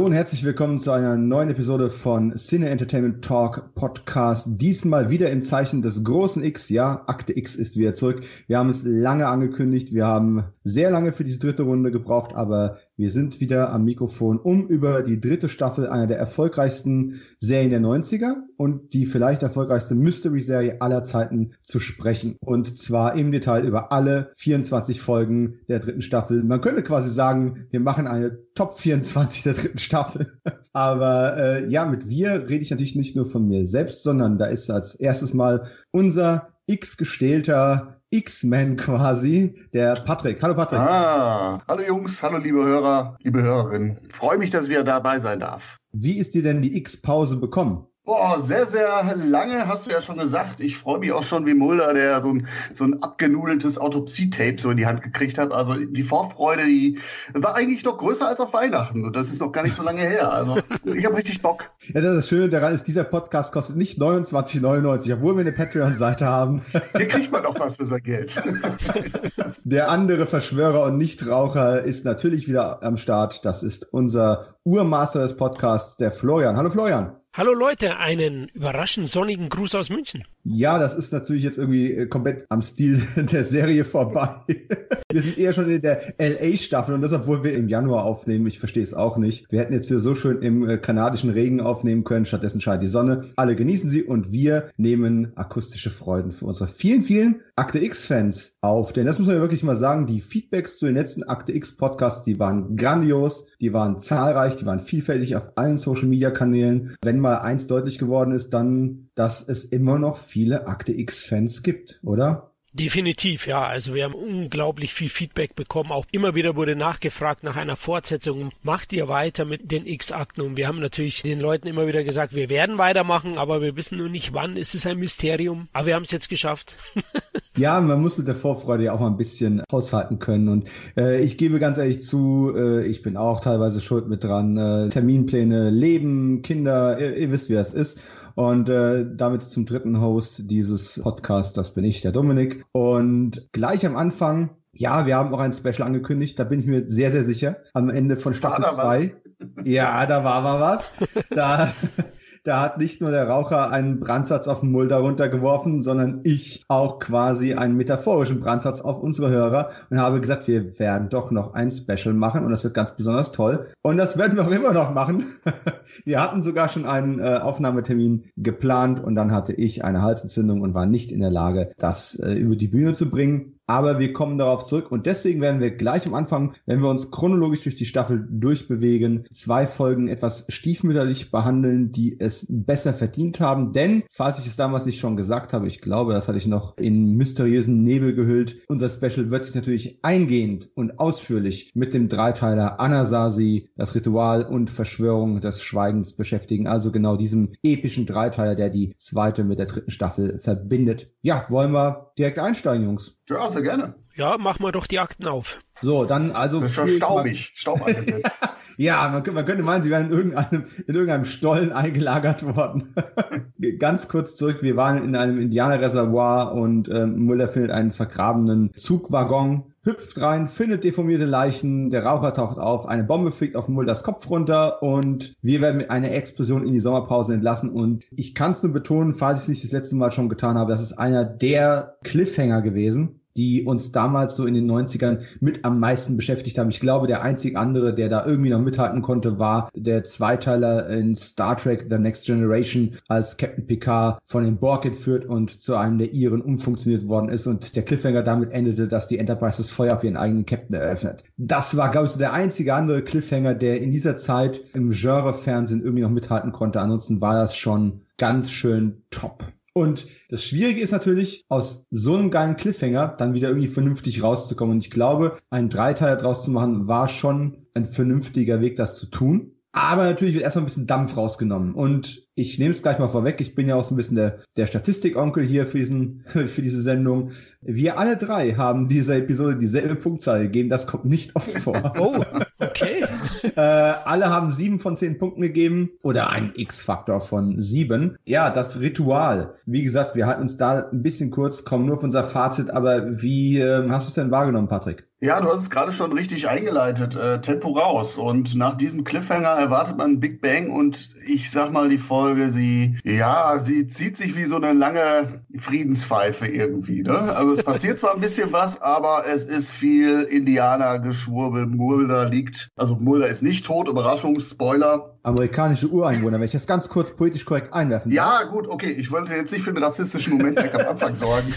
Hallo und herzlich willkommen zu einer neuen Episode von Cine Entertainment Talk Podcast. Diesmal wieder im Zeichen des großen X. Ja, Akte X ist wieder zurück. Wir haben es lange angekündigt. Wir haben sehr lange für diese dritte Runde gebraucht, aber wir sind wieder am Mikrofon, um über die dritte Staffel einer der erfolgreichsten Serien der 90er und die vielleicht erfolgreichste Mystery-Serie aller Zeiten zu sprechen. Und zwar im Detail über alle 24 Folgen der dritten Staffel. Man könnte quasi sagen, wir machen eine Top 24 der dritten Staffel. Aber äh, ja, mit wir rede ich natürlich nicht nur von mir selbst, sondern da ist als erstes mal unser x-gestählter X-Men quasi, der Patrick. Hallo Patrick. Ah, hallo Jungs, hallo liebe Hörer, liebe Hörerinnen. Freue mich, dass wir dabei sein darf. Wie ist dir denn die X-Pause bekommen? Boah, sehr, sehr lange hast du ja schon gesagt. Ich freue mich auch schon wie Mulder, der so ein, so ein abgenudeltes Autopsie-Tape so in die Hand gekriegt hat. Also die Vorfreude, die war eigentlich noch größer als auf Weihnachten. Und das ist noch gar nicht so lange her. Also ich habe richtig Bock. Ja, das, ist das Schöne daran ist, dieser Podcast kostet nicht 29,99, obwohl wir eine Patreon-Seite haben. Hier kriegt man auch was für sein Geld. Der andere Verschwörer und Nichtraucher ist natürlich wieder am Start. Das ist unser Urmaster des Podcasts, der Florian. Hallo Florian. Hallo Leute, einen überraschend sonnigen Gruß aus München. Ja, das ist natürlich jetzt irgendwie äh, komplett am Stil der Serie vorbei. Wir sind eher schon in der LA-Staffel und das, obwohl wir im Januar aufnehmen. Ich verstehe es auch nicht. Wir hätten jetzt hier so schön im äh, kanadischen Regen aufnehmen können. Stattdessen scheint die Sonne. Alle genießen sie und wir nehmen akustische Freuden für unsere vielen, vielen Akte X-Fans auf. Denn das muss man ja wirklich mal sagen. Die Feedbacks zu den letzten Akte X-Podcasts, die waren grandios, die waren zahlreich, die waren vielfältig auf allen Social-Media-Kanälen. Wenn mal eins deutlich geworden ist, dann, dass es immer noch viele Akte X-Fans gibt, oder? Definitiv, ja. Also wir haben unglaublich viel Feedback bekommen. Auch immer wieder wurde nachgefragt nach einer Fortsetzung. Macht ihr weiter mit den X-Akten? Und wir haben natürlich den Leuten immer wieder gesagt, wir werden weitermachen, aber wir wissen nur nicht wann. Es ist ein Mysterium. Aber wir haben es jetzt geschafft. ja, man muss mit der Vorfreude ja auch mal ein bisschen haushalten können. Und äh, ich gebe ganz ehrlich zu, äh, ich bin auch teilweise schuld mit dran. Äh, Terminpläne, Leben, Kinder, ihr, ihr wisst, wie das ist. Und äh, damit zum dritten Host dieses Podcasts, das bin ich, der Dominik. Und gleich am Anfang, ja, wir haben auch ein Special angekündigt, da bin ich mir sehr, sehr sicher. Am Ende von Staffel 2. Ja, da war mal was. Da da hat nicht nur der Raucher einen Brandsatz auf den Mulder runtergeworfen, sondern ich auch quasi einen metaphorischen Brandsatz auf unsere Hörer und habe gesagt, wir werden doch noch ein Special machen und das wird ganz besonders toll. Und das werden wir auch immer noch machen. wir hatten sogar schon einen äh, Aufnahmetermin geplant und dann hatte ich eine Halsentzündung und war nicht in der Lage, das äh, über die Bühne zu bringen. Aber wir kommen darauf zurück und deswegen werden wir gleich am Anfang, wenn wir uns chronologisch durch die Staffel durchbewegen, zwei Folgen etwas stiefmütterlich behandeln, die es besser verdient haben. Denn, falls ich es damals nicht schon gesagt habe, ich glaube, das hatte ich noch in mysteriösen Nebel gehüllt, unser Special wird sich natürlich eingehend und ausführlich mit dem Dreiteiler Anasazi, das Ritual und Verschwörung des Schweigens beschäftigen. Also genau diesem epischen Dreiteiler, der die zweite mit der dritten Staffel verbindet. Ja, wollen wir direkt einsteigen, Jungs? Ja, sehr gerne. Ja, mach mal doch die Akten auf. So, dann also. Das ist schon staubig. Staub ja, man, man, könnte meinen, sie wären in irgendeinem, in irgendeinem Stollen eingelagert worden. Ganz kurz zurück, wir waren in einem Indianerreservoir und ähm, Müller findet einen vergrabenen Zugwaggon, hüpft rein, findet deformierte Leichen, der Raucher taucht auf, eine Bombe fliegt auf Mulders Kopf runter und wir werden mit einer Explosion in die Sommerpause entlassen und ich kann es nur betonen, falls ich es nicht das letzte Mal schon getan habe, das ist einer der Cliffhanger gewesen die uns damals so in den 90ern mit am meisten beschäftigt haben. Ich glaube, der einzig andere, der da irgendwie noch mithalten konnte, war der Zweiteiler in Star Trek The Next Generation, als Captain Picard von den Borg entführt und zu einem der Iren umfunktioniert worden ist und der Cliffhanger damit endete, dass die Enterprise das Feuer auf ihren eigenen Captain eröffnet. Das war, glaube ich, so der einzige andere Cliffhanger, der in dieser Zeit im Genre-Fernsehen irgendwie noch mithalten konnte. Ansonsten war das schon ganz schön top. Und das Schwierige ist natürlich, aus so einem geilen Cliffhanger dann wieder irgendwie vernünftig rauszukommen. Und ich glaube, einen Dreiteiler draus zu machen, war schon ein vernünftiger Weg, das zu tun. Aber natürlich wird erstmal ein bisschen Dampf rausgenommen. Und ich nehme es gleich mal vorweg. Ich bin ja auch so ein bisschen der, der Statistikonkel hier für, diesen, für diese Sendung. Wir alle drei haben dieser Episode dieselbe Punktzahl gegeben. Das kommt nicht oft vor. Oh, Okay. äh, alle haben sieben von zehn Punkten gegeben oder einen X-Faktor von sieben. Ja, das Ritual. Wie gesagt, wir halten uns da ein bisschen kurz, kommen nur auf unser Fazit, aber wie äh, hast du es denn wahrgenommen, Patrick? Ja, du hast es gerade schon richtig eingeleitet. Äh, Tempo raus. Und nach diesem Cliffhanger erwartet man Big Bang und ich sag mal, die Folge, sie, ja, sie zieht sich wie so eine lange Friedenspfeife irgendwie. Ne? Also es passiert zwar ein bisschen was, aber es ist viel Indianer-Geschwurbel. Mulder liegt, also Mulder ist nicht tot, Überraschung, Spoiler. Amerikanische Ureinwohner, wenn ich das ganz kurz politisch korrekt einwerfen darf. Ja, gut, okay. Ich wollte jetzt nicht für einen rassistischen Moment am Anfang sorgen.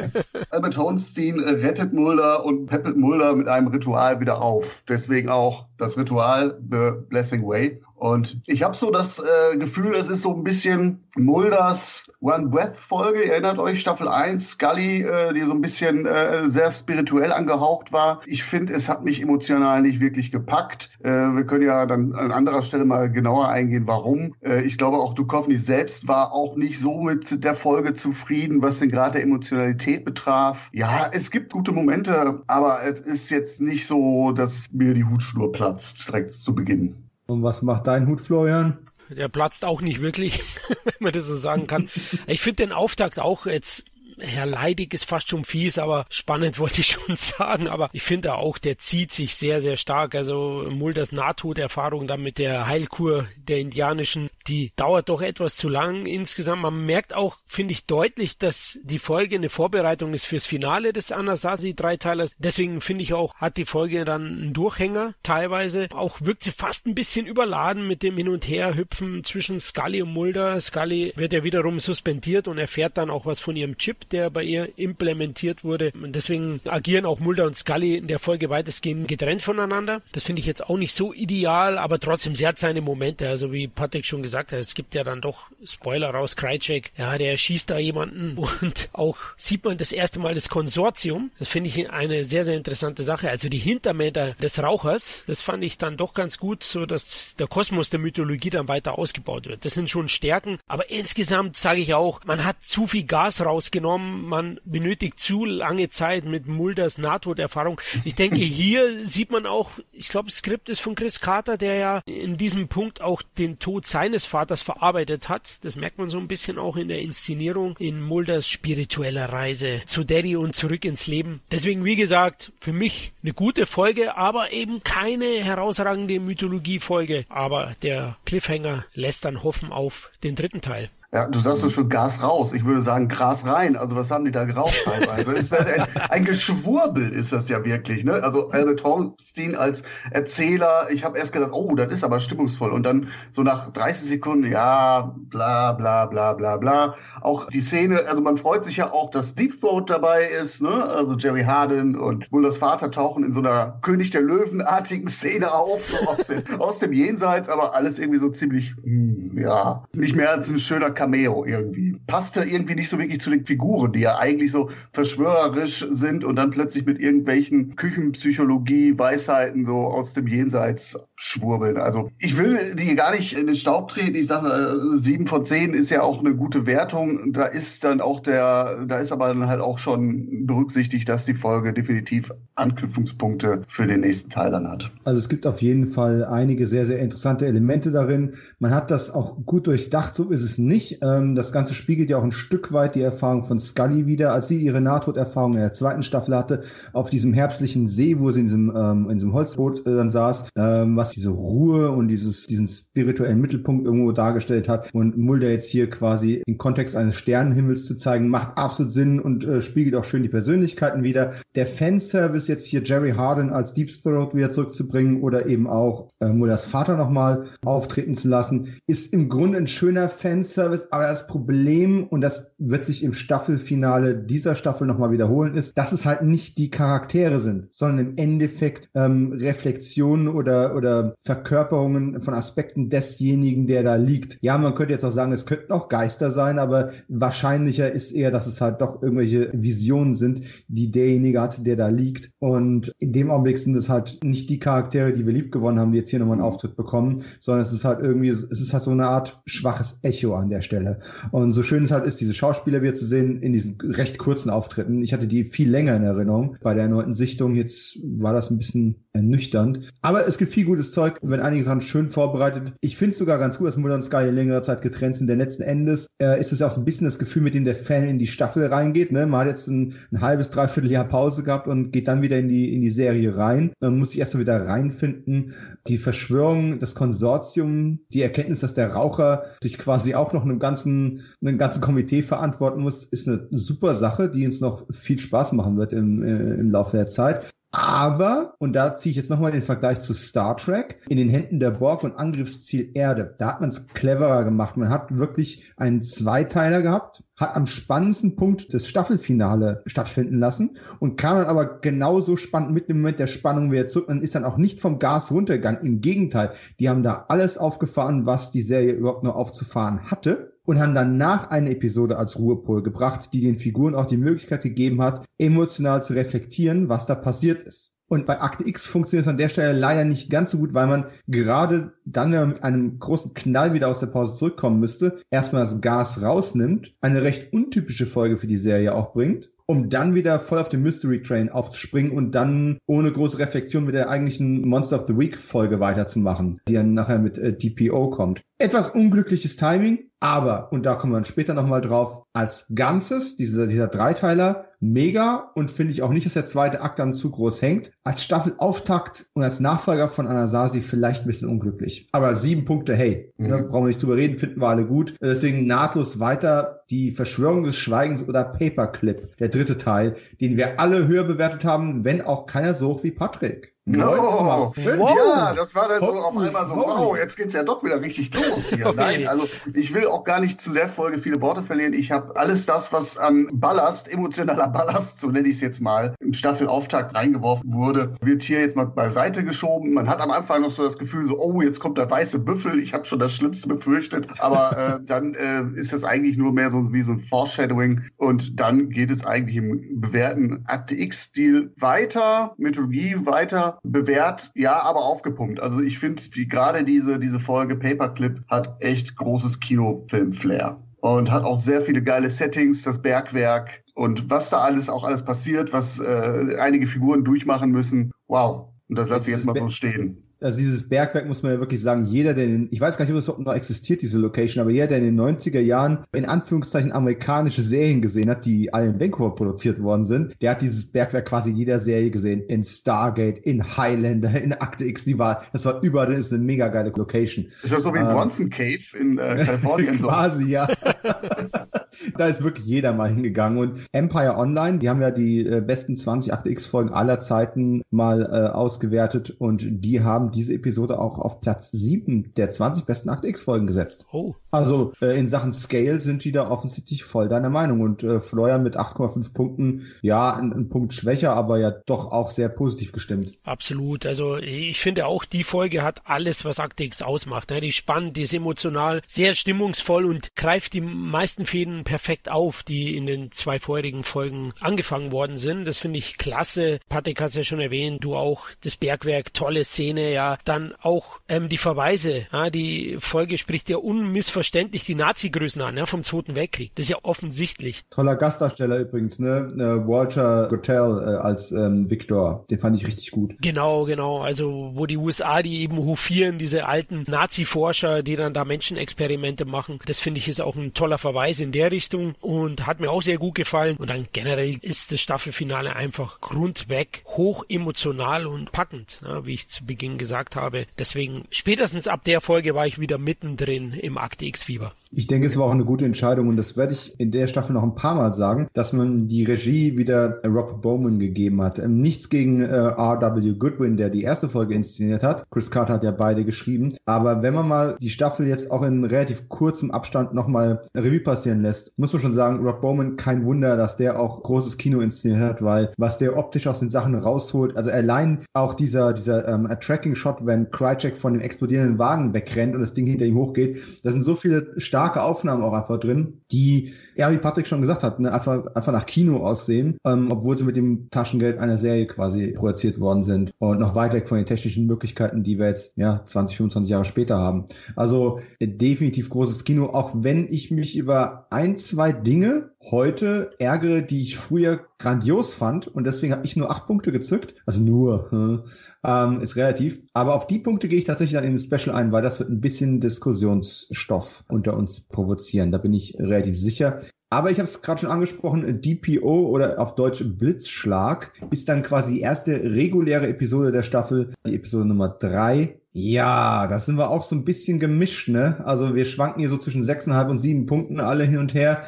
Albert Holstein rettet Mulder und peppelt Mulder mit einem Ritual wieder auf. Deswegen auch das Ritual The Blessing Way. Und ich habe so das äh, Gefühl, es ist so ein bisschen Mulders One Breath Folge. Ihr erinnert euch Staffel 1, Scully, äh, die so ein bisschen äh, sehr spirituell angehaucht war. Ich finde, es hat mich emotional nicht wirklich gepackt. Äh, wir können ja dann an anderer Stelle mal genauer eingehen, warum. Äh, ich glaube, auch Duchovny selbst war auch nicht so mit der Folge zufrieden, was den Grad der Emotionalität betraf. Ja, es gibt gute Momente, aber es ist jetzt nicht so, dass mir die Hutschnur platzt direkt zu Beginn. Und was macht dein Hut, Florian? Der platzt auch nicht wirklich, wenn man das so sagen kann. Ich finde den Auftakt auch jetzt Herr Leidig ist fast schon fies, aber spannend wollte ich schon sagen. Aber ich finde auch, der zieht sich sehr, sehr stark. Also Mulders Nahtoderfahrung dann mit der Heilkur der indianischen, die dauert doch etwas zu lang insgesamt. Man merkt auch, finde ich deutlich, dass die Folge eine Vorbereitung ist fürs Finale des Anasazi-Dreiteilers. Deswegen finde ich auch, hat die Folge dann einen Durchhänger teilweise. Auch wirkt sie fast ein bisschen überladen mit dem Hin- und Herhüpfen zwischen Scully und Mulder. Scully wird ja wiederum suspendiert und erfährt dann auch was von ihrem Chip, der bei ihr implementiert wurde. Und deswegen agieren auch Mulder und Scully in der Folge weitestgehend getrennt voneinander. Das finde ich jetzt auch nicht so ideal, aber trotzdem, sie hat seine Momente. Also wie Patrick schon gesagt hat, es gibt ja dann doch Spoiler raus, Krycek. Ja, der schießt da jemanden und auch sieht man das erste Mal das Konsortium. Das finde ich eine sehr, sehr interessante Sache. Also die Hintermänner des Rauchers, das fand ich dann doch ganz gut, so dass der Kosmos der Mythologie dann weiter ausgebaut wird. Das sind schon Stärken, aber insgesamt sage ich auch, man hat zu viel Gas rausgenommen, man benötigt zu lange Zeit mit Mulders Nahtoderfahrung. Ich denke, hier sieht man auch, ich glaube, das Skript ist von Chris Carter, der ja in diesem Punkt auch den Tod seines Vaters verarbeitet hat. Das merkt man so ein bisschen auch in der Inszenierung in Mulders spiritueller Reise zu Daddy und zurück ins Leben. Deswegen, wie gesagt, für mich eine gute Folge, aber eben keine herausragende Mythologie-Folge. Aber der Cliffhanger lässt dann hoffen auf den dritten Teil. Ja, du sagst so schon Gas raus. Ich würde sagen Gras rein. Also was haben die da geraucht teilweise? ist das ein, ein, Geschwurbel ist das ja wirklich. Ne? Also Albert Holstein als Erzähler. Ich habe erst gedacht, oh, das ist aber stimmungsvoll. Und dann so nach 30 Sekunden, ja, bla bla bla bla bla. Auch die Szene, also man freut sich ja auch, dass Deep Throat dabei ist. Ne? Also Jerry Harden und Mullers Vater tauchen in so einer König der Löwen-artigen Szene auf, so aus, dem, aus dem Jenseits. Aber alles irgendwie so ziemlich, hm, ja, nicht mehr als ein schöner Cameo irgendwie. Passte irgendwie nicht so wirklich zu den Figuren, die ja eigentlich so verschwörerisch sind und dann plötzlich mit irgendwelchen Küchenpsychologie, Weisheiten so aus dem Jenseits schwurbeln. Also ich will die gar nicht in den Staub treten. Ich sage, sieben von zehn ist ja auch eine gute Wertung. Da ist dann auch der, da ist aber dann halt auch schon berücksichtigt, dass die Folge definitiv Anknüpfungspunkte für den nächsten Teil dann hat. Also es gibt auf jeden Fall einige sehr, sehr interessante Elemente darin. Man hat das auch gut durchdacht, so ist es nicht. Ähm, das Ganze spiegelt ja auch ein Stück weit die Erfahrung von Scully wieder, als sie ihre Nahtoderfahrung in der zweiten Staffel hatte, auf diesem herbstlichen See, wo sie in diesem, ähm, in diesem Holzboot äh, dann saß, ähm, was diese Ruhe und dieses, diesen spirituellen Mittelpunkt irgendwo dargestellt hat. Und Mulder jetzt hier quasi im Kontext eines Sternenhimmels zu zeigen, macht absolut Sinn und äh, spiegelt auch schön die Persönlichkeiten wieder. Der Fanservice jetzt hier Jerry Harden als Deep Throat wieder zurückzubringen oder eben auch äh, Mulders Vater nochmal auftreten zu lassen, ist im Grunde ein schöner Fanservice, aber das Problem, und das wird sich im Staffelfinale dieser Staffel nochmal wiederholen, ist, dass es halt nicht die Charaktere sind, sondern im Endeffekt ähm, Reflexionen oder, oder Verkörperungen von Aspekten desjenigen, der da liegt. Ja, man könnte jetzt auch sagen, es könnten auch Geister sein, aber wahrscheinlicher ist eher, dass es halt doch irgendwelche Visionen sind, die derjenige hat, der da liegt. Und in dem Augenblick sind es halt nicht die Charaktere, die wir lieb gewonnen haben, die jetzt hier nochmal einen Auftritt bekommen, sondern es ist halt irgendwie, es ist halt so eine Art schwaches Echo an der Stelle. Und so schön es halt ist, diese Schauspieler wieder zu sehen in diesen recht kurzen Auftritten. Ich hatte die viel länger in Erinnerung. Bei der erneuten Sichtung jetzt war das ein bisschen ernüchternd. Aber es gibt viel gutes Zeug, wenn einige Sachen schön vorbereitet. Ich finde es sogar ganz gut, dass Modern Sky in längerer Zeit getrennt sind. Denn letzten Endes äh, ist es ja auch so ein bisschen das Gefühl, mit dem der Fan in die Staffel reingeht. Ne? Man hat jetzt ein, ein halbes, dreiviertel Jahr Pause gehabt und geht dann wieder in die, in die Serie rein. Man muss sich erst mal wieder reinfinden. Die Verschwörung, das Konsortium, die Erkenntnis, dass der Raucher sich quasi auch noch einem ganzen, einem ganzen Komitee verantworten muss, ist eine super Sache, die uns noch viel Spaß machen wird im, äh, im Laufe der Zeit. Aber, und da ziehe ich jetzt nochmal den Vergleich zu Star Trek, in den Händen der Borg und Angriffsziel Erde, da hat man es cleverer gemacht. Man hat wirklich einen Zweiteiler gehabt, hat am spannendsten Punkt das Staffelfinale stattfinden lassen und kam dann aber genauso spannend mit dem Moment der Spannung wieder zurück und ist dann auch nicht vom Gas runtergegangen. Im Gegenteil, die haben da alles aufgefahren, was die Serie überhaupt nur aufzufahren hatte und haben danach eine Episode als Ruhepol gebracht, die den Figuren auch die Möglichkeit gegeben hat, emotional zu reflektieren, was da passiert ist. Und bei Akte X funktioniert es an der Stelle leider nicht ganz so gut, weil man gerade dann, wenn man mit einem großen Knall wieder aus der Pause zurückkommen müsste, erstmal das Gas rausnimmt, eine recht untypische Folge für die Serie auch bringt um dann wieder voll auf den Mystery Train aufzuspringen und dann ohne große Reflexion mit der eigentlichen Monster of the Week Folge weiterzumachen, die dann nachher mit äh, DPO kommt. Etwas unglückliches Timing, aber, und da kommen wir dann später nochmal drauf, als Ganzes, dieser, dieser Dreiteiler, mega und finde ich auch nicht, dass der zweite Akt dann zu groß hängt. Als Staffelauftakt und als Nachfolger von Anasazi vielleicht ein bisschen unglücklich. Aber sieben Punkte, hey, mhm. ne, brauchen wir nicht drüber reden, finden wir alle gut. Deswegen nahtlos weiter die Verschwörung des Schweigens oder Paperclip, der dritte Teil, den wir alle höher bewertet haben, wenn auch keiner so hoch wie Patrick. Oh, wow. Ja, das war dann so auf einmal so, wow, jetzt geht's ja doch wieder richtig los hier. Okay. Nein, also ich will auch gar nicht zu der Folge viele Worte verlieren. Ich habe alles das, was an Ballast, emotionaler Ballast, so nenne ich es jetzt mal, im Staffelauftakt reingeworfen wurde, wird hier jetzt mal beiseite geschoben. Man hat am Anfang noch so das Gefühl, so, oh, jetzt kommt der weiße Büffel. Ich habe schon das Schlimmste befürchtet. Aber äh, dann äh, ist das eigentlich nur mehr so wie so ein Foreshadowing. Und dann geht es eigentlich im bewährten Akte X-Stil weiter, Mythologie weiter bewährt, ja, aber aufgepumpt. Also ich finde, die, gerade diese, diese Folge Paperclip hat echt großes Kinofilm-Flair und hat auch sehr viele geile Settings, das Bergwerk und was da alles auch alles passiert, was äh, einige Figuren durchmachen müssen. Wow. Und das lasse ich jetzt mal so stehen also dieses Bergwerk muss man ja wirklich sagen, jeder, der in, ich weiß gar nicht, ob es überhaupt noch existiert, diese Location, aber jeder, der in den 90er Jahren in Anführungszeichen amerikanische Serien gesehen hat, die alle in Vancouver produziert worden sind, der hat dieses Bergwerk quasi jeder Serie gesehen. In Stargate, in Highlander, in Akte X, die war, das war überall, das ist eine mega geile Location. Ist das so wie ähm, Bronson Cave in äh, Kalifornien? quasi, ja. da ist wirklich jeder mal hingegangen. Und Empire Online, die haben ja die äh, besten 20 Akte X-Folgen aller Zeiten mal äh, ausgewertet und die haben diese Episode auch auf Platz 7 der 20 besten Akte X-Folgen gesetzt. Oh. Also äh, in Sachen Scale sind die da offensichtlich voll deiner Meinung. Und äh, Florian mit 8,5 Punkten, ja, ein, ein Punkt schwächer, aber ja doch auch sehr positiv gestimmt. Absolut. Also ich finde auch, die Folge hat alles, was Akte X ausmacht. Ne? Die ist spannend, die ist emotional, sehr stimmungsvoll und greift die meisten Fäden perfekt auf, die in den zwei vorherigen Folgen angefangen worden sind. Das finde ich klasse. Patrick hat es ja schon erwähnt, du auch, das Bergwerk, tolle Szene, ja. Dann auch ähm, die Verweise. Ja, die Folge spricht ja unmissverständlich die Nazi-Größen an, ja, vom Zweiten Weltkrieg. Das ist ja offensichtlich. Toller Gastdarsteller übrigens, ne? Äh, Walter Gotell äh, als ähm, Victor. Den fand ich richtig gut. Genau, genau. Also, wo die USA die eben hofieren, diese alten Nazi-Forscher, die dann da Menschenexperimente machen. Das finde ich ist auch ein toller Verweis in der Richtung und hat mir auch sehr gut gefallen. Und dann generell ist das Staffelfinale einfach grundweg hoch emotional und packend, ja, wie ich zu Beginn gesagt habe. Deswegen spätestens ab der Folge war ich wieder mittendrin im Akte X-Fieber. Ich denke, es war auch eine gute Entscheidung und das werde ich in der Staffel noch ein paar Mal sagen, dass man die Regie wieder Rob Bowman gegeben hat. Ähm, nichts gegen äh, R.W. Goodwin, der die erste Folge inszeniert hat. Chris Carter hat ja beide geschrieben. Aber wenn man mal die Staffel jetzt auch in relativ kurzem Abstand nochmal Revue passieren lässt, muss man schon sagen, Rob Bowman, kein Wunder, dass der auch großes Kino inszeniert hat, weil was der optisch aus den Sachen rausholt, also allein auch dieser, dieser ähm, Tracking-Shot, wenn Krychek von dem explodierenden Wagen wegrennt und das Ding hinter ihm hochgeht, das sind so viele starke starke Aufnahmen auch einfach drin, die, ja, wie Patrick schon gesagt hat, ne, einfach, einfach nach Kino aussehen, ähm, obwohl sie mit dem Taschengeld einer Serie quasi produziert worden sind und noch weit weg von den technischen Möglichkeiten, die wir jetzt ja 20, 25 Jahre später haben. Also definitiv großes Kino, auch wenn ich mich über ein, zwei Dinge heute ärgere, die ich früher grandios fand und deswegen habe ich nur acht Punkte gezückt. Also nur, hm, ähm, ist relativ. Aber auf die Punkte gehe ich tatsächlich dann in den Special ein, weil das wird ein bisschen Diskussionsstoff unter uns provozieren. Da bin ich relativ sicher. Aber ich habe es gerade schon angesprochen, DPO oder auf Deutsch Blitzschlag ist dann quasi die erste reguläre Episode der Staffel, die Episode Nummer drei. Ja, da sind wir auch so ein bisschen gemischt, ne? Also wir schwanken hier so zwischen sechseinhalb und sieben Punkten alle hin und her.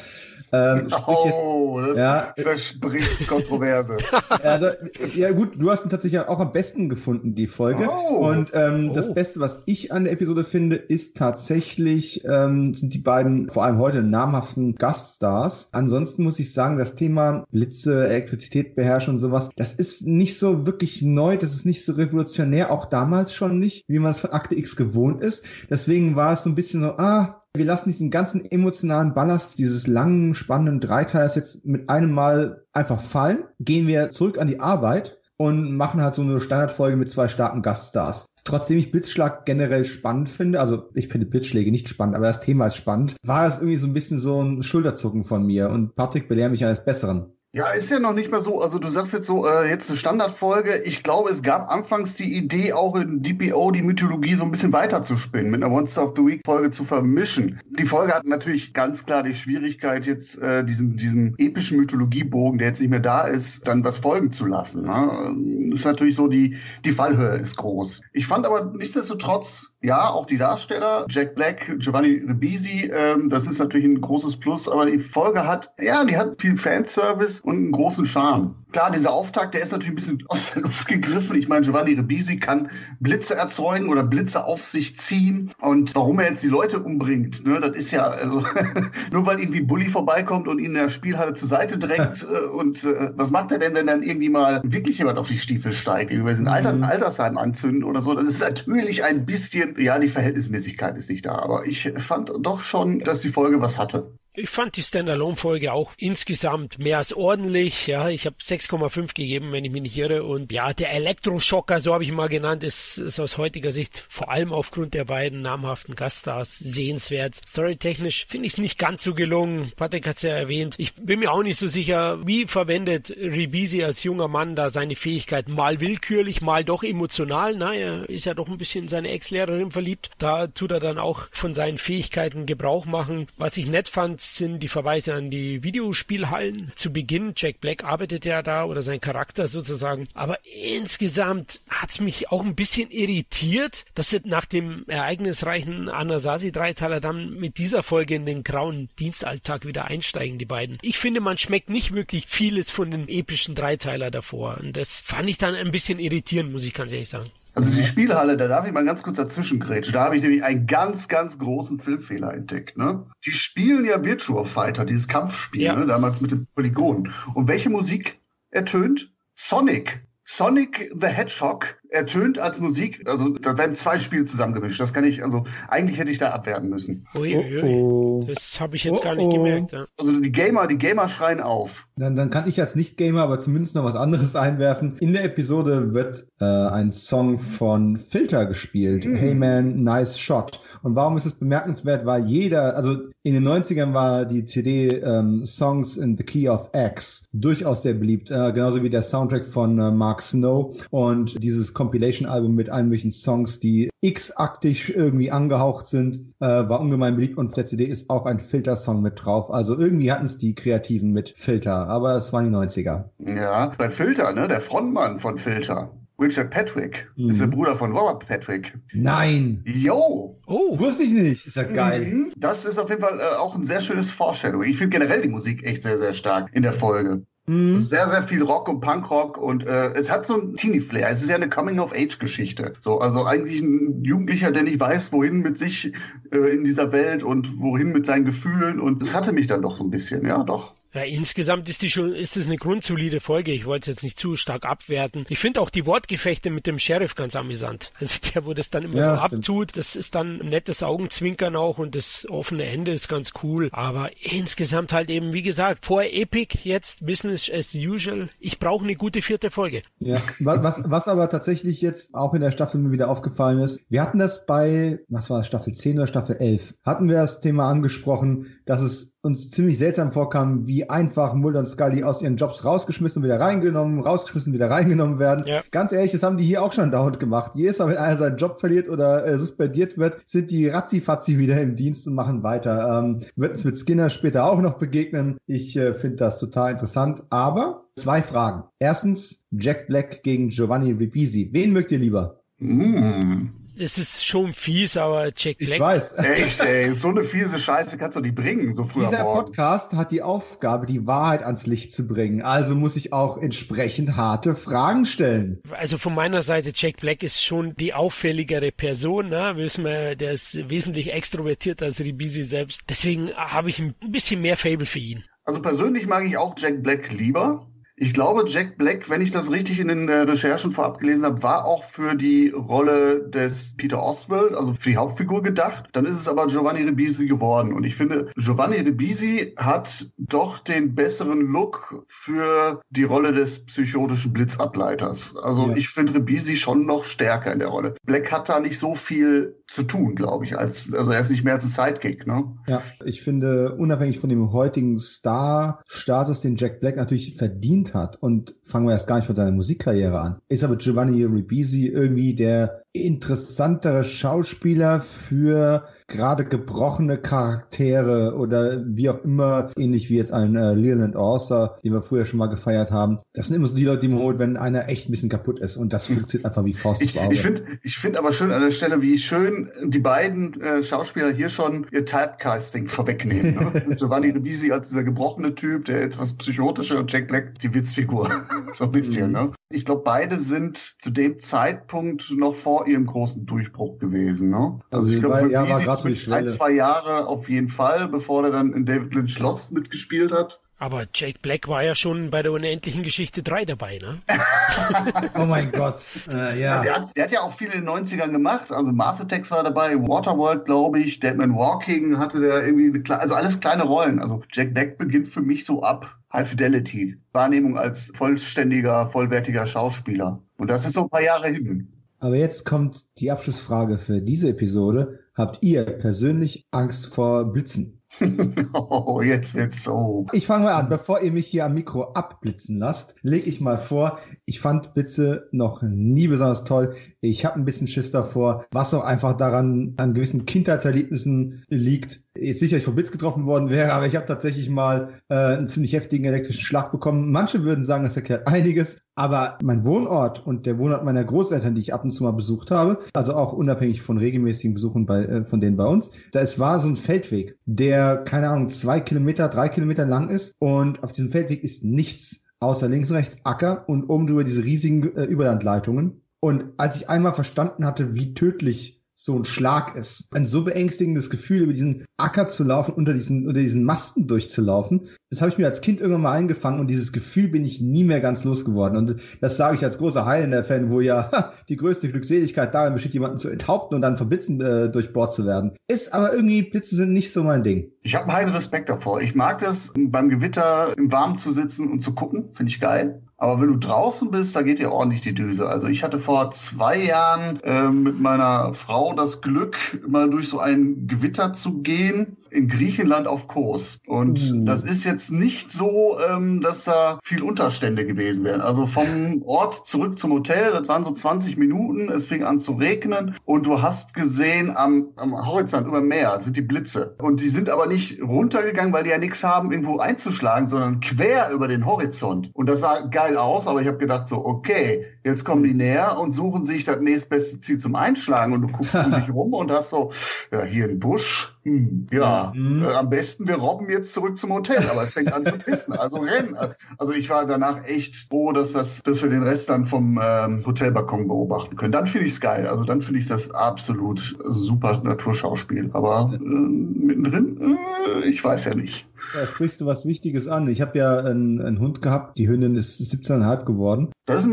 Ähm, oh, das ja, verspricht Kontroverse. Also, ja gut, du hast ihn tatsächlich auch am besten gefunden, die Folge. Oh. Und ähm, oh. das Beste, was ich an der Episode finde, ist tatsächlich, ähm, sind die beiden, vor allem heute, namhaften Gaststars. Ansonsten muss ich sagen, das Thema Blitze, Elektrizität beherrschen und sowas, das ist nicht so wirklich neu, das ist nicht so revolutionär, auch damals schon nicht, wie man es von Akte X gewohnt ist. Deswegen war es so ein bisschen so, ah, wir lassen diesen ganzen emotionalen Ballast dieses langen, spannenden Dreiteilers jetzt mit einem Mal einfach fallen, gehen wir zurück an die Arbeit und machen halt so eine Standardfolge mit zwei starken Gaststars. Trotzdem ich Blitzschlag generell spannend finde, also ich finde Blitzschläge nicht spannend, aber das Thema ist spannend, war es irgendwie so ein bisschen so ein Schulterzucken von mir und Patrick belehrt mich eines Besseren. Ja, ist ja noch nicht mehr so. Also du sagst jetzt so, äh, jetzt eine Standardfolge. Ich glaube, es gab anfangs die Idee, auch in DPO die Mythologie so ein bisschen weiter zu spinnen, mit einer Monster of the Week Folge zu vermischen. Die Folge hat natürlich ganz klar die Schwierigkeit, jetzt äh, diesem, diesem epischen Mythologiebogen, der jetzt nicht mehr da ist, dann was folgen zu lassen. Ne? Das ist natürlich so, die, die Fallhöhe ist groß. Ich fand aber nichtsdestotrotz ja, auch die Darsteller, Jack Black, Giovanni Ribisi, ähm, das ist natürlich ein großes Plus, aber die Folge hat, ja, die hat viel Fanservice und einen großen Charme. Klar, dieser Auftakt, der ist natürlich ein bisschen aus der Luft gegriffen. Ich meine, Giovanni Ribisi kann Blitze erzeugen oder Blitze auf sich ziehen. Und warum er jetzt die Leute umbringt, ne, das ist ja, also, nur weil irgendwie Bully vorbeikommt und ihn in der Spielhalle zur Seite drängt. äh, und äh, was macht er denn, wenn dann irgendwie mal wirklich jemand auf die Stiefel steigt, über ein Alter, mhm. Altersheim anzünden oder so? Das ist natürlich ein bisschen, ja, die Verhältnismäßigkeit ist nicht da. Aber ich fand doch schon, dass die Folge was hatte. Ich fand die Standalone-Folge auch insgesamt mehr als ordentlich. Ja, ich habe 6,5 gegeben, wenn ich mich nicht irre. Und ja, der Elektroschocker, so habe ich ihn mal genannt, ist, ist aus heutiger Sicht vor allem aufgrund der beiden namhaften Gaststars sehenswert. Storytechnisch finde ich es nicht ganz so gelungen. Patrick hat es ja erwähnt. Ich bin mir auch nicht so sicher, wie verwendet Ribisi als junger Mann da seine Fähigkeiten. Mal willkürlich, mal doch emotional. Na, er ist ja doch ein bisschen in seine Ex-Lehrerin verliebt. Da tut er dann auch von seinen Fähigkeiten Gebrauch machen. Was ich nett fand, sind die Verweise an die Videospielhallen. Zu Beginn, Jack Black arbeitet ja da oder sein Charakter sozusagen. Aber insgesamt hat's mich auch ein bisschen irritiert, dass sie nach dem ereignisreichen Anasazi-Dreiteiler dann mit dieser Folge in den grauen Dienstalltag wieder einsteigen, die beiden. Ich finde, man schmeckt nicht wirklich vieles von den epischen Dreiteiler davor. Und das fand ich dann ein bisschen irritierend, muss ich ganz ehrlich sagen. Also die Spielhalle, da darf ich mal ganz kurz dazwischen grätschen. Da habe ich nämlich einen ganz, ganz großen Filmfehler entdeckt. Ne? Die spielen ja Virtua Fighter, dieses Kampfspiel, ja. ne? damals mit den Polygonen. Und welche Musik ertönt? Sonic. Sonic the Hedgehog ertönt als Musik, also da werden zwei Spiele zusammengemischt. Das kann ich, also eigentlich hätte ich da abwerten müssen. Ui, ui, ui. Oh, oh. Das habe ich jetzt oh, gar nicht gemerkt. Ja. Also die Gamer, die Gamer schreien auf. Dann, dann kann ich als Nicht-Gamer aber zumindest noch was anderes einwerfen. In der Episode wird äh, ein Song von Filter gespielt. Mhm. Hey man, nice shot. Und warum ist es bemerkenswert? Weil jeder, also in den 90ern war die CD ähm, Songs in the Key of X durchaus sehr beliebt, äh, genauso wie der Soundtrack von äh, Mark Snow. Und dieses Compilation-Album mit allen möglichen Songs, die X-aktig irgendwie angehaucht sind, äh, war ungemein beliebt und auf der CD ist auch ein Filter-Song mit drauf. Also irgendwie hatten es die Kreativen mit Filter, aber es waren die 90er. Ja, bei Filter, ne, der Frontmann von Filter. Richard Patrick mhm. ist der Bruder von Robert Patrick. Nein. Jo. Oh, wusste ich nicht. Ist ja geil. Mhm. Das ist auf jeden Fall äh, auch ein sehr schönes Foreshadowing. Ich finde generell die Musik echt sehr, sehr stark in der Folge. Mhm. Sehr, sehr viel Rock und Punkrock und äh, es hat so ein Teenie-Flair. Es ist ja eine Coming-of-Age-Geschichte. So, also eigentlich ein Jugendlicher, der nicht weiß, wohin mit sich äh, in dieser Welt und wohin mit seinen Gefühlen. Und es hatte mich dann doch so ein bisschen, ja, doch. Ja, insgesamt ist die schon, ist es eine grundsolide Folge. Ich wollte es jetzt nicht zu stark abwerten. Ich finde auch die Wortgefechte mit dem Sheriff ganz amüsant. Also der, wo das dann immer ja, so stimmt. abtut, das ist dann ein nettes Augenzwinkern auch und das offene Ende ist ganz cool. Aber insgesamt halt eben, wie gesagt, vor Epic, jetzt Business as usual. Ich brauche eine gute vierte Folge. Ja, was, was, was aber tatsächlich jetzt auch in der Staffel mir wieder aufgefallen ist, wir hatten das bei, was war das, Staffel 10 oder Staffel 11, hatten wir das Thema angesprochen, dass es uns ziemlich seltsam vorkam, wie einfach Mulder und Scully aus ihren Jobs rausgeschmissen und wieder reingenommen, rausgeschmissen und wieder reingenommen werden. Ja. Ganz ehrlich, das haben die hier auch schon dauernd gemacht. Jedes Mal, wenn einer seinen Job verliert oder äh, suspendiert wird, sind die ratzifatzi wieder im Dienst und machen weiter. Ähm, wird uns mit Skinner später auch noch begegnen. Ich äh, finde das total interessant. Aber zwei Fragen. Erstens, Jack Black gegen Giovanni Ribisi. Wen mögt ihr lieber? Mm das ist schon fies, aber Jack Black. Ich weiß. Echt, ey, so eine fiese Scheiße kannst du nicht bringen, so früh Dieser Podcast hat die Aufgabe, die Wahrheit ans Licht zu bringen. Also muss ich auch entsprechend harte Fragen stellen. Also von meiner Seite, Jack Black ist schon die auffälligere Person, ne? Wissen wir, der ist wesentlich extrovertierter als Ribisi selbst. Deswegen habe ich ein bisschen mehr Fable für ihn. Also persönlich mag ich auch Jack Black lieber. Ich glaube, Jack Black, wenn ich das richtig in den äh, Recherchen vorab gelesen habe, war auch für die Rolle des Peter Oswald, also für die Hauptfigur gedacht. Dann ist es aber Giovanni Ribisi geworden. Und ich finde, Giovanni Ribisi hat doch den besseren Look für die Rolle des psychotischen Blitzableiters. Also ja. ich finde Ribisi schon noch stärker in der Rolle. Black hat da nicht so viel zu tun, glaube ich, als, also er ist nicht mehr als ein Sidekick, ne? Ja, ich finde, unabhängig von dem heutigen Star-Status, den Jack Black natürlich verdient hat, und fangen wir erst gar nicht von seiner Musikkarriere an, ist aber Giovanni Ribisi irgendwie der interessantere Schauspieler für gerade gebrochene Charaktere oder wie auch immer, ähnlich wie jetzt ein äh, Leland Orser, den wir früher schon mal gefeiert haben. Das sind immer so die Leute, die man holt, wenn einer echt ein bisschen kaputt ist und das funktioniert einfach wie Faust ich, Ich finde ich find aber schön an der Stelle, wie schön die beiden äh, Schauspieler hier schon ihr Typecasting vorwegnehmen. Ne? Giovanni Ribisi als dieser gebrochene Typ, der etwas psychotische und Jack Black die Witzfigur. so ein bisschen, mhm. ne? Ich glaube, beide sind zu dem Zeitpunkt noch vor ihrem großen Durchbruch gewesen. Ne? Also, also ich glaube, ja, war gerade ein, zwei Jahre auf jeden Fall, bevor er dann in David Lynch Lost mitgespielt hat. Aber Jake Black war ja schon bei der unendlichen Geschichte 3 dabei, ne? oh mein Gott. Äh, ja. Der hat, der, hat, ja auch viel in den 90ern gemacht. Also Mars Attacks war dabei, Waterworld, glaube ich, Deadman Walking hatte der irgendwie, also alles kleine Rollen. Also Jack Black beginnt für mich so ab High Fidelity. Wahrnehmung als vollständiger, vollwertiger Schauspieler. Und das ist so ein paar Jahre hin. Aber jetzt kommt die Abschlussfrage für diese Episode. Habt ihr persönlich Angst vor Blitzen? oh, jetzt wird's so. Ich fange mal an. Bevor ihr mich hier am Mikro abblitzen lasst, lege ich mal vor, ich fand Blitze noch nie besonders toll. Ich habe ein bisschen Schiss davor, was auch einfach daran an gewissen Kindheitserlebnissen liegt. Ist sicher, ich vom Blitz getroffen worden wäre, aber ich habe tatsächlich mal äh, einen ziemlich heftigen elektrischen Schlag bekommen. Manche würden sagen, das erklärt einiges, aber mein Wohnort und der Wohnort meiner Großeltern, die ich ab und zu mal besucht habe, also auch unabhängig von regelmäßigen Besuchen bei, äh, von denen bei uns, da es war so ein Feldweg, der, keine Ahnung, zwei Kilometer, drei Kilometer lang ist und auf diesem Feldweg ist nichts außer links und rechts Acker und oben drüber diese riesigen äh, Überlandleitungen. Und als ich einmal verstanden hatte, wie tödlich so ein Schlag ist. Ein so beängstigendes Gefühl, über diesen Acker zu laufen, unter diesen, unter diesen Masten durchzulaufen. Das habe ich mir als Kind irgendwann mal eingefangen und dieses Gefühl bin ich nie mehr ganz losgeworden. Und das sage ich als großer Highlander-Fan, wo ja die größte Glückseligkeit darin besteht, jemanden zu enthaupten und dann verblitzen äh, durchbohrt zu werden. Ist aber irgendwie, Blitze sind nicht so mein Ding. Ich habe einen Respekt davor. Ich mag das, beim Gewitter im Warmen zu sitzen und zu gucken. Finde ich geil. Aber wenn du draußen bist, da geht dir ordentlich die Düse. Also ich hatte vor zwei Jahren äh, mit meiner Frau das Glück, mal durch so ein Gewitter zu gehen in Griechenland auf Kurs. Und uh. das ist jetzt nicht so, ähm, dass da viel Unterstände gewesen wären. Also vom Ort zurück zum Hotel, das waren so 20 Minuten, es fing an zu regnen und du hast gesehen, am, am Horizont über Meer sind die Blitze. Und die sind aber nicht runtergegangen, weil die ja nichts haben, irgendwo einzuschlagen, sondern quer über den Horizont. Und das sah geil aus, aber ich habe gedacht so, okay, Jetzt kommen die näher und suchen sich das nächstbeste Ziel zum Einschlagen und du guckst um dich rum und hast so, ja, hier ein Busch, hm, ja, mhm. äh, am besten wir robben jetzt zurück zum Hotel, aber es fängt an zu pissen, also rennen. Also ich war danach echt froh, dass, das, dass wir den Rest dann vom ähm, Hotelbalkon beobachten können. Dann finde ich es geil, also dann finde ich das absolut super Naturschauspiel, aber äh, mittendrin, äh, ich weiß ja nicht. Da sprichst du was Wichtiges an. Ich habe ja einen, einen, Hund gehabt, die Hündin ist 17,5 geworden. Das ist ein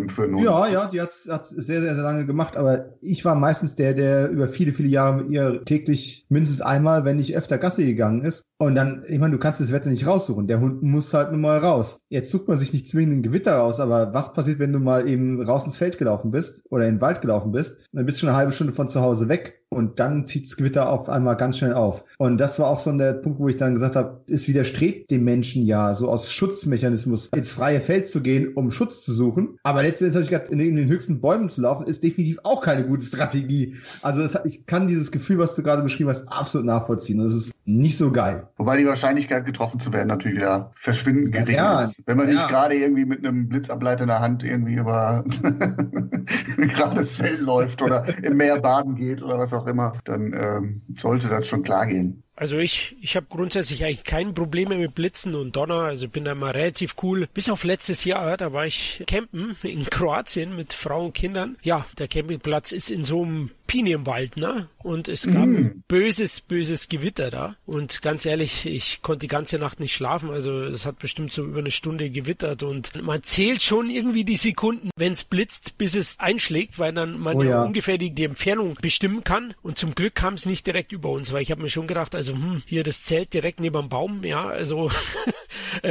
Methosalem für Hund. Ja, ja, die hat es sehr, sehr, sehr lange gemacht, aber ich war meistens der, der über viele, viele Jahre mit ihr täglich mindestens einmal, wenn nicht öfter Gasse gegangen ist. Und dann, ich meine, du kannst das Wetter nicht raussuchen. Der Hund muss halt nun mal raus. Jetzt sucht man sich nicht zwingend ein Gewitter raus, aber was passiert, wenn du mal eben raus ins Feld gelaufen bist oder in den Wald gelaufen bist? Dann bist du schon eine halbe Stunde von zu Hause weg und dann zieht das Gewitter auf einmal ganz schnell auf. Und das war auch so der Punkt, wo ich dann gesagt habe, es widerstrebt dem Menschen ja, so aus Schutzmechanismus ins freie Feld zu gehen, um Schutz zu suchen. Aber letztendlich habe ich gesagt, in den höchsten Bäumen zu laufen, ist definitiv auch keine gute Strategie. Also das, ich kann dieses Gefühl, was du gerade beschrieben hast, absolut nachvollziehen. Das ist nicht so geil. Wobei die Wahrscheinlichkeit, getroffen zu werden, natürlich wieder verschwindend gering ja, ist. Wenn man ja. nicht gerade irgendwie mit einem Blitzableiter in der Hand irgendwie über gerades Feld läuft oder im Meer baden geht oder was auch immer, dann ähm, sollte das schon klar gehen. Also ich, ich habe grundsätzlich eigentlich keine Probleme mit Blitzen und Donner. Also bin da mal relativ cool. Bis auf letztes Jahr, da war ich campen in Kroatien mit Frau und Kindern. Ja, der Campingplatz ist in so einem Pinienwald, ne? Und es gab mm. ein böses, böses Gewitter da. Und ganz ehrlich, ich konnte die ganze Nacht nicht schlafen. Also es hat bestimmt so über eine Stunde gewittert und man zählt schon irgendwie die Sekunden, wenn es blitzt, bis es einschlägt, weil dann man oh, ja. ungefähr die, die, Entfernung bestimmen kann. Und zum Glück kam es nicht direkt über uns, weil ich habe mir schon gedacht, also hm, hier das Zelt direkt neben dem Baum, ja, also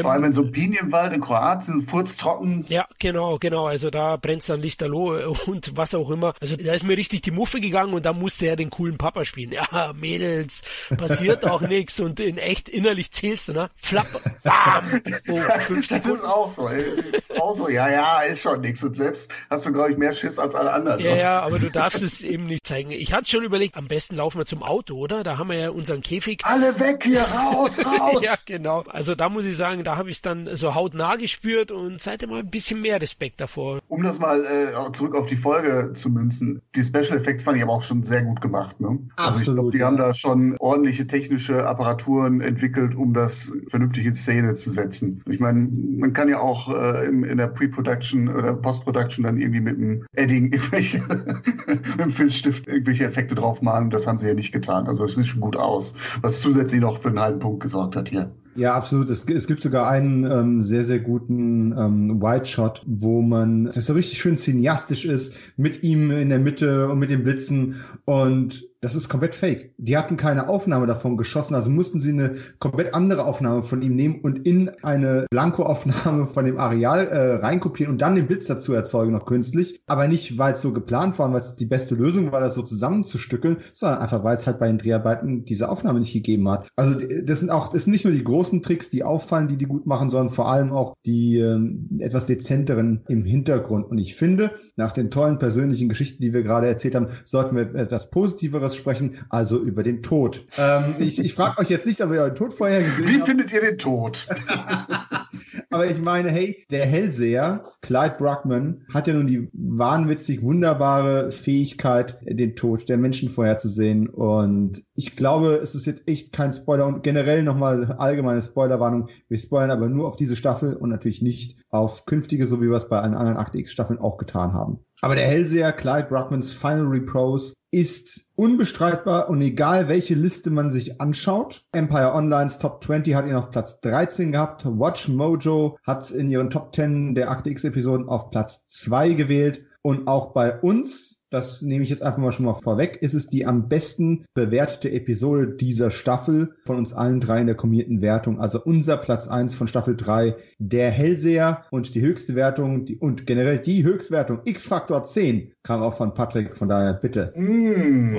Vor allem in so einem Pinienwald in Kroatien, furztrocken. Ja, genau, genau. Also da brennt dann Lichterloh und was auch immer. Also da ist mir richtig die Muffe gegangen und da musste er den coolen Papa spielen. Ja, Mädels, passiert auch nichts und in echt innerlich zählst du, ne? Flapp, bam. Oh, fünf Sekunden. Das ist auch so. Ey. Auch so, ja, ja, ist schon nichts. Und selbst hast du, glaube ich, mehr Schiss als alle anderen. Ja, ja, aber du darfst es eben nicht zeigen. Ich hatte schon überlegt, am besten laufen wir zum Auto, oder? Da haben wir ja unseren Käfig. Alle weg hier, raus, raus. ja, genau. Also da muss ich sagen, da habe ich es dann so hautnah gespürt und seitdem mal ein bisschen mehr Respekt davor. Um das mal äh, zurück auf die Folge zu münzen, die Special Effects fand ich aber auch schon sehr gut gemacht. Ne? Absolut. Also ich glaube, die haben da schon ordentliche technische Apparaturen entwickelt, um das vernünftig in Szene zu setzen. Ich meine, man kann ja auch äh, in, in der Pre-Production oder Post-Production dann irgendwie mit einem Edding irgendwelche, mit einem Filzstift irgendwelche Effekte draufmalen. Das haben sie ja nicht getan. Also es sieht schon gut aus. Was zusätzlich noch für einen halben Punkt gesorgt hat hier. Ja, absolut. Es, es gibt sogar einen ähm, sehr, sehr guten ähm, White Shot, wo man, das so richtig schön cineastisch ist, mit ihm in der Mitte und mit den Blitzen und das ist komplett fake. Die hatten keine Aufnahme davon geschossen, also mussten sie eine komplett andere Aufnahme von ihm nehmen und in eine Blanko-Aufnahme von dem Areal äh, reinkopieren und dann den Blitz dazu erzeugen, noch künstlich. Aber nicht, weil es so geplant war, weil es die beste Lösung war, das so zusammenzustückeln, sondern einfach, weil es halt bei den Dreharbeiten diese Aufnahme nicht gegeben hat. Also das sind auch, das sind nicht nur die großen Tricks, die auffallen, die die gut machen, sondern vor allem auch die ähm, etwas dezenteren im Hintergrund. Und ich finde, nach den tollen persönlichen Geschichten, die wir gerade erzählt haben, sollten wir etwas Positiveres anderes sprechen, also über den Tod. Ähm, ich ich frage euch jetzt nicht, ob ihr euren Tod vorher gesehen Wie habt. Wie findet ihr den Tod? Aber ich meine, hey, der Hellseher, Clyde Bruckman, hat ja nun die wahnwitzig wunderbare Fähigkeit, den Tod der Menschen vorherzusehen. Und ich glaube, es ist jetzt echt kein Spoiler und generell nochmal allgemeine Spoilerwarnung. Wir spoilern aber nur auf diese Staffel und natürlich nicht auf künftige, so wie wir es bei allen anderen Akte X Staffeln auch getan haben. Aber der Hellseher Clyde Bruckmans Final Repose ist unbestreitbar und egal welche Liste man sich anschaut. Empire Online's Top 20 hat ihn auf Platz 13 gehabt. Watch Mojo hat in ihren Top 10 der Akte X Episoden auf Platz 2 gewählt. Und auch bei uns das nehme ich jetzt einfach mal schon mal vorweg, ist es die am besten bewertete Episode dieser Staffel von uns allen drei in der kombinierten Wertung. Also unser Platz eins von Staffel drei, der Hellseher und die höchste Wertung die, und generell die Höchstwertung X-Faktor 10 kam auch von Patrick, von daher bitte. Mm.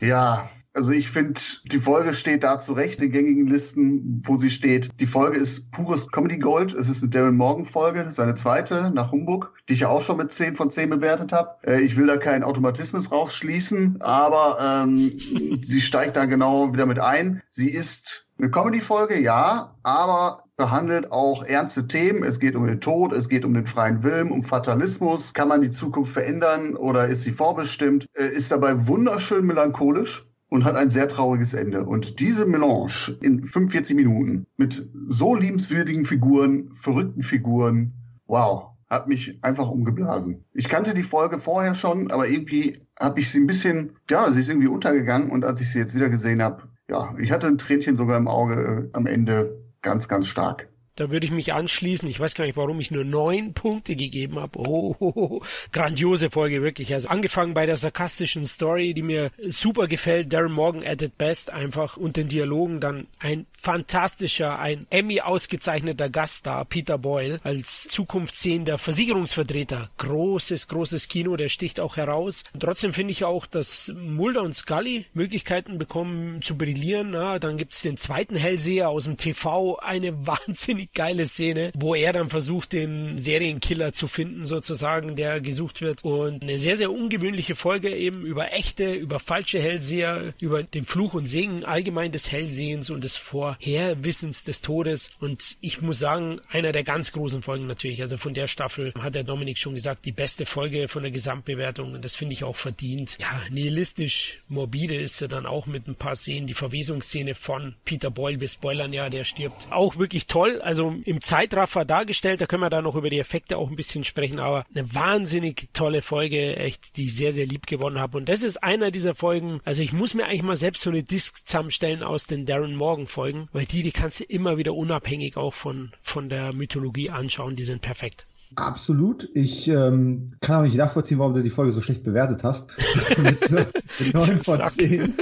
Ja, also ich finde, die Folge steht da zu Recht in gängigen Listen, wo sie steht. Die Folge ist pures Comedy Gold. Es ist eine Darren Morgan Folge, seine zweite nach Humbug, die ich ja auch schon mit 10 von 10 bewertet habe. Äh, ich will da keinen Automatismus rausschließen, aber ähm, sie steigt da genau wieder mit ein. Sie ist eine Comedy-Folge, ja, aber behandelt auch ernste Themen. Es geht um den Tod, es geht um den freien Willen, um Fatalismus. Kann man die Zukunft verändern oder ist sie vorbestimmt? Äh, ist dabei wunderschön melancholisch und hat ein sehr trauriges Ende. Und diese Melange in 45 Minuten mit so liebenswürdigen Figuren, verrückten Figuren, wow, hat mich einfach umgeblasen. Ich kannte die Folge vorher schon, aber irgendwie habe ich sie ein bisschen, ja, sie ist irgendwie untergegangen und als ich sie jetzt wieder gesehen habe, ja, ich hatte ein Tränchen sogar im Auge äh, am Ende ganz, ganz stark. Da würde ich mich anschließen. Ich weiß gar nicht, warum ich nur neun Punkte gegeben habe. Oh, oh, oh, grandiose Folge, wirklich. Also angefangen bei der sarkastischen Story, die mir super gefällt. Darren Morgan at it best einfach und den Dialogen dann ein fantastischer, ein Emmy ausgezeichneter Gast da, Peter Boyle, als zukunftssehender Versicherungsvertreter. Großes, großes Kino, der sticht auch heraus. Und trotzdem finde ich auch, dass Mulder und Scully Möglichkeiten bekommen zu brillieren. Ja, dann gibt's den zweiten Hellseher aus dem TV, eine wahnsinnig geile Szene, wo er dann versucht, den Serienkiller zu finden, sozusagen, der gesucht wird. Und eine sehr, sehr ungewöhnliche Folge eben über echte, über falsche Hellseher, über den Fluch und Segen allgemein des Hellsehens und des Vorherwissens des Todes. Und ich muss sagen, einer der ganz großen Folgen natürlich. Also von der Staffel hat der Dominik schon gesagt, die beste Folge von der Gesamtbewertung. Und das finde ich auch verdient. Ja, nihilistisch morbide ist er dann auch mit ein paar Szenen. Die Verwesungsszene von Peter Boyle, wir spoilern ja, der stirbt. Auch wirklich toll also im Zeitraffer dargestellt. Da können wir da noch über die Effekte auch ein bisschen sprechen, aber eine wahnsinnig tolle Folge, echt, die ich sehr, sehr lieb gewonnen habe. Und das ist einer dieser Folgen, also ich muss mir eigentlich mal selbst so eine Disc zusammenstellen aus den Darren Morgan Folgen, weil die, die kannst du immer wieder unabhängig auch von, von der Mythologie anschauen, die sind perfekt. Absolut. Ich ähm, kann auch nicht nachvollziehen, warum du die Folge so schlecht bewertet hast. mit 9 von 10.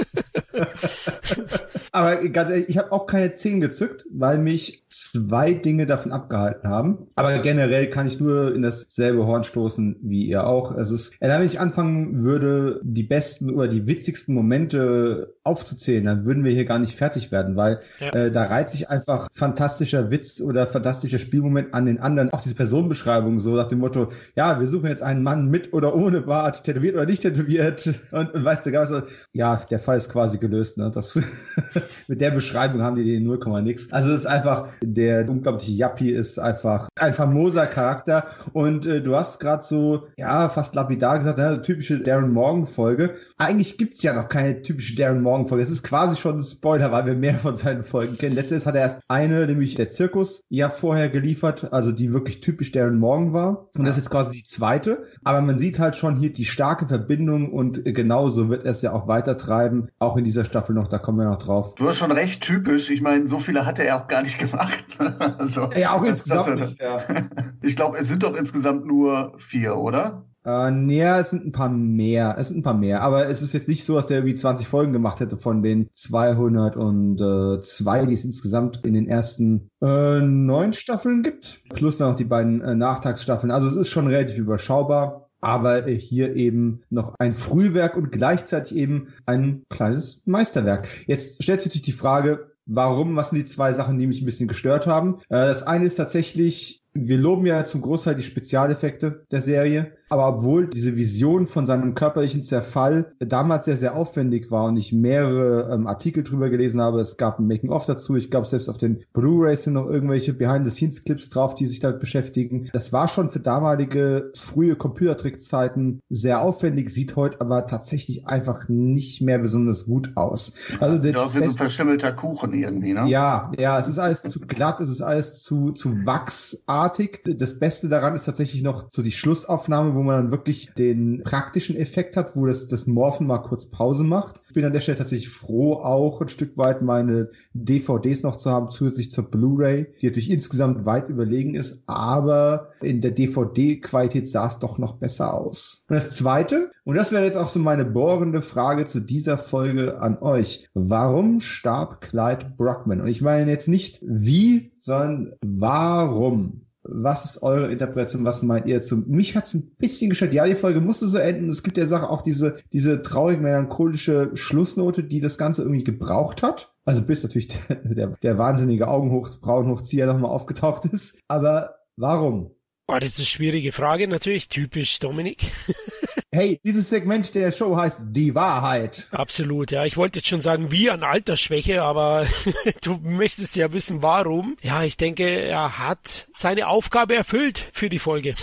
Aber ganz ehrlich, ich habe auch keine 10 gezückt, weil mich zwei Dinge davon abgehalten haben. Aber generell kann ich nur in dasselbe Horn stoßen wie ihr auch. Es ist, wenn ich anfangen würde, die besten oder die witzigsten Momente aufzuzählen, dann würden wir hier gar nicht fertig werden, weil ja. äh, da reiht sich einfach fantastischer Witz oder fantastischer Spielmoment an den anderen. Auch diese Personenbeschreibung so nach dem Motto, ja, wir suchen jetzt einen Mann mit oder ohne Bart, tätowiert oder nicht tätowiert. Und, und weißt du, also, ja, der Fall ist quasi gelöst. Ne? Das mit der Beschreibung haben die den 0, nix. Also es ist einfach, der unglaubliche Yappi ist einfach ein famoser Charakter. Und äh, du hast gerade so, ja, fast lapidar gesagt, ne, typische Darren Morgan-Folge. Eigentlich gibt's ja noch keine typische Darren Morgan-Folge. Es ist quasi schon ein Spoiler, weil wir mehr von seinen Folgen kennen. Letztes hat er erst eine, nämlich der Zirkus, ja vorher geliefert, also die wirklich typisch Darren Morgan war. Und das ist jetzt quasi die zweite. Aber man sieht halt schon hier die starke Verbindung und genauso wird er es ja auch weitertreiben. Auch in dieser Staffel noch, da kommen wir noch drauf. Du hast schon recht typisch. Ich meine, so viele hat er auch gar nicht gemacht. also, ja, auch insgesamt das, nicht, ja. Ich glaube, es sind doch insgesamt nur vier, oder? Äh, nee, es sind ein paar mehr. Es sind ein paar mehr. Aber es ist jetzt nicht so, dass der irgendwie 20 Folgen gemacht hätte von den 202, die es insgesamt in den ersten äh, neun Staffeln gibt. Plus dann noch die beiden äh, Nachtragsstaffeln. Also es ist schon relativ überschaubar aber hier eben noch ein Frühwerk und gleichzeitig eben ein kleines Meisterwerk. Jetzt stellt sich natürlich die Frage, warum, was sind die zwei Sachen, die mich ein bisschen gestört haben? Äh, das eine ist tatsächlich, wir loben ja zum Großteil die Spezialeffekte der Serie. Aber obwohl diese Vision von seinem körperlichen Zerfall damals sehr, sehr aufwendig war und ich mehrere ähm, Artikel drüber gelesen habe, es gab ein Making-of dazu, ich glaube selbst auf den Blu-rays sind noch irgendwelche Behind-the-Scenes-Clips drauf, die sich damit beschäftigen. Das war schon für damalige frühe Computertrickzeiten sehr aufwendig, sieht heute aber tatsächlich einfach nicht mehr besonders gut aus. Also das, ja, wie so ein verschimmelter Kuchen irgendwie, ne? Ja, ja, es ist alles zu glatt, es ist alles zu, zu wachsartig. Das Beste daran ist tatsächlich noch so die Schlussaufnahme, wo wo man dann wirklich den praktischen Effekt hat, wo das, das Morphen mal kurz Pause macht. Ich bin an der Stelle tatsächlich froh, auch ein Stück weit meine DVDs noch zu haben, zusätzlich zur Blu-ray, die natürlich insgesamt weit überlegen ist, aber in der DVD-Qualität sah es doch noch besser aus. Und das zweite, und das wäre jetzt auch so meine bohrende Frage zu dieser Folge an euch. Warum starb Clyde Brockman? Und ich meine jetzt nicht wie, sondern warum? Was ist eure Interpretation? Was meint ihr zu? Mich hat's ein bisschen gestört. Ja, die Folge musste so enden. Es gibt der Sache auch diese, diese traurig melancholische Schlussnote, die das Ganze irgendwie gebraucht hat. Also bis natürlich der, der, der wahnsinnige Augenhoch, Braunhochzieher nochmal aufgetaucht ist. Aber warum? Oh, das ist eine schwierige Frage natürlich. Typisch Dominik. Hey, dieses Segment der Show heißt Die Wahrheit. Absolut, ja. Ich wollte jetzt schon sagen, wie an Altersschwäche, aber du möchtest ja wissen, warum. Ja, ich denke, er hat seine Aufgabe erfüllt für die Folge.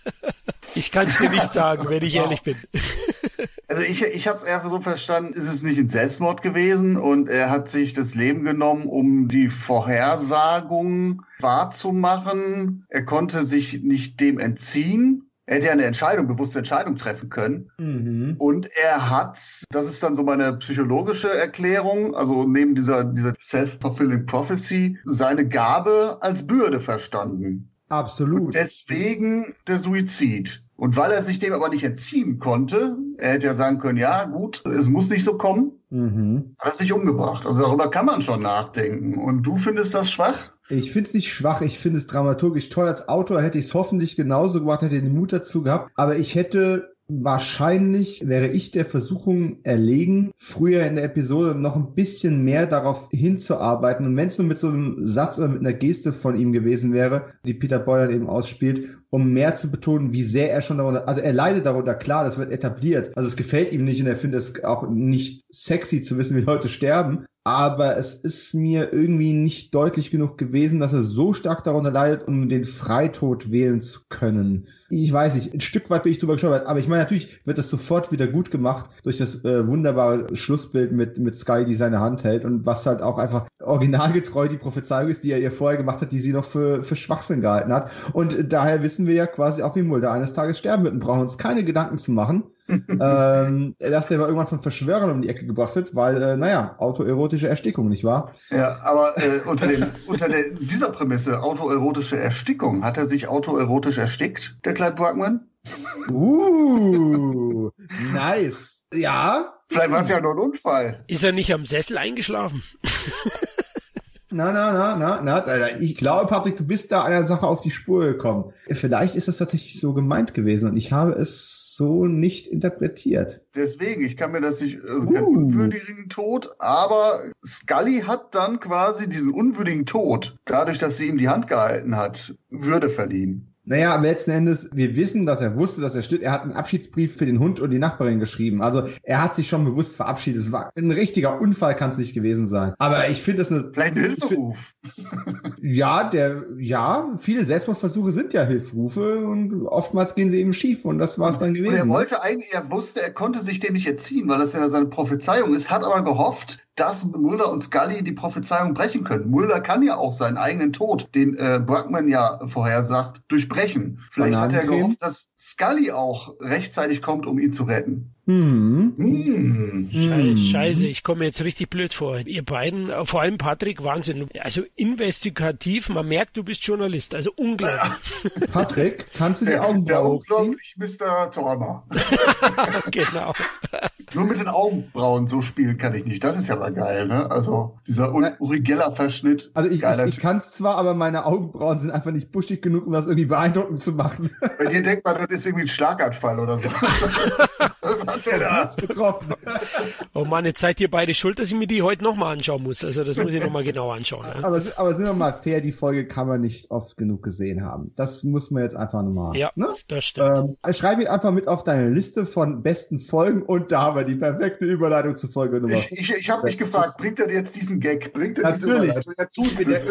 ich kann es dir nicht sagen, wenn ich ehrlich bin. Also ich, ich habe es eher so verstanden, ist es nicht ein Selbstmord gewesen und er hat sich das Leben genommen, um die Vorhersagung wahrzumachen. Er konnte sich nicht dem entziehen. Er hätte ja eine Entscheidung, bewusste Entscheidung treffen können. Mhm. Und er hat, das ist dann so meine psychologische Erklärung, also neben dieser, dieser self-fulfilling prophecy, seine Gabe als Bürde verstanden. Absolut. Und deswegen der Suizid. Und weil er sich dem aber nicht entziehen konnte, er hätte ja sagen können, ja gut, es muss nicht so kommen, mhm. hat er sich umgebracht. Also darüber kann man schon nachdenken. Und du findest das schwach? Ich finde es nicht schwach, ich finde es dramaturgisch toll. Als Autor hätte ich es hoffentlich genauso gemacht, hätte den Mut dazu gehabt. Aber ich hätte Wahrscheinlich wäre ich der Versuchung erlegen, früher in der Episode noch ein bisschen mehr darauf hinzuarbeiten. Und wenn es nur mit so einem Satz oder mit einer Geste von ihm gewesen wäre, die Peter Boyle eben ausspielt, um mehr zu betonen, wie sehr er schon darunter, also er leidet darunter, klar, das wird etabliert. Also es gefällt ihm nicht und er findet es auch nicht sexy zu wissen, wie Leute sterben aber es ist mir irgendwie nicht deutlich genug gewesen, dass er so stark darunter leidet, um den Freitod wählen zu können. Ich weiß nicht, ein Stück weit bin ich drüber gestolpert, aber ich meine, natürlich wird das sofort wieder gut gemacht durch das äh, wunderbare Schlussbild mit, mit Sky, die seine Hand hält und was halt auch einfach originalgetreu die Prophezeiung ist, die er ihr vorher gemacht hat, die sie noch für, für Schwachsinn gehalten hat. Und daher wissen wir ja quasi auch, wie Mulder eines Tages sterben wird und brauchen uns keine Gedanken zu machen ähm, dass der mal irgendwann von Verschwörern um die Ecke gebracht wird, weil, äh, naja, autoerotische Erstickung, nicht wahr? Ja, aber äh, unter, dem, unter der, dieser Prämisse, autoerotische Erstickung, hat er sich autoerotisch erstickt, der Clyde Brackman? Uh, nice. Ja. Vielleicht war es ja nur ein Unfall. Ist er nicht am Sessel eingeschlafen? Na, na, na, na, na. Ich glaube, Patrick, du bist da einer Sache auf die Spur gekommen. Vielleicht ist das tatsächlich so gemeint gewesen und ich habe es so nicht interpretiert. Deswegen, ich kann mir das nicht, also uh. unwürdigen Tod, aber Scully hat dann quasi diesen unwürdigen Tod, dadurch, dass sie ihm die Hand gehalten hat, Würde verliehen. Naja, am letzten Endes, wir wissen, dass er wusste, dass er stirbt. Er hat einen Abschiedsbrief für den Hund und die Nachbarin geschrieben. Also er hat sich schon bewusst verabschiedet. Es war ein richtiger Unfall, kann es nicht gewesen sein. Aber ich finde das eine. Vielleicht ein Hilferuf. ja, der, ja, viele Selbstmordversuche sind ja Hilfrufe und oftmals gehen sie eben schief und das war es dann gewesen. Und er ne? wollte eigentlich, er wusste, er konnte sich dem nicht erziehen, weil das ja seine Prophezeiung ist, hat aber gehofft, dass Mulder und Scully die Prophezeiung brechen können. Mulder kann ja auch seinen eigenen Tod, den äh, Brackman ja vorhersagt, durchbrechen. Vielleicht hat er gehofft, dass Scully auch rechtzeitig kommt, um ihn zu retten. Hm. Hm. Scheiße, Scheiße, ich komme jetzt richtig blöd vor. Ihr beiden, vor allem Patrick, Wahnsinn. Also investigativ, man merkt, du bist Journalist. Also unglaublich. Patrick, kannst du die Augenbrauen unglaublich Mr. Tormer. genau. Nur mit den Augenbrauen so spielen kann ich nicht. Das ist ja mal geil, ne? Also dieser Uri Geller-Verschnitt. Also ich, ich, ich kann es zwar, aber meine Augenbrauen sind einfach nicht buschig genug, um das irgendwie beeindruckend zu machen. Bei dir denkt man, das ist irgendwie ein Schlaganfall oder so. das hat da getroffen. Oh Mann, jetzt seid ihr beide schuld, dass ich mir die heute nochmal anschauen muss. Also das muss ich nochmal genau anschauen. Ne? Aber, aber sind wir mal fair, die Folge kann man nicht oft genug gesehen haben. Das muss man jetzt einfach nochmal. Ja, ne? das stimmt. Ähm, schreib ihn einfach mit auf deine Liste von besten Folgen und da haben wir die perfekte Überleitung zur Folge Nummer. Ich, ich, ich habe mich gefragt, bringt er jetzt diesen Gag? Bringt er Natürlich. Er tut es.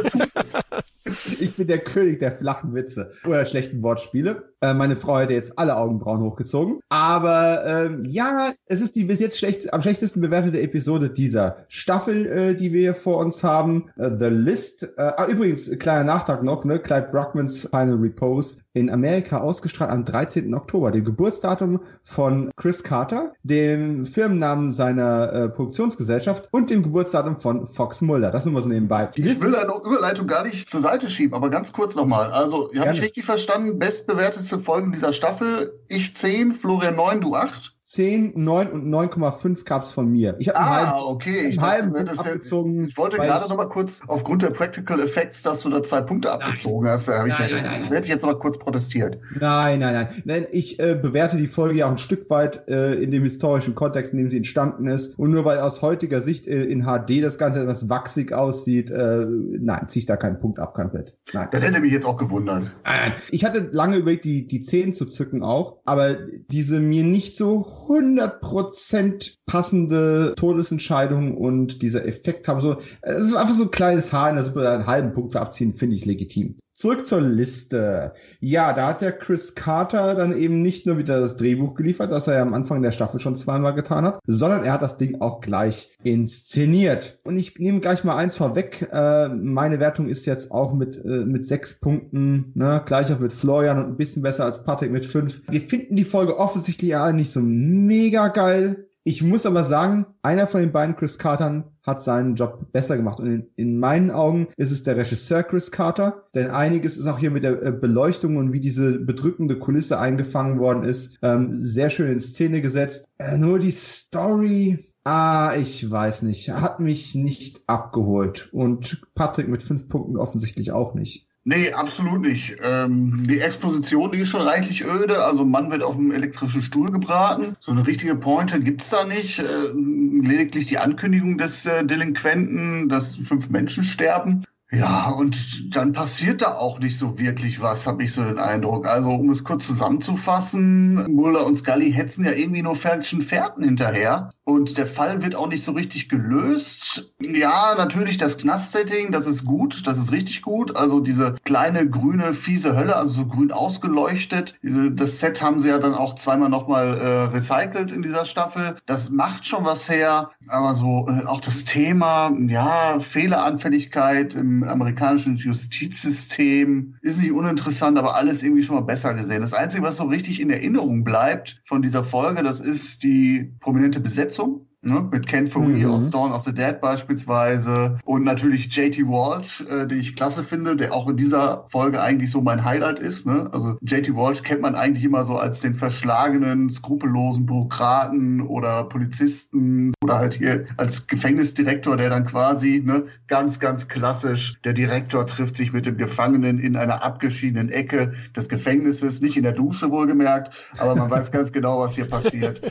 ich bin der König der flachen Witze oder schlechten Wortspiele. Äh, meine Frau hätte jetzt alle Augenbrauen hochgezogen. Aber ähm, ja, es ist die bis jetzt schlecht, am schlechtesten bewertete Episode dieser Staffel, äh, die wir vor uns haben. Äh, The List. Äh, ah, übrigens, kleiner Nachtrag noch, ne? Clyde Bruckmans Final Repose in Amerika ausgestrahlt am 13. Oktober, dem Geburtsdatum von Chris Carter, dem Firmennamen seiner äh, Produktionsgesellschaft und dem Geburtsdatum von Fox Mulder. Das nur mal so nebenbei. Ich will eine Überleitung gar nicht zur Seite schieben, aber ganz kurz nochmal. Also, habe ich richtig verstanden? Bestbewertete Folgen dieser Staffel. Ich 10, Florian 9, du 8? 10, 9 und 9,5 gab es von mir. Ich habe ah, halben, okay. ich, halben Punkt abgezogen. ich wollte gerade noch mal kurz, aufgrund der Practical Effects, dass du da zwei Punkte abgezogen nein. hast, da nein, ich, nein, nein, hätte ich jetzt noch mal kurz protestiert. Nein, nein, nein. nein ich äh, bewerte die Folge ja auch ein Stück weit äh, in dem historischen Kontext, in dem sie entstanden ist. Und nur weil aus heutiger Sicht äh, in HD das Ganze etwas wachsig aussieht, äh, nein, ziehe ich da keinen Punkt ab, komplett. Nein. Das hätte mich jetzt auch gewundert. Nein. Ich hatte lange überlegt, die, die 10 zu zücken auch, aber diese mir nicht so 100% passende Todesentscheidung und dieser Effekt haben so, es ist einfach so ein kleines Haar in der Suppe, einen halben Punkt für abziehen, finde ich legitim. Zurück zur Liste. Ja, da hat der Chris Carter dann eben nicht nur wieder das Drehbuch geliefert, das er ja am Anfang der Staffel schon zweimal getan hat, sondern er hat das Ding auch gleich inszeniert. Und ich nehme gleich mal eins vorweg. Äh, meine Wertung ist jetzt auch mit, äh, mit sechs Punkten, ne? gleich auch mit Florian und ein bisschen besser als Patrick mit fünf. Wir finden die Folge offensichtlich ja nicht so mega geil. Ich muss aber sagen, einer von den beiden Chris Cartern hat seinen Job besser gemacht. Und in, in, meinen Augen ist es der Regisseur Chris Carter, denn einiges ist auch hier mit der äh, Beleuchtung und wie diese bedrückende Kulisse eingefangen worden ist, ähm, sehr schön in Szene gesetzt. Äh, nur die Story, Ah, ich weiß nicht. Hat mich nicht abgeholt. Und Patrick mit fünf Punkten offensichtlich auch nicht. Nee, absolut nicht. Ähm, die Exposition, die ist schon reichlich öde. Also Mann wird auf dem elektrischen Stuhl gebraten. So eine richtige Pointe gibt's da nicht. Äh, lediglich die Ankündigung des äh, Delinquenten, dass fünf Menschen sterben. Ja, und dann passiert da auch nicht so wirklich was, habe ich so den Eindruck. Also, um es kurz zusammenzufassen, Mulder und Scully hetzen ja irgendwie nur falschen Fährten hinterher. Und der Fall wird auch nicht so richtig gelöst. Ja, natürlich das Knastsetting, das ist gut, das ist richtig gut. Also diese kleine grüne, fiese Hölle, also so grün ausgeleuchtet. Das Set haben sie ja dann auch zweimal nochmal äh, recycelt in dieser Staffel. Das macht schon was her. Aber so äh, auch das Thema, ja, Fehleranfälligkeit im amerikanischen Justizsystem. Ist nicht uninteressant, aber alles irgendwie schon mal besser gesehen. Das Einzige, was so richtig in Erinnerung bleibt von dieser Folge, das ist die prominente Besetzung. Ne, mit Ken Fourie mhm. aus Dawn of the Dead beispielsweise und natürlich JT Walsh, äh, den ich klasse finde, der auch in dieser Folge eigentlich so mein Highlight ist. Ne? Also JT Walsh kennt man eigentlich immer so als den verschlagenen, skrupellosen Bürokraten oder Polizisten oder halt hier als Gefängnisdirektor, der dann quasi ne, ganz, ganz klassisch, der Direktor trifft sich mit dem Gefangenen in einer abgeschiedenen Ecke des Gefängnisses, nicht in der Dusche wohlgemerkt, aber man weiß ganz genau, was hier passiert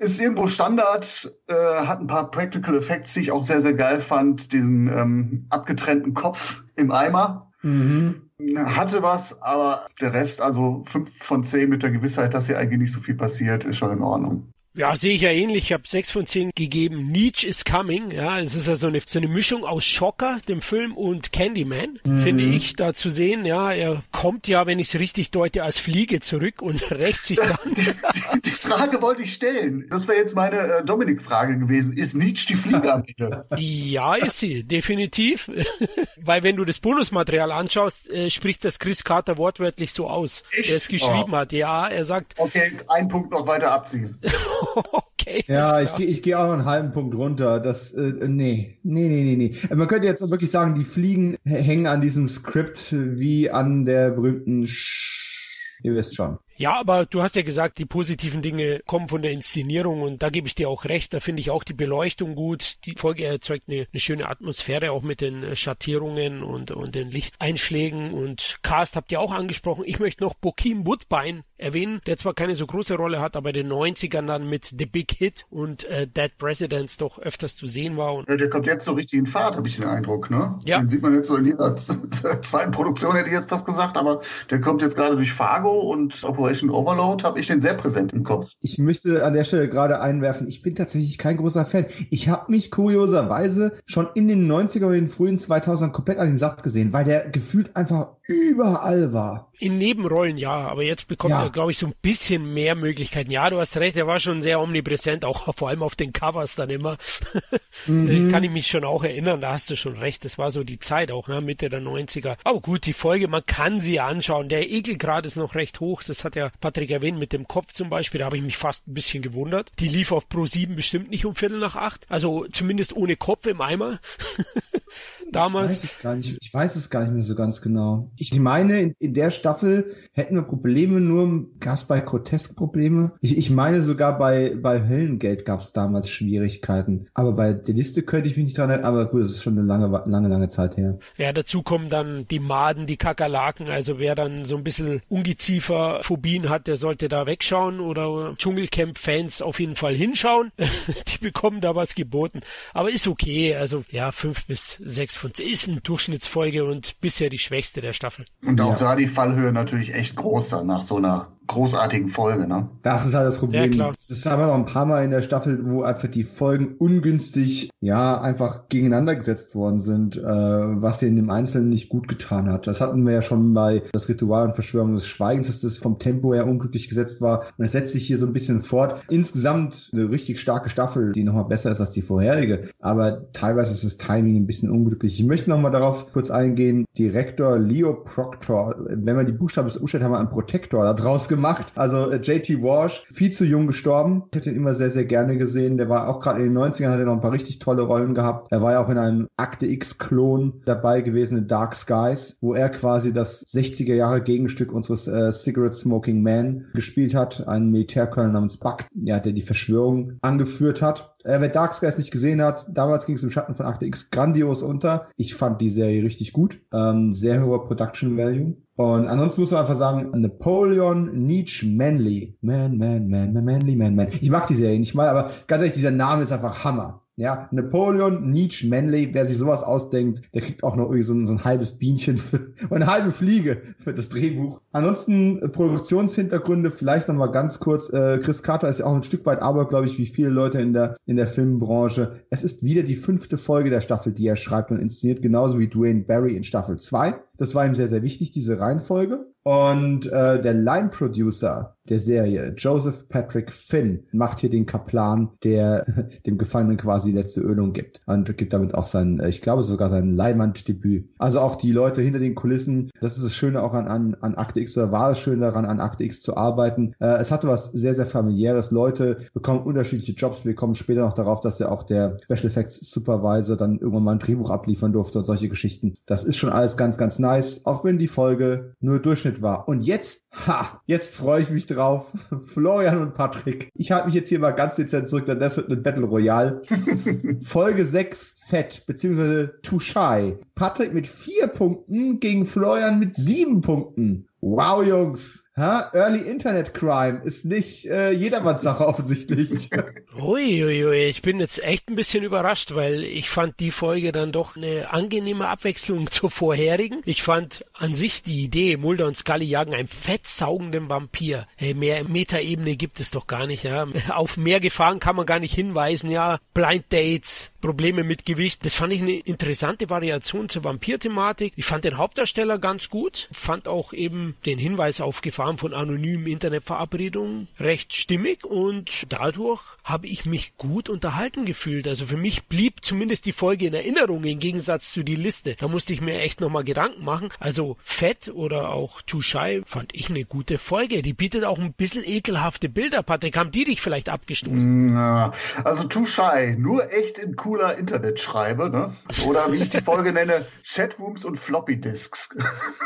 ist irgendwo Standard, äh, hat ein paar Practical Effects, die ich auch sehr, sehr geil fand. Diesen ähm, abgetrennten Kopf im Eimer. Mhm. Hatte was, aber der Rest, also fünf von zehn mit der Gewissheit, dass hier eigentlich nicht so viel passiert, ist schon in Ordnung. Ja, sehe ich ja ähnlich. Ich habe sechs von zehn gegeben. Nietzsche is Coming. Ja, es ist also eine, so eine Mischung aus Schocker, dem Film, und Candyman, mhm. finde ich, da zu sehen. Ja, er kommt ja, wenn ich es richtig deute, als Fliege zurück und rächt sich dann. Die, die, die Frage wollte ich stellen. Das wäre jetzt meine äh, Dominik-Frage gewesen. Ist Nietzsche die Fliege am Ende? Ja, ist sie, definitiv. Weil wenn du das Bonusmaterial anschaust, äh, spricht das Chris Carter wortwörtlich so aus. Echt? Er es geschrieben oh. hat. Ja, er sagt. Okay, einen Punkt noch weiter abziehen. okay. Ja, ich gehe ich geh auch einen halben Punkt runter. Das, äh, nee, nee, nee, nee, nee. Man könnte jetzt wirklich sagen, die Fliegen hängen an diesem Skript wie an der berühmten Sch Ihr wisst schon. Ja, aber du hast ja gesagt, die positiven Dinge kommen von der Inszenierung und da gebe ich dir auch recht. Da finde ich auch die Beleuchtung gut. Die Folge erzeugt eine, eine schöne Atmosphäre, auch mit den Schattierungen und, und den Lichteinschlägen. Und Cast habt ihr auch angesprochen. Ich möchte noch Bokeem Woodbine erwähnen, der zwar keine so große Rolle hat, aber in den 90ern dann mit The Big Hit und äh, Dead Presidents doch öfters zu sehen war. Und ja, der kommt jetzt so richtig in Fahrt, habe ich den Eindruck. Ne? Ja. Den sieht man jetzt so in jeder zweiten Produktion, hätte ich jetzt fast gesagt, aber der kommt jetzt gerade durch Fargo und Operation Overload habe ich den sehr präsent im Kopf. Ich möchte an der Stelle gerade einwerfen, ich bin tatsächlich kein großer Fan. Ich habe mich kurioserweise schon in den 90er und den frühen 2000ern komplett an den Satt gesehen, weil der gefühlt einfach überall war. In Nebenrollen ja, aber jetzt bekommt ja. er, glaube ich, so ein bisschen mehr Möglichkeiten. Ja, du hast recht, er war schon sehr omnipräsent, auch vor allem auf den Covers dann immer. mhm. Kann ich mich schon auch erinnern, da hast du schon recht. Das war so die Zeit auch, ne, Mitte der 90er. Aber gut, die Folge, man kann sie anschauen. Der Ekelgrad ist noch recht hoch. Das hat ja Patrick erwähnt mit dem Kopf zum Beispiel. Da habe ich mich fast ein bisschen gewundert. Die lief auf Pro 7 bestimmt nicht um Viertel nach acht. Also zumindest ohne Kopf im Eimer. damals? Ich weiß es gar nicht, ich weiß es gar nicht mehr so ganz genau. Ich meine, in, in der Staffel hätten wir Probleme, nur gab es bei Grotesk Probleme. Ich, ich meine sogar bei, bei Höllengeld gab es damals Schwierigkeiten. Aber bei der Liste könnte ich mich nicht dran erinnern, aber gut, das ist schon eine lange, lange, lange Zeit her. Ja, dazu kommen dann die Maden, die Kakerlaken, also wer dann so ein bisschen Ungeziefer-Phobien hat, der sollte da wegschauen oder Dschungelcamp-Fans auf jeden Fall hinschauen. die bekommen da was geboten. Aber ist okay, also ja, fünf bis sechs von ist eine Durchschnittsfolge und bisher die schwächste der Staffel. Und auch ja. da die Fallhöhe natürlich echt groß dann nach so einer großartigen Folge, ne? Das ist halt das Problem. Ja, das haben wir noch ein paar Mal in der Staffel, wo einfach die Folgen ungünstig, ja, einfach gegeneinander gesetzt worden sind, äh, was dir in dem Einzelnen nicht gut getan hat. Das hatten wir ja schon bei das Ritual und Verschwörung des Schweigens, dass das vom Tempo her unglücklich gesetzt war. Und es setzt sich hier so ein bisschen fort. Insgesamt eine richtig starke Staffel, die nochmal besser ist als die vorherige. Aber teilweise ist das Timing ein bisschen unglücklich. Ich möchte nochmal darauf kurz eingehen. Direktor Leo Proctor, wenn man die Buchstaben umstellt, haben wir einen Protektor da draus gemacht gemacht. Also äh, JT Walsh, viel zu jung gestorben. Ich hätte ihn immer sehr, sehr gerne gesehen. Der war auch gerade in den 90ern, hat er noch ein paar richtig tolle Rollen gehabt. Er war ja auch in einem Akte X-Klon dabei gewesen in Dark Skies, wo er quasi das 60er Jahre Gegenstück unseres äh, Cigarette Smoking Man gespielt hat. Ein Militärkölner namens Buck, ja, der die Verschwörung angeführt hat. Äh, wer Dark Skies nicht gesehen hat, damals ging es im Schatten von Akte X grandios unter. Ich fand die Serie richtig gut. Ähm, sehr hoher Production Value. Und ansonsten muss man einfach sagen, Napoleon Nietzsche Manly. Man, man, man, man, manly, man, man. Ich mag die Serie nicht mal, aber ganz ehrlich, dieser Name ist einfach Hammer. Ja, Napoleon, Nietzsche, Manley, wer sich sowas ausdenkt, der kriegt auch noch irgendwie so ein, so ein halbes Bienchen für, eine halbe Fliege für das Drehbuch. Ansonsten äh, Produktionshintergründe, vielleicht nochmal ganz kurz. Äh, Chris Carter ist ja auch ein Stück weit aber, glaube ich, wie viele Leute in der, in der Filmbranche. Es ist wieder die fünfte Folge der Staffel, die er schreibt und inszeniert, genauso wie Dwayne Barry in Staffel 2. Das war ihm sehr, sehr wichtig, diese Reihenfolge. Und äh, der Line-Producer der Serie, Joseph Patrick Finn, macht hier den Kaplan, der dem Gefangenen quasi die letzte Ölung gibt. Und gibt damit auch sein, äh, ich glaube sogar sein Leimand-Debüt. Also auch die Leute hinter den Kulissen, das ist das Schöne auch an, an, an Akte X, oder war es schön daran, an Akte X zu arbeiten. Äh, es hatte was sehr, sehr familiäres. Leute bekommen unterschiedliche Jobs. Wir kommen später noch darauf, dass ja auch der Special Effects Supervisor dann irgendwann mal ein Drehbuch abliefern durfte und solche Geschichten. Das ist schon alles ganz, ganz nice, auch wenn die Folge nur Durchschnitt war. Und jetzt, ha, jetzt freue ich mich drauf. Florian und Patrick. Ich halte mich jetzt hier mal ganz dezent zurück, denn das wird eine Battle Royale. Folge 6, Fett, beziehungsweise Too Shy. Patrick mit vier Punkten gegen Florian mit sieben Punkten. Wow, Jungs. Ha? Early Internet Crime ist nicht äh, jedermanns Sache offensichtlich. Uiuiui, ui, ich bin jetzt echt ein bisschen überrascht, weil ich fand die Folge dann doch eine angenehme Abwechslung zur vorherigen. Ich fand an sich die Idee, Mulder und Scully jagen einen fettsaugenden Vampir. Hey, mehr Metaebene gibt es doch gar nicht. Ja? Auf mehr Gefahren kann man gar nicht hinweisen. Ja, Blind Dates, Probleme mit Gewicht. Das fand ich eine interessante Variation zur Vampir-Thematik. Ich fand den Hauptdarsteller ganz gut, fand auch eben den Hinweis auf Gefahren von anonymen Internetverabredungen recht stimmig und dadurch habe ich mich gut unterhalten gefühlt. Also für mich blieb zumindest die Folge in Erinnerung im Gegensatz zu die Liste. Da musste ich mir echt nochmal Gedanken machen. Also Fett oder auch Too Shy fand ich eine gute Folge. Die bietet auch ein bisschen ekelhafte Bilder. Patrick, haben die dich vielleicht abgestoßen? Na, also Too Shy, nur echt in cooler Internetschreibe, ne? Oder wie ich die Folge nenne, Chatrooms und Floppy Disks.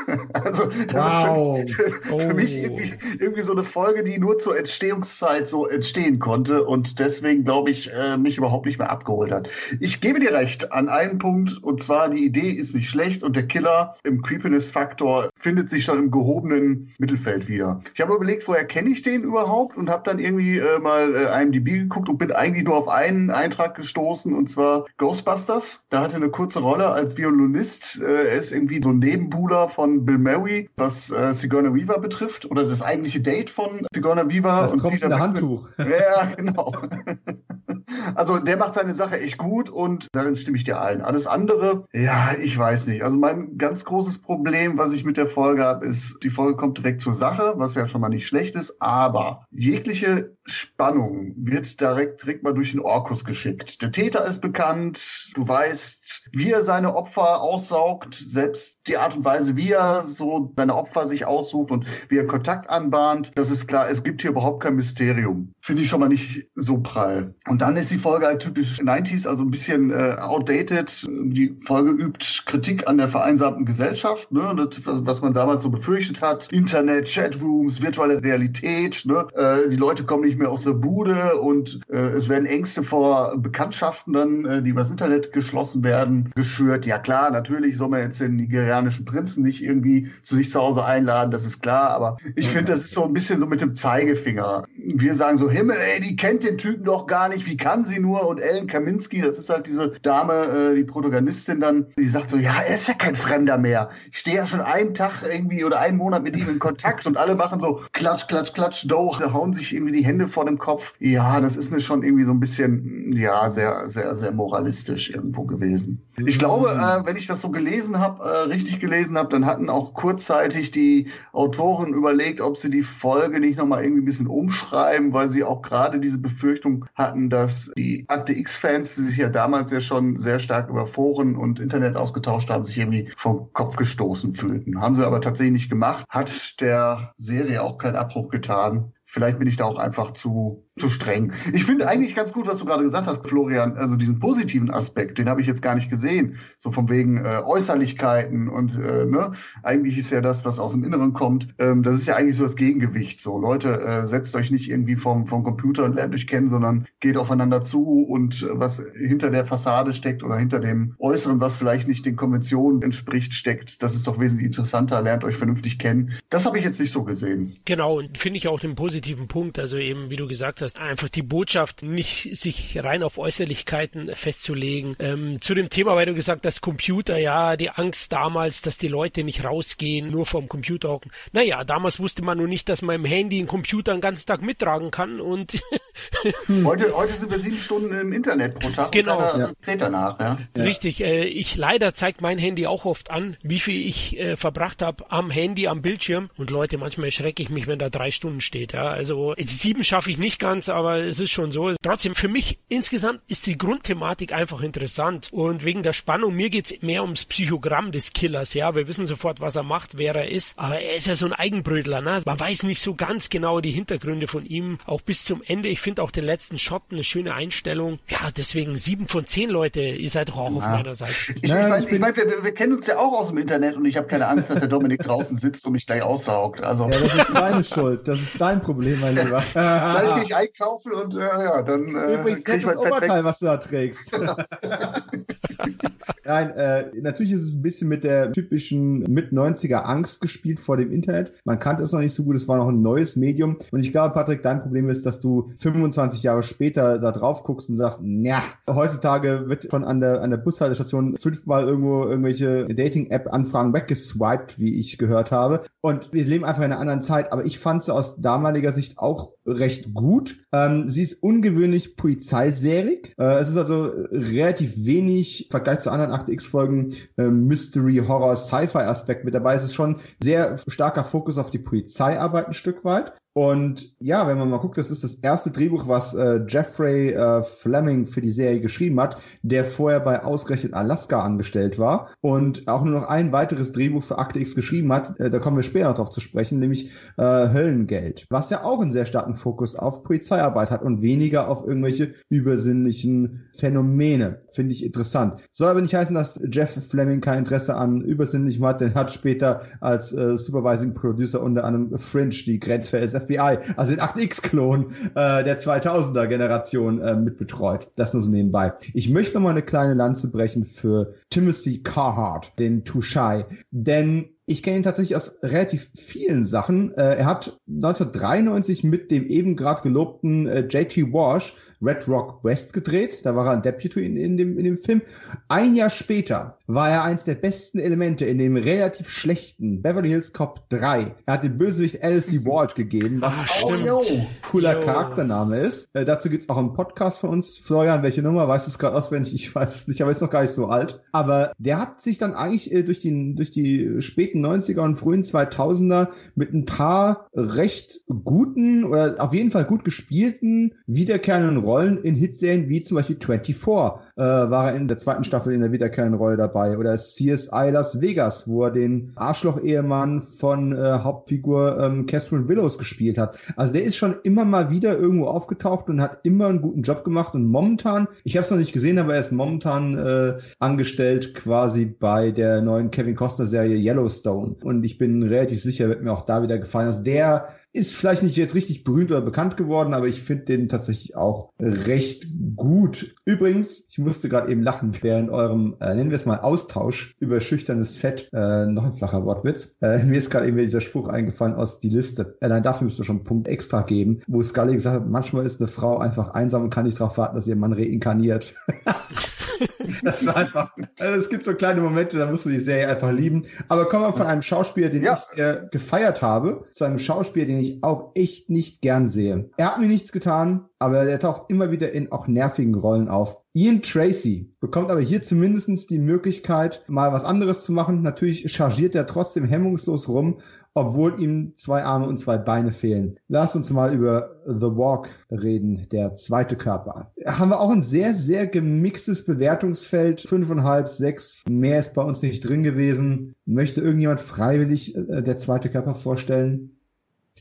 also das wow. ist für, für, für oh. mich irgendwie, irgendwie so eine Folge, die nur zur Entstehungszeit so entstehen konnte und deswegen, glaube ich, äh, mich überhaupt nicht mehr abgeholt hat. Ich gebe dir recht an einen Punkt, und zwar die Idee ist nicht schlecht und der Killer im Creepiness-Faktor findet sich dann im gehobenen Mittelfeld wieder. Ich habe überlegt, woher kenne ich den überhaupt und habe dann irgendwie äh, mal äh, IMDb geguckt und bin eigentlich nur auf einen Eintrag gestoßen und zwar Ghostbusters. Da hatte eine kurze Rolle als Violinist. Äh, er ist irgendwie so ein Nebenbuhler von Bill Murray, was äh, Sigourney Weaver betrifft oder das eigentliche Date von Sigourney Weaver. Das tropfende Handtuch. Ja, genau. Also der macht seine Sache echt gut und darin stimme ich dir allen. Alles andere, ja, ich weiß nicht. Also mein ganz großes Problem, was ich mit der Folge habe, ist, die Folge kommt direkt zur Sache, was ja schon mal nicht schlecht ist, aber jegliche Spannung wird direkt, direkt mal durch den Orkus geschickt. Der Täter ist bekannt, du weißt, wie er seine Opfer aussaugt, selbst die Art und Weise, wie er so seine Opfer sich aussucht und wie er Kontakt anbahnt, das ist klar, es gibt hier überhaupt kein Mysterium. Finde ich schon mal nicht so prall. Und dann ist die Folge halt typisch 90s, also ein bisschen äh, outdated. Die Folge übt Kritik an der vereinsamten Gesellschaft, ne? das, was man damals so befürchtet hat. Internet, Chatrooms, virtuelle Realität. Ne? Äh, die Leute kommen nicht mehr aus der Bude und äh, es werden Ängste vor Bekanntschaften dann, äh, die übers Internet geschlossen werden, geschürt. Ja klar, natürlich soll man jetzt den nigerianischen Prinzen nicht irgendwie zu sich zu Hause einladen, das ist klar, aber ich finde, das ist so ein bisschen so mit dem Zeigefinger. Wir sagen so, Himmel, ey, die kennt den Typen doch gar nicht, wie kann sie nur? Und Ellen Kaminski, das ist halt diese Dame, äh, die Protagonistin dann, die sagt so, ja, er ist ja kein Fremder mehr. Ich stehe ja schon einen Tag irgendwie oder einen Monat mit ihm in Kontakt und alle machen so klatsch, klatsch, klatsch, doch, hauen sich irgendwie die Hände vor dem Kopf. Ja, das ist mir schon irgendwie so ein bisschen, ja, sehr, sehr, sehr moralistisch irgendwo gewesen. Ich glaube, äh, wenn ich das so gelesen habe, äh, richtig gelesen habe, dann hatten auch kurzzeitig die Autoren überlegt, ob sie die Folge nicht nochmal irgendwie ein bisschen umschreiben, weil sie auch gerade diese Befürchtung hatten, dass die Akte X-Fans, die sich ja damals ja schon sehr stark über Foren und Internet ausgetauscht haben, sich irgendwie vom Kopf gestoßen fühlten. Haben sie aber tatsächlich nicht gemacht. Hat der Serie auch keinen Abbruch getan. Vielleicht bin ich da auch einfach zu zu streng. Ich finde eigentlich ganz gut, was du gerade gesagt hast, Florian. Also diesen positiven Aspekt, den habe ich jetzt gar nicht gesehen. So von wegen äh, Äußerlichkeiten und äh, ne, eigentlich ist ja das, was aus dem Inneren kommt. Ähm, das ist ja eigentlich so das Gegengewicht. So Leute, äh, setzt euch nicht irgendwie vom vom Computer und lernt euch kennen, sondern geht aufeinander zu und äh, was hinter der Fassade steckt oder hinter dem Äußeren, was vielleicht nicht den Konventionen entspricht, steckt. Das ist doch wesentlich interessanter. Lernt euch vernünftig kennen. Das habe ich jetzt nicht so gesehen. Genau und finde ich auch den positiven Punkt. Also eben, wie du gesagt hast hast, einfach die Botschaft nicht sich rein auf Äußerlichkeiten festzulegen. Ähm, zu dem Thema, weil du gesagt hast, Computer, ja, die Angst damals, dass die Leute nicht rausgehen, nur vorm Computer hocken. Naja, damals wusste man nur nicht, dass man im Handy einen Computer den ganzen Tag mittragen kann und heute, heute sind wir sieben Stunden im Internet pro Tag. Genau. Ja. danach, ja. Richtig. Äh, ich leider zeigt mein Handy auch oft an, wie viel ich äh, verbracht habe am Handy, am Bildschirm. Und Leute, manchmal erschrecke ich mich, wenn da drei Stunden steht. Ja. Also sieben schaffe ich nicht ganz ganz, aber es ist schon so. Trotzdem, für mich insgesamt ist die Grundthematik einfach interessant. Und wegen der Spannung, mir geht's mehr ums Psychogramm des Killers. Ja, wir wissen sofort, was er macht, wer er ist. Aber er ist ja so ein Eigenbrötler. Ne? Man weiß nicht so ganz genau die Hintergründe von ihm. Auch bis zum Ende. Ich finde auch den letzten Shot eine schöne Einstellung. Ja, deswegen sieben von zehn Leute. Ihr seid doch auch ja. auf meiner Seite. Ich, ich meine, ich mein, wir, wir, kennen uns ja auch aus dem Internet und ich habe keine Angst, dass der Dominik draußen sitzt und mich gleich aussaugt. Also. Ja, das ist deine Schuld. Das ist dein Problem, mein Lieber. Gleich ich einkaufen und äh, ja, dann äh, Übrigens, krieg ich mein Oberteil, was du da trägst. Nein, äh, natürlich ist es ein bisschen mit der typischen Mit-90er Angst gespielt vor dem Internet. Man kannte es noch nicht so gut, es war noch ein neues Medium. Und ich glaube, Patrick, dein Problem ist, dass du 25 Jahre später da drauf guckst und sagst, ja, heutzutage wird schon an der, an der Bushaltestation fünfmal irgendwo irgendwelche Dating-App-Anfragen weggeswiped, wie ich gehört habe. Und wir leben einfach in einer anderen Zeit, aber ich fand sie aus damaliger Sicht auch recht gut. Ähm, sie ist ungewöhnlich polizeiserig. Äh, es ist also relativ wenig im Vergleich zu anderen 8X-Folgen äh, Mystery, Horror, Sci-Fi-Aspekt mit dabei. Es ist schon sehr starker Fokus auf die Polizeiarbeit ein Stück weit. Und ja, wenn man mal guckt, das ist das erste Drehbuch, was äh, Jeffrey äh, Fleming für die Serie geschrieben hat, der vorher bei Ausgerechnet Alaska angestellt war und auch nur noch ein weiteres Drehbuch für Akte X geschrieben hat. Äh, da kommen wir später noch drauf zu sprechen, nämlich äh, Höllengeld, was ja auch einen sehr starken Fokus auf Polizeiarbeit hat und weniger auf irgendwelche übersinnlichen Phänomene. Finde ich interessant. Soll aber nicht heißen, dass Jeff Fleming kein Interesse an übersinnlichem hat, denn hat später als äh, Supervising Producer unter anderem Fringe die Grenzfälle FBI, also den 8X-Klon äh, der 2000er Generation äh, mitbetreut. Das nur so nebenbei. Ich möchte noch mal eine kleine Lanze brechen für Timothy Carhart, den Tushai, denn ich kenne ihn tatsächlich aus relativ vielen Sachen. Äh, er hat 1993 mit dem eben gerade gelobten äh, JT Walsh Red Rock West gedreht. Da war er ein Deputy in, in, dem, in dem Film. Ein Jahr später war er eins der besten Elemente in dem relativ schlechten Beverly Hills Cop 3. Er hat den Bösewicht Alice D. Ward gegeben, was ah, auch ein cooler yo. Charaktername ist. Äh, dazu gibt's auch einen Podcast von uns. Florian, welche Nummer? Weißt du es gerade auswendig? Ich weiß es nicht, aber ist noch gar nicht so alt. Aber der hat sich dann eigentlich äh, durch, die, durch die späten späten 90er und frühen 2000er mit ein paar recht guten oder auf jeden Fall gut gespielten wiederkehrenden Rollen in Hitserien wie zum Beispiel 24 äh, war er in der zweiten Staffel in der wiederkehrenden Rolle dabei oder CSI Las Vegas, wo er den Arschloch-Ehemann von äh, Hauptfigur ähm, Catherine Willows gespielt hat. Also der ist schon immer mal wieder irgendwo aufgetaucht und hat immer einen guten Job gemacht und momentan, ich habe es noch nicht gesehen, aber er ist momentan äh, angestellt quasi bei der neuen Kevin Costner Serie Yellowstone und ich bin relativ sicher, wird mir auch da wieder gefallen. Also der ist vielleicht nicht jetzt richtig berühmt oder bekannt geworden, aber ich finde den tatsächlich auch recht gut. Übrigens, ich musste gerade eben lachen während eurem, äh, nennen wir es mal Austausch über schüchternes Fett, äh, noch ein flacher Wortwitz. Äh, mir ist gerade eben dieser Spruch eingefallen aus die Liste. Allein dafür müsst ihr schon einen Punkt extra geben, wo Scully gesagt hat, manchmal ist eine Frau einfach einsam und kann nicht darauf warten, dass ihr Mann reinkarniert. das war einfach, also es gibt so kleine Momente, da muss man die Serie einfach lieben. Aber kommen wir von einem Schauspieler, den ja. ich sehr gefeiert habe, zu einem Schauspieler, den ich auch echt nicht gern sehe. Er hat mir nichts getan, aber er taucht immer wieder in auch nervigen Rollen auf. Ian Tracy bekommt aber hier zumindest die Möglichkeit, mal was anderes zu machen. Natürlich chargiert er trotzdem hemmungslos rum obwohl ihm zwei Arme und zwei Beine fehlen. Lasst uns mal über The Walk reden, der zweite Körper. Haben wir auch ein sehr, sehr gemixtes Bewertungsfeld. Fünfeinhalb, sechs, mehr ist bei uns nicht drin gewesen. Möchte irgendjemand freiwillig äh, der zweite Körper vorstellen?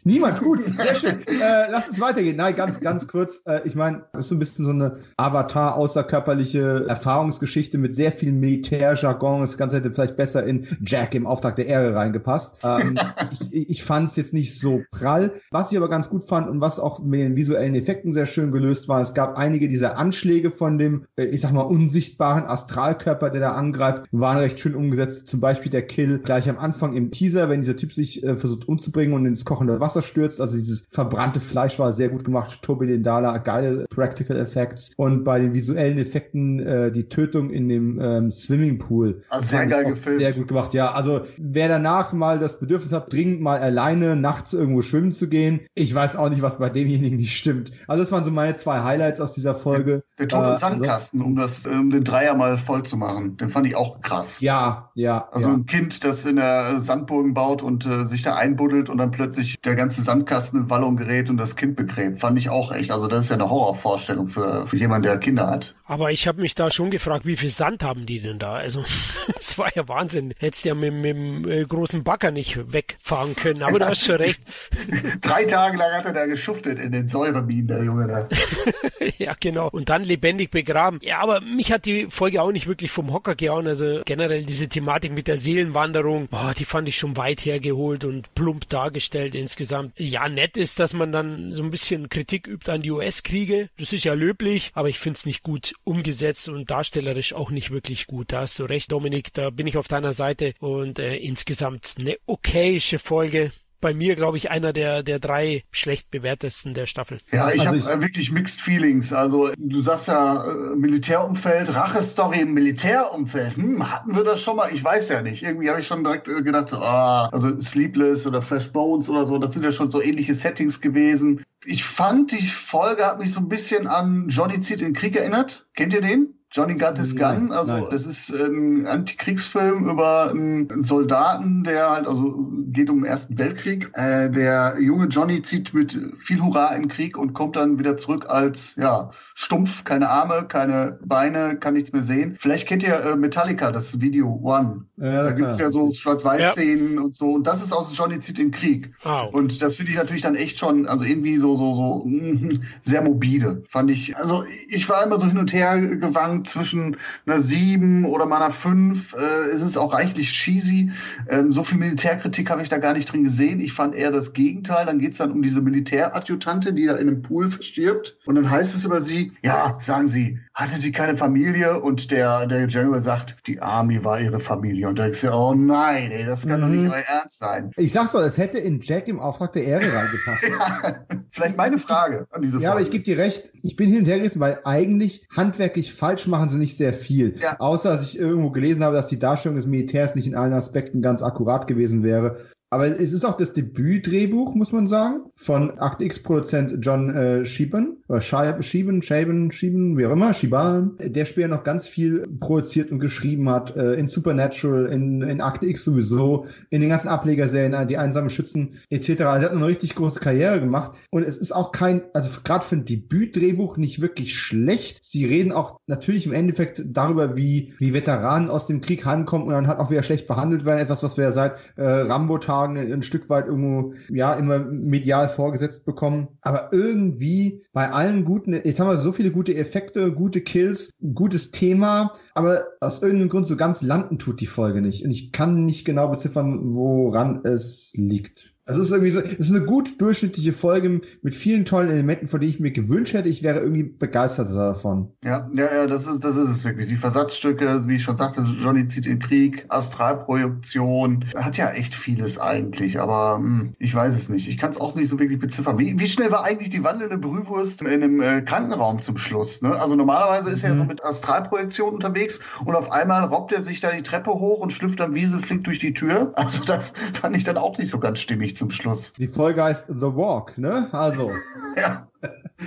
Niemand, gut, sehr schön. Äh, lass uns weitergehen. Nein, ganz, ganz kurz. Äh, ich meine, das ist so ein bisschen so eine Avatar außerkörperliche Erfahrungsgeschichte mit sehr viel Militärjargon. Das Ganze hätte vielleicht besser in Jack im Auftrag der Ehre reingepasst. Ähm, ich ich fand es jetzt nicht so prall. Was ich aber ganz gut fand und was auch mit den visuellen Effekten sehr schön gelöst war, es gab einige dieser Anschläge von dem, äh, ich sag mal, unsichtbaren Astralkörper, der da angreift, waren recht schön umgesetzt. Zum Beispiel der Kill gleich am Anfang im Teaser, wenn dieser Typ sich äh, versucht umzubringen und ins kochende Wasser Wasser stürzt. Also dieses verbrannte Fleisch war sehr gut gemacht. Tobi Dendala, geile Practical Effects. Und bei den visuellen Effekten äh, die Tötung in dem ähm, Swimmingpool. Also sehr geil gefilmt. Sehr gut gemacht, ja. Also wer danach mal das Bedürfnis hat, dringend mal alleine nachts irgendwo schwimmen zu gehen, ich weiß auch nicht, was bei demjenigen nicht stimmt. Also das waren so meine zwei Highlights aus dieser Folge. Der, der Tod im äh, Sandkasten, um das, um den Dreier mal voll zu machen. Den fand ich auch krass. Ja, ja. Also ja. ein Kind, das in der Sandburgen baut und äh, sich da einbuddelt und dann plötzlich der ganze Sandkasten in Wallung gerät und das Kind begräbt. Fand ich auch echt. Also das ist ja eine Horrorvorstellung für, für jemanden, der Kinder hat. Aber ich habe mich da schon gefragt, wie viel Sand haben die denn da? Also es war ja Wahnsinn. Hättest ja mit, mit dem äh, großen Bagger nicht wegfahren können. Aber du hast schon recht. Drei Tage lang hat er da geschuftet in den Säureminen, der Junge da. ja, genau. Und dann lebendig begraben. Ja, aber mich hat die Folge auch nicht wirklich vom Hocker gehauen. Also generell diese Thematik mit der Seelenwanderung, boah, die fand ich schon weit hergeholt und plump dargestellt insgesamt. Ja, nett ist, dass man dann so ein bisschen Kritik übt an die US-Kriege. Das ist ja löblich, aber ich finde es nicht gut umgesetzt und darstellerisch auch nicht wirklich gut. Da hast du recht, Dominik, da bin ich auf deiner Seite und äh, insgesamt eine okayische Folge bei mir, glaube ich, einer der, der drei schlecht bewertesten der Staffel. Ja, ich also habe äh, wirklich mixed feelings. Also du sagst ja äh, Militärumfeld, Rachestory im Militärumfeld. Hm, hatten wir das schon mal? Ich weiß ja nicht. Irgendwie habe ich schon direkt äh, gedacht, so, ah, also Sleepless oder Flash Bones oder so, das sind ja schon so ähnliche Settings gewesen. Ich fand, die Folge hat mich so ein bisschen an Johnny zieht in Krieg erinnert. Kennt ihr den? Johnny Got His Gun, also nein. das ist ein Antikriegsfilm über einen Soldaten, der halt, also geht um den Ersten Weltkrieg. Äh, der junge Johnny zieht mit viel Hurra in den Krieg und kommt dann wieder zurück als, ja, stumpf, keine Arme, keine Beine, kann nichts mehr sehen. Vielleicht kennt ihr äh, Metallica, das Video One. Ja, da gibt's ja so Schwarz-Weiß-Szenen ja. und so. Und das ist aus Johnny zieht in den Krieg. Oh. Und das finde ich natürlich dann echt schon, also irgendwie so, so, so, sehr mobile, fand ich. Also ich war immer so hin und her gewankt zwischen einer 7 oder mal einer 5. Äh, es ist auch reichlich cheesy. Ähm, so viel Militärkritik habe ich da gar nicht drin gesehen. Ich fand eher das Gegenteil. Dann geht es dann um diese Militäradjutante, die da in einem Pool verstirbt. Und dann heißt es über sie, ja, sagen sie, hatte sie keine Familie? Und der, der General sagt, die Army war ihre Familie. Und da denkst du, oh nein, ey, das kann mhm. doch nicht euer mhm. Ernst sein. Ich sag's doch, es hätte in Jack im Auftrag der Ehre reingepasst. ja, vielleicht meine Frage an diese Frage. Ja, aber ich gebe dir recht. Ich bin hin und her gerissen, weil eigentlich handwerklich falsch machen sie nicht sehr viel. Ja. Außer, dass ich irgendwo gelesen habe, dass die Darstellung des Militärs nicht in allen Aspekten ganz akkurat gewesen wäre. Aber es ist auch das Debütdrehbuch, muss man sagen, von Akt X-Produzent John äh, Sheepan. oder Schieben, Schieben, Schieben, wie auch immer, Schiban, der später noch ganz viel produziert und geschrieben hat, äh, in Supernatural, in, in Akte X sowieso, in den ganzen Ablegerserien, äh, die einsamen Schützen etc. Also er hat eine richtig große Karriere gemacht und es ist auch kein, also gerade für ein Debütdrehbuch nicht wirklich schlecht. Sie reden auch natürlich im Endeffekt darüber, wie, wie Veteranen aus dem Krieg heimkommen und dann hat auch wieder schlecht behandelt werden, etwas, was wir seit äh, Rambo-Tagen ein Stück weit irgendwo, ja, immer medial vorgesetzt bekommen. Aber irgendwie bei allen guten, jetzt haben wir so viele gute Effekte, gute Kills, gutes Thema, aber aus irgendeinem Grund so ganz landen tut die Folge nicht. Und ich kann nicht genau beziffern, woran es liegt. Also es ist irgendwie so, es ist eine gut durchschnittliche Folge mit vielen tollen Elementen, von denen ich mir gewünscht hätte, ich wäre irgendwie begeistert davon. Ja, ja, ja, das ist, das ist es wirklich. Die Versatzstücke, wie ich schon sagte, Johnny zieht in Krieg, Astralprojektion, hat ja echt vieles eigentlich, aber hm, ich weiß es nicht. Ich kann es auch nicht so wirklich beziffern. Wie, wie schnell war eigentlich die wandelnde Brühwurst in einem äh, Krankenraum zum Schluss? Ne? Also normalerweise ist mhm. er so mit Astralprojektion unterwegs und auf einmal robbt er sich da die Treppe hoch und schlüpft dann wieselflink durch die Tür. Also das fand ich dann auch nicht so ganz stimmig zum Schluss. Die Folge heißt The Walk, ne? Also. ja.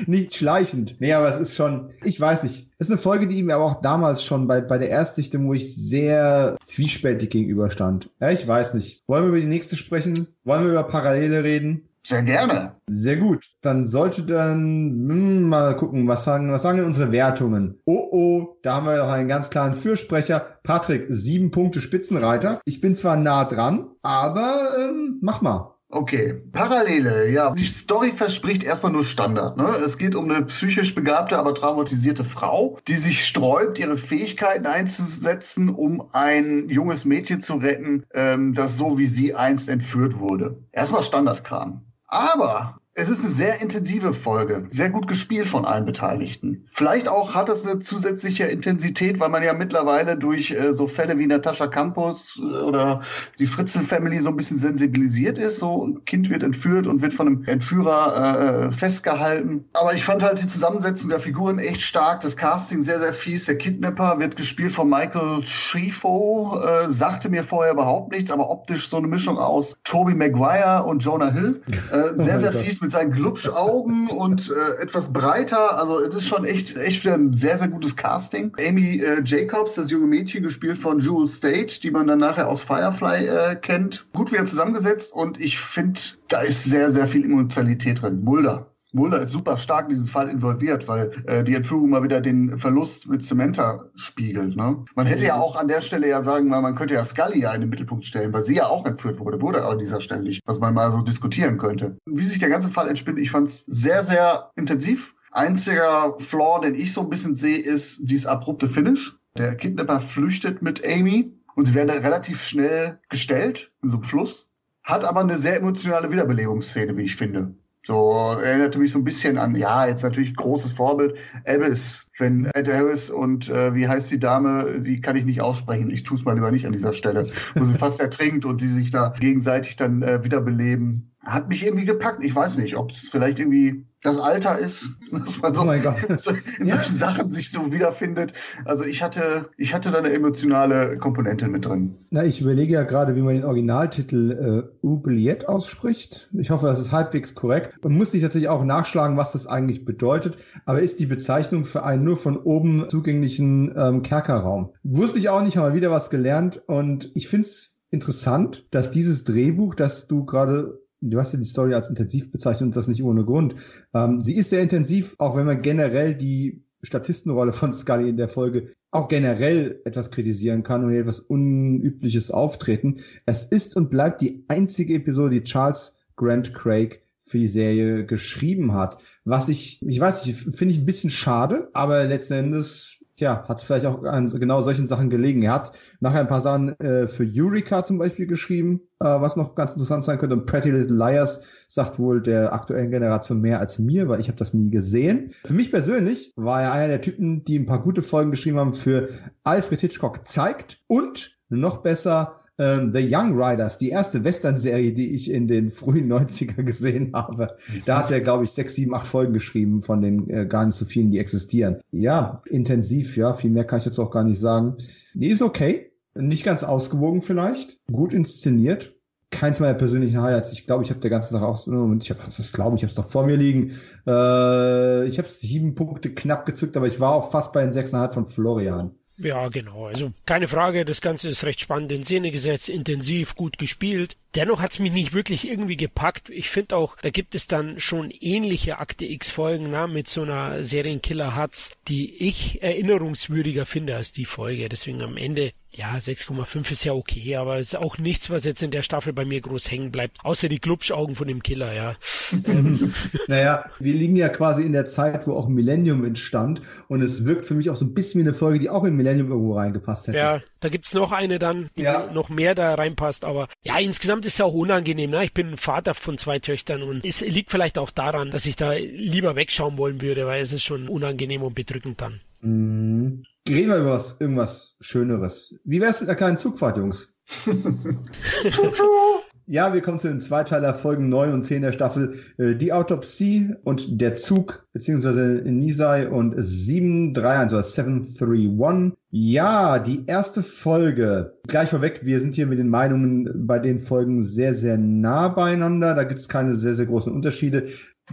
nicht schleichend. Nee, aber es ist schon, ich weiß nicht. Es ist eine Folge, die ihm aber auch damals schon bei, bei der Erstsichtung, wo ich sehr zwiespältig gegenüberstand. Ja, ich weiß nicht. Wollen wir über die nächste sprechen? Wollen wir über Parallele reden? Sehr gerne. Sehr gut. Dann sollte dann hm, mal gucken, was sagen, was sagen unsere Wertungen? Oh oh, da haben wir doch einen ganz klaren Fürsprecher. Patrick, sieben Punkte Spitzenreiter. Ich bin zwar nah dran, aber ähm, mach mal. Okay, Parallele, ja. Die Story verspricht erstmal nur Standard. Ne? Es geht um eine psychisch begabte, aber traumatisierte Frau, die sich sträubt, ihre Fähigkeiten einzusetzen, um ein junges Mädchen zu retten, ähm, das so wie sie einst entführt wurde. Erstmal Standardkram. Aber es ist eine sehr intensive Folge, sehr gut gespielt von allen Beteiligten. Vielleicht auch hat es eine zusätzliche Intensität, weil man ja mittlerweile durch äh, so Fälle wie Natascha Campos äh, oder die Fritzel Family so ein bisschen sensibilisiert ist. So ein Kind wird entführt und wird von einem Entführer äh, festgehalten. Aber ich fand halt die Zusammensetzung der Figuren echt stark, das Casting sehr, sehr fies. Der Kidnapper wird gespielt von Michael Schifo, äh, sagte mir vorher überhaupt nichts, aber optisch so eine Mischung aus Toby Maguire und Jonah Hill. Äh, sehr, sehr fies mit seinen Glubschaugen und äh, etwas breiter. Also es ist schon echt, echt wieder ein sehr, sehr gutes Casting. Amy äh, Jacobs, das junge Mädchen, gespielt von Jewel State, die man dann nachher aus Firefly äh, kennt. Gut wieder zusammengesetzt und ich finde, da ist sehr, sehr viel Emotionalität drin. Mulder. Mulder ist super stark in diesen Fall involviert, weil äh, die Entführung mal wieder den Verlust mit Samantha spiegelt. Ne? Man hätte ja auch an der Stelle ja sagen, man könnte ja Scully ja in den Mittelpunkt stellen, weil sie ja auch entführt wurde, wurde aber an dieser Stelle nicht, was man mal so diskutieren könnte. Wie sich der ganze Fall entspinnt, ich fand es sehr, sehr intensiv. Einziger Flaw, den ich so ein bisschen sehe, ist dieses abrupte Finish. Der Kidnapper flüchtet mit Amy und sie werden relativ schnell gestellt in so einem Fluss. Hat aber eine sehr emotionale Wiederbelebungsszene, wie ich finde. So erinnerte mich so ein bisschen an, ja, jetzt natürlich großes Vorbild, Abyss, wenn Ed Harris und äh, wie heißt die Dame, die kann ich nicht aussprechen, ich tue es mal lieber nicht an dieser Stelle, wo sie fast ertrinkt und die sich da gegenseitig dann äh, wiederbeleben. Hat mich irgendwie gepackt. Ich weiß nicht, ob es vielleicht irgendwie das Alter ist, dass man so oh in solchen Sachen sich so wiederfindet. Also ich hatte, ich hatte da eine emotionale Komponente mit drin. Na, ich überlege ja gerade, wie man den Originaltitel äh, Oubliette ausspricht. Ich hoffe, das ist halbwegs korrekt. Und musste ich tatsächlich auch nachschlagen, was das eigentlich bedeutet. Aber ist die Bezeichnung für einen nur von oben zugänglichen ähm, Kerkerraum. Wusste ich auch nicht, haben wir wieder was gelernt. Und ich finde es interessant, dass dieses Drehbuch, das du gerade du hast ja die Story als intensiv bezeichnet und das nicht ohne Grund. Ähm, sie ist sehr intensiv, auch wenn man generell die Statistenrolle von Scully in der Folge auch generell etwas kritisieren kann und etwas Unübliches auftreten. Es ist und bleibt die einzige Episode, die Charles Grant Craig für die Serie geschrieben hat. Was ich, ich weiß nicht, finde ich ein bisschen schade, aber letzten Endes tja, hat es vielleicht auch an genau solchen Sachen gelegen. Er hat nachher ein paar Sachen äh, für Eureka zum Beispiel geschrieben, äh, was noch ganz interessant sein könnte. Und Pretty Little Liars sagt wohl der aktuellen Generation mehr als mir, weil ich habe das nie gesehen. Für mich persönlich war er einer der Typen, die ein paar gute Folgen geschrieben haben für Alfred Hitchcock zeigt und noch besser ähm, The Young Riders, die erste Western-Serie, die ich in den frühen 90er gesehen habe. Da hat er, glaube ich, sechs, sieben, acht Folgen geschrieben von den äh, gar nicht so vielen, die existieren. Ja, intensiv, ja, viel mehr kann ich jetzt auch gar nicht sagen. Die ist okay. Nicht ganz ausgewogen vielleicht. Gut inszeniert keins meiner persönlichen Highlights. Ich glaube, ich habe der ganzen Sache auch so, ich habe das glaube ich, habe es doch vor mir liegen. Äh, ich habe sieben Punkte knapp gezückt, aber ich war auch fast bei den sechseinhalb von Florian. Ja, genau. Also keine Frage, das Ganze ist recht spannend in Szene gesetzt, intensiv, gut gespielt. Dennoch hat's mich nicht wirklich irgendwie gepackt. Ich finde auch, da gibt es dann schon ähnliche Akte X-Folgen na, mit so einer Serienkiller Hatz, die ich erinnerungswürdiger finde als die Folge. Deswegen am Ende ja, 6,5 ist ja okay, aber es ist auch nichts, was jetzt in der Staffel bei mir groß hängen bleibt, außer die Glubschaugen von dem Killer, ja. ähm. Naja, wir liegen ja quasi in der Zeit, wo auch Millennium entstand und es wirkt für mich auch so ein bisschen wie eine Folge, die auch in Millennium irgendwo reingepasst hätte. Ja, da gibt's noch eine dann, die ja. noch mehr da reinpasst, aber ja, insgesamt ist es ja auch unangenehm, ne? Ich bin Vater von zwei Töchtern und es liegt vielleicht auch daran, dass ich da lieber wegschauen wollen würde, weil es ist schon unangenehm und bedrückend dann. Mhm. Reden wir über was, irgendwas Schöneres. Wie wär's mit einer kleinen Zugfahrt, Jungs? ja, wir kommen zu den Zweiteiler Folgen 9 und 10 der Staffel. Äh, die Autopsie und der Zug, beziehungsweise Nisai und 731 oder 731. Ja, die erste Folge. Gleich vorweg, wir sind hier mit den Meinungen bei den Folgen sehr, sehr nah beieinander. Da gibt es keine sehr, sehr großen Unterschiede.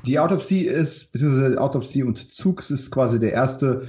Die Autopsie ist, beziehungsweise Autopsie und Zug ist quasi der erste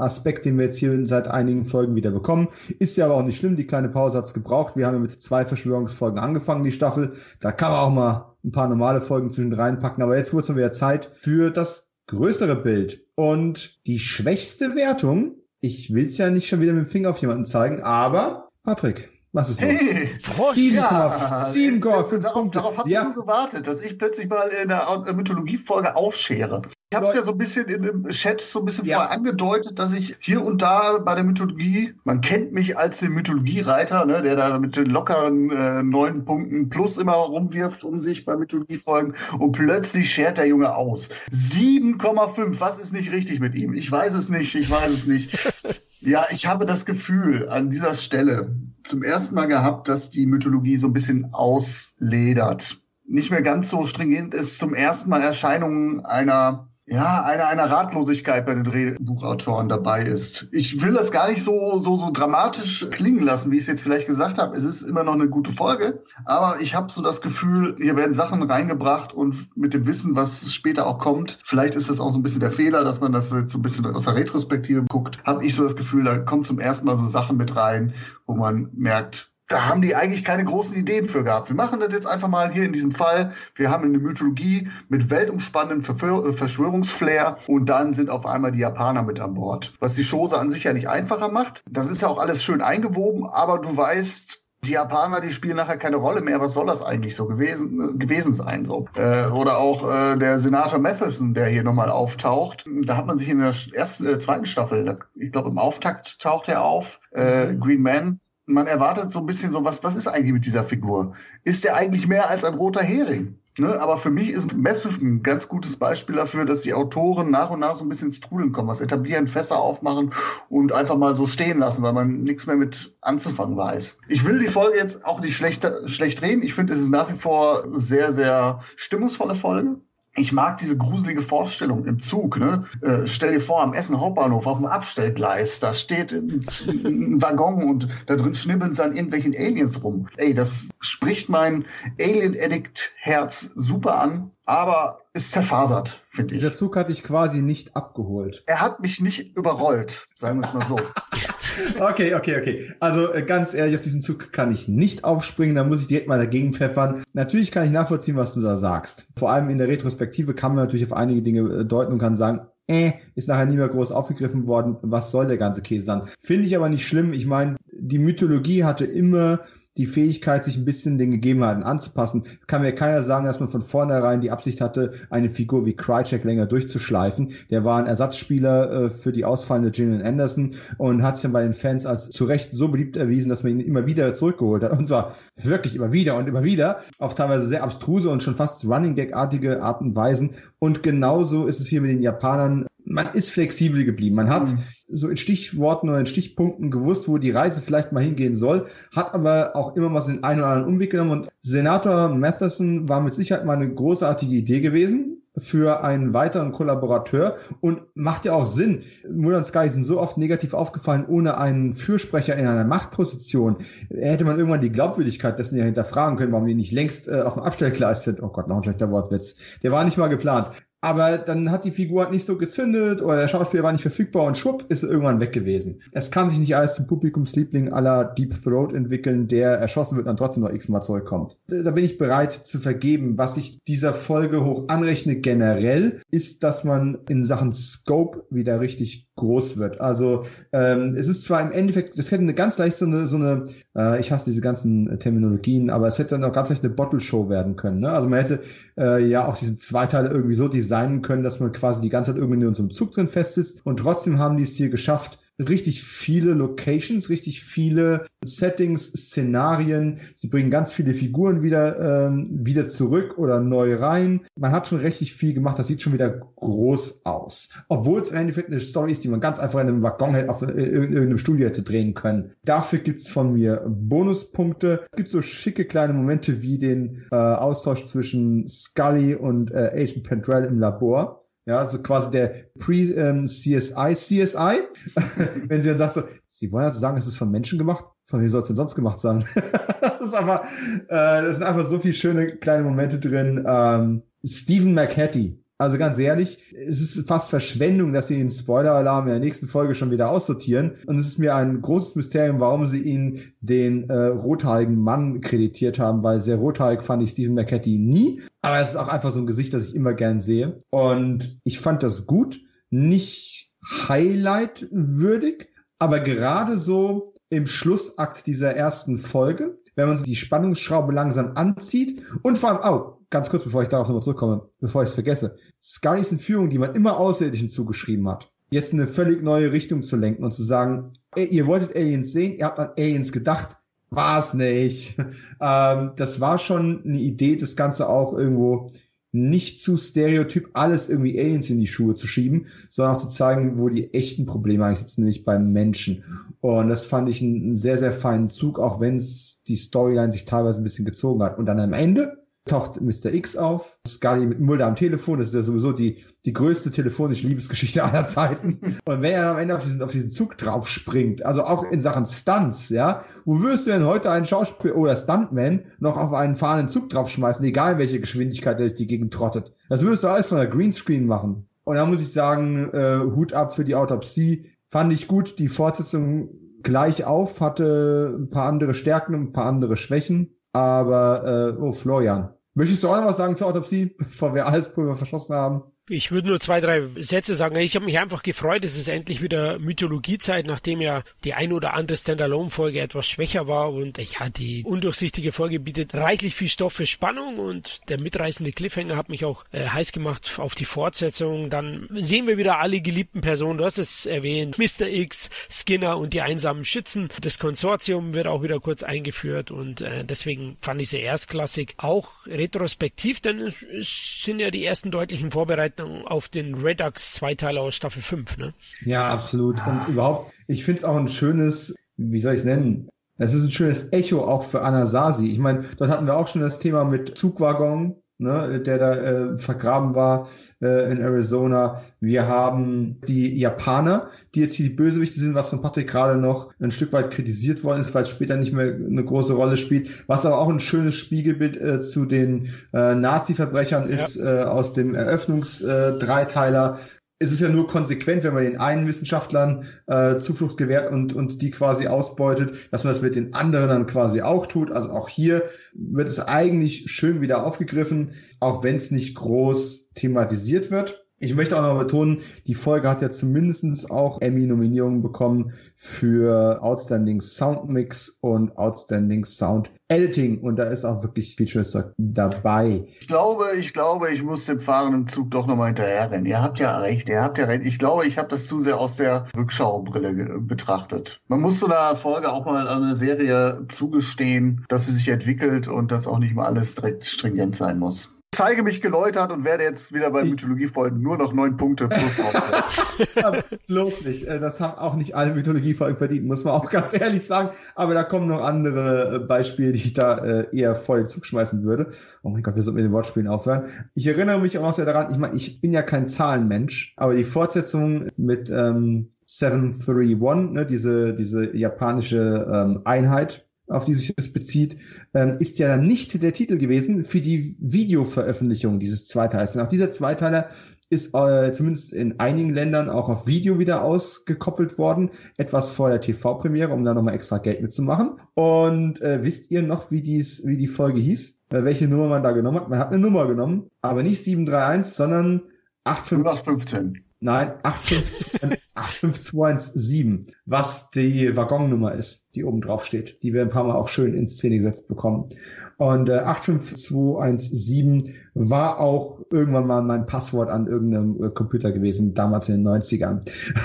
Mystery-Verschwörungsaspekt, den wir jetzt hier seit einigen Folgen wieder bekommen. Ist ja aber auch nicht schlimm, die kleine Pause hat's gebraucht. Wir haben ja mit zwei Verschwörungsfolgen angefangen, die Staffel. Da kann man auch mal ein paar normale Folgen zwischen reinpacken. Aber jetzt wurde es wieder Zeit für das größere Bild. Und die schwächste Wertung, ich will's ja nicht schon wieder mit dem Finger auf jemanden zeigen, aber Patrick, was ist los? Hey, Frosch, 7,5 ja. 7, Punkte. Darauf, darauf hast ja. du gewartet, dass ich plötzlich mal in der Mythologiefolge aufschere. Ich habe es ja so ein bisschen im Chat so ein bisschen ja. vorher angedeutet, dass ich hier und da bei der Mythologie, man kennt mich als den Mythologiereiter, ne, der da mit den lockeren äh, neun Punkten plus immer rumwirft um sich bei Mythologiefolgen und plötzlich schert der Junge aus. 7,5, was ist nicht richtig mit ihm? Ich weiß es nicht, ich weiß es nicht. Ja, ich habe das Gefühl an dieser Stelle zum ersten Mal gehabt, dass die Mythologie so ein bisschen ausledert. Nicht mehr ganz so stringent ist zum ersten Mal Erscheinungen einer ja, eine, eine Ratlosigkeit bei den Drehbuchautoren dabei ist. Ich will das gar nicht so, so, so dramatisch klingen lassen, wie ich es jetzt vielleicht gesagt habe. Es ist immer noch eine gute Folge, aber ich habe so das Gefühl, hier werden Sachen reingebracht und mit dem Wissen, was später auch kommt, vielleicht ist das auch so ein bisschen der Fehler, dass man das jetzt so ein bisschen aus der Retrospektive guckt, habe ich so das Gefühl, da kommt zum ersten Mal so Sachen mit rein, wo man merkt, da haben die eigentlich keine großen Ideen für gehabt. Wir machen das jetzt einfach mal hier in diesem Fall. Wir haben eine Mythologie mit weltumspannenden Verschwörungsflair und dann sind auf einmal die Japaner mit an Bord. Was die Chose an sich ja nicht einfacher macht. Das ist ja auch alles schön eingewoben, aber du weißt, die Japaner, die spielen nachher keine Rolle mehr. Was soll das eigentlich so gewesen, gewesen sein? So? Äh, oder auch äh, der Senator Matheson, der hier nochmal auftaucht. Da hat man sich in der ersten, äh, zweiten Staffel, ich glaube im Auftakt taucht er auf, äh, mhm. Green Man, man erwartet so ein bisschen so, was, was ist eigentlich mit dieser Figur? Ist der eigentlich mehr als ein roter Hering? Ne? Aber für mich ist Massive ein ganz gutes Beispiel dafür, dass die Autoren nach und nach so ein bisschen ins Trudeln kommen, was etablieren, Fässer aufmachen und einfach mal so stehen lassen, weil man nichts mehr mit anzufangen weiß. Ich will die Folge jetzt auch nicht schlecht, schlecht reden. Ich finde, es ist nach wie vor sehr, sehr stimmungsvolle Folge ich mag diese gruselige Vorstellung im Zug. Ne? Äh, stell dir vor, am Essen Hauptbahnhof auf dem Abstellgleis, da steht ein, ein Waggon und da drin schnibbeln sie an irgendwelchen Aliens rum. Ey, das spricht mein Alien-Addict-Herz super an aber ist zerfasert, finde ich. Dieser Zug hat dich quasi nicht abgeholt. Er hat mich nicht überrollt, sagen wir es mal so. okay, okay, okay. Also äh, ganz ehrlich, auf diesen Zug kann ich nicht aufspringen, da muss ich direkt mal dagegen pfeffern. Natürlich kann ich nachvollziehen, was du da sagst. Vor allem in der Retrospektive kann man natürlich auf einige Dinge äh, deuten und kann sagen, äh, ist nachher nie mehr groß aufgegriffen worden. Was soll der ganze Käse dann? Finde ich aber nicht schlimm. Ich meine, die Mythologie hatte immer die Fähigkeit, sich ein bisschen den Gegebenheiten anzupassen. Kann mir keiner sagen, dass man von vornherein die Absicht hatte, eine Figur wie Krychek länger durchzuschleifen. Der war ein Ersatzspieler äh, für die ausfallende Gillian Anderson und hat sich dann bei den Fans als zu Recht so beliebt erwiesen, dass man ihn immer wieder zurückgeholt hat. Und zwar wirklich immer wieder und immer wieder auf teilweise sehr abstruse und schon fast Running Gag-artige Arten und Weisen. Und genauso ist es hier mit den Japanern man ist flexibel geblieben. Man hat mhm. so in Stichworten oder in Stichpunkten gewusst, wo die Reise vielleicht mal hingehen soll, hat aber auch immer mal so den einen oder anderen Umweg genommen. Und Senator Matheson war mit Sicherheit mal eine großartige Idee gewesen für einen weiteren Kollaborateur und macht ja auch Sinn. Und Sky sind so oft negativ aufgefallen, ohne einen Fürsprecher in einer Machtposition. Hätte man irgendwann die Glaubwürdigkeit dessen ja hinterfragen können, warum die nicht längst äh, auf dem Abstellgleis sind. Oh Gott, noch ein schlechter Wortwitz. Der war nicht mal geplant aber dann hat die Figur halt nicht so gezündet oder der Schauspieler war nicht verfügbar und schwupp ist irgendwann weg gewesen. Es kann sich nicht alles zum Publikumsliebling aller Deep Throat entwickeln, der erschossen wird und dann trotzdem noch x-mal zurückkommt. Da bin ich bereit zu vergeben. Was ich dieser Folge hoch anrechne generell, ist, dass man in Sachen Scope wieder richtig groß wird. Also ähm, es ist zwar im Endeffekt, das hätte eine ganz leicht so eine, so eine äh, ich hasse diese ganzen Terminologien, aber es hätte dann auch ganz leicht eine Bottle-Show werden können. Ne? Also man hätte äh, ja auch diese zwei Teile irgendwie so designen können, dass man quasi die ganze Zeit irgendwie in so einem Zug drin festsitzt und trotzdem haben die es hier geschafft, richtig viele Locations, richtig viele Settings, Szenarien. Sie bringen ganz viele Figuren wieder, ähm, wieder zurück oder neu rein. Man hat schon richtig viel gemacht. Das sieht schon wieder groß aus. Obwohl es im Endeffekt eine Story ist, die man ganz einfach in einem Waggon hätte, auf äh, irgendeinem Studio hätte drehen können. Dafür gibt's von mir Bonuspunkte. Es gibt so schicke kleine Momente wie den äh, Austausch zwischen Scully und äh, Agent Pendrell im Labor ja, so quasi der Pre-CSI ähm, CSI. Wenn sie dann sagt so, sie wollen also sagen, es ist von Menschen gemacht? Von wem soll es denn sonst gemacht sein? das ist einfach, äh, das sind einfach so viele schöne kleine Momente drin. Ähm, Stephen McHattie, also ganz ehrlich, es ist fast Verschwendung, dass sie den Spoiler-Alarm in der nächsten Folge schon wieder aussortieren. Und es ist mir ein großes Mysterium, warum sie ihn den äh, rothaarigen Mann kreditiert haben, weil sehr rothaarig fand ich Stephen McCarthy nie. Aber es ist auch einfach so ein Gesicht, das ich immer gern sehe. Und ich fand das gut. Nicht highlight-würdig, aber gerade so im Schlussakt dieser ersten Folge, wenn man die Spannungsschraube langsam anzieht und vor allem, oh, ganz kurz, bevor ich darauf nochmal zurückkomme, bevor ich es vergesse. Skys Entführung, die man immer Außerirdischen zugeschrieben hat, jetzt eine völlig neue Richtung zu lenken und zu sagen, ey, ihr wolltet Aliens sehen, ihr habt an Aliens gedacht, war es nicht. ähm, das war schon eine Idee, das Ganze auch irgendwo nicht zu stereotyp alles irgendwie Aliens in die Schuhe zu schieben, sondern auch zu zeigen, wo die echten Probleme eigentlich sitzen, nämlich beim Menschen. Und das fand ich einen sehr, sehr feinen Zug, auch wenn die Storyline sich teilweise ein bisschen gezogen hat. Und dann am Ende taucht Mr. X auf, Scully mit Mulder am Telefon, das ist ja sowieso die, die größte telefonische Liebesgeschichte aller Zeiten. Und wenn er am Ende auf diesen, auf diesen Zug drauf springt, also auch in Sachen Stunts, ja, wo wirst du denn heute einen Schauspieler oder Stuntman noch auf einen fahrenden Zug draufschmeißen, egal welche Geschwindigkeit er durch die Gegend trottet? Das würdest du alles von der Greenscreen machen. Und da muss ich sagen, äh, Hut ab für die Autopsie. Fand ich gut. Die Fortsetzung gleich auf, hatte ein paar andere Stärken und ein paar andere Schwächen. Aber, äh, oh, Florian, möchtest du auch noch was sagen zur Autopsie, bevor wir alles Pulver verschossen haben? Ich würde nur zwei, drei Sätze sagen. Ich habe mich einfach gefreut, es ist endlich wieder Mythologiezeit, nachdem ja die ein oder andere Standalone-Folge etwas schwächer war und ja, die undurchsichtige Folge bietet reichlich viel Stoff für Spannung und der mitreißende Cliffhanger hat mich auch äh, heiß gemacht auf die Fortsetzung. Dann sehen wir wieder alle geliebten Personen, du hast es erwähnt, Mr. X, Skinner und die einsamen Schützen. Das Konsortium wird auch wieder kurz eingeführt und äh, deswegen fand ich sie erstklassig. Auch retrospektiv, denn es, es sind ja die ersten deutlichen Vorbereitungen auf den Redux Zweiteiler aus Staffel 5, ne? Ja, absolut. Und überhaupt, ich finde es auch ein schönes, wie soll ich es nennen? Es ist ein schönes Echo auch für Anasazi. Ich meine, dort hatten wir auch schon das Thema mit Zugwaggon, ne, der da äh, vergraben war äh, in Arizona. Wir haben die Japaner, die jetzt hier die Bösewichte sind, was von Patrick gerade noch ein Stück weit kritisiert worden ist, weil es später nicht mehr eine große Rolle spielt. Was aber auch ein schönes Spiegelbild äh, zu den äh, Nazi-Verbrechern ja. ist äh, aus dem Eröffnungsdreiteiler. Es ist ja nur konsequent, wenn man den einen Wissenschaftlern äh, Zuflucht gewährt und, und die quasi ausbeutet, dass man das mit den anderen dann quasi auch tut. Also auch hier wird es eigentlich schön wieder aufgegriffen, auch wenn es nicht groß thematisiert wird. Ich möchte auch noch betonen, die Folge hat ja zumindest auch Emmy-Nominierungen bekommen für Outstanding Sound Mix und Outstanding Sound Editing. Und da ist auch wirklich viel Schönes dabei. Ich glaube, ich glaube, ich muss dem fahrenden Zug doch nochmal hinterherrennen. Ihr habt ja recht, ihr habt ja recht. Ich glaube, ich habe das zu sehr aus der Rückschaubrille betrachtet. Man muss so einer Folge auch mal eine Serie zugestehen, dass sie sich entwickelt und dass auch nicht mal alles direkt stringent sein muss. Zeige mich geläutert und werde jetzt wieder bei Mythologiefolgen nur noch neun Punkte plus Bloß nicht. Äh, das haben auch nicht alle Mythologiefolgen verdient, muss man auch ganz ehrlich sagen. Aber da kommen noch andere äh, Beispiele, die ich da äh, eher voll zuschmeißen würde. Oh mein Gott, wir sollten mit den Wortspielen aufhören. Ich erinnere mich auch noch sehr daran, ich meine, ich bin ja kein Zahlenmensch, aber die Fortsetzung mit ähm, 731, ne, diese, diese japanische ähm, Einheit, auf die sich das bezieht, ähm, ist ja nicht der Titel gewesen für die Videoveröffentlichung dieses Zweiteils. Und auch dieser Zweiteiler ist äh, zumindest in einigen Ländern auch auf Video wieder ausgekoppelt worden, etwas vor der TV-Premiere, um da nochmal extra Geld mitzumachen. Und äh, wisst ihr noch, wie, dies, wie die Folge hieß? Äh, welche Nummer man da genommen hat? Man hat eine Nummer genommen, aber nicht 731, sondern 815. Nein, 85217, was die Waggonnummer ist, die oben drauf steht, die wir ein paar Mal auch schön in Szene gesetzt bekommen. Und äh, 85217 war auch irgendwann mal mein Passwort an irgendeinem äh, Computer gewesen, damals in den 90ern,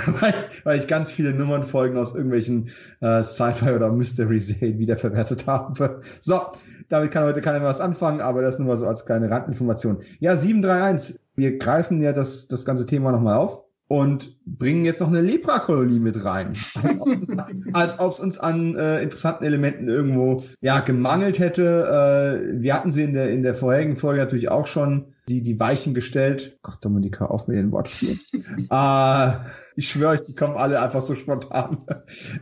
weil, weil ich ganz viele Nummernfolgen aus irgendwelchen äh, Sci-Fi oder Mystery-Serien wiederverwertet habe. So, damit kann heute keiner mehr was anfangen, aber das nur mal so als kleine Randinformation. Ja, 731 wir greifen ja das, das ganze Thema nochmal auf und bringen jetzt noch eine Lepra-Kolonie mit rein. Als ob es uns an äh, interessanten Elementen irgendwo ja gemangelt hätte. Äh, wir hatten sie in der, in der vorherigen Folge natürlich auch schon die, die Weichen gestellt. Gott, Dominik, hör auf mit den Wortspielen. äh, ich schwöre euch, die kommen alle einfach so spontan.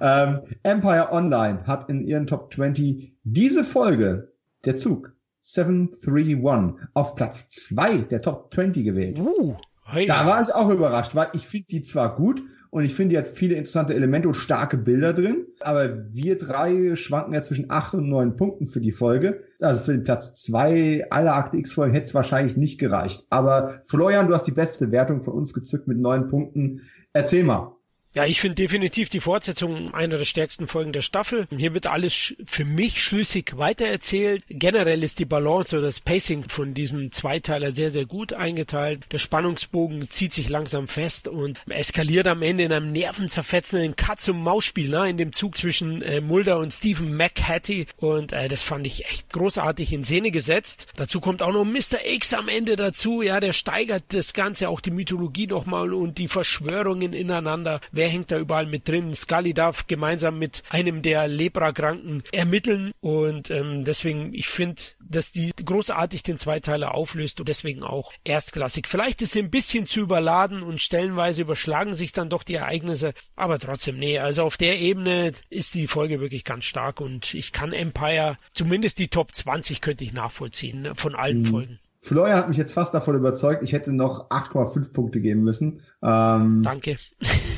ähm, Empire Online hat in ihren Top 20 diese Folge, der Zug, 731 auf Platz 2 der Top 20 gewählt. Uh, hey. Da war ich auch überrascht, weil ich finde die zwar gut und ich finde, die hat viele interessante Elemente und starke Bilder drin, aber wir drei schwanken ja zwischen 8 und 9 Punkten für die Folge. Also für den Platz 2 aller Akte X-Folgen hätte es wahrscheinlich nicht gereicht. Aber Florian, du hast die beste Wertung von uns gezückt mit 9 Punkten. Erzähl mal. Ja, ich finde definitiv die Fortsetzung einer der stärksten Folgen der Staffel. Hier wird alles für mich schlüssig weitererzählt. Generell ist die Balance oder das Pacing von diesem Zweiteiler sehr, sehr gut eingeteilt. Der Spannungsbogen zieht sich langsam fest und eskaliert am Ende in einem nervenzerfetzenden Katz-und-Maus-Spiel, ne? in dem Zug zwischen äh, Mulder und Stephen McHattie. Und äh, das fand ich echt großartig in Szene gesetzt. Dazu kommt auch noch Mr. X am Ende dazu. Ja, der steigert das Ganze, auch die Mythologie nochmal und die Verschwörungen ineinander. Wer wer hängt da überall mit drin. Scully darf gemeinsam mit einem der Lepra-Kranken ermitteln und ähm, deswegen, ich finde, dass die großartig den Zweiteiler auflöst und deswegen auch erstklassig. Vielleicht ist sie ein bisschen zu überladen und stellenweise überschlagen sich dann doch die Ereignisse, aber trotzdem, nee, also auf der Ebene ist die Folge wirklich ganz stark und ich kann Empire, zumindest die Top 20 könnte ich nachvollziehen ne, von allen mhm. Folgen. Florian hat mich jetzt fast davon überzeugt, ich hätte noch 8,5 Punkte geben müssen. Ähm, Danke.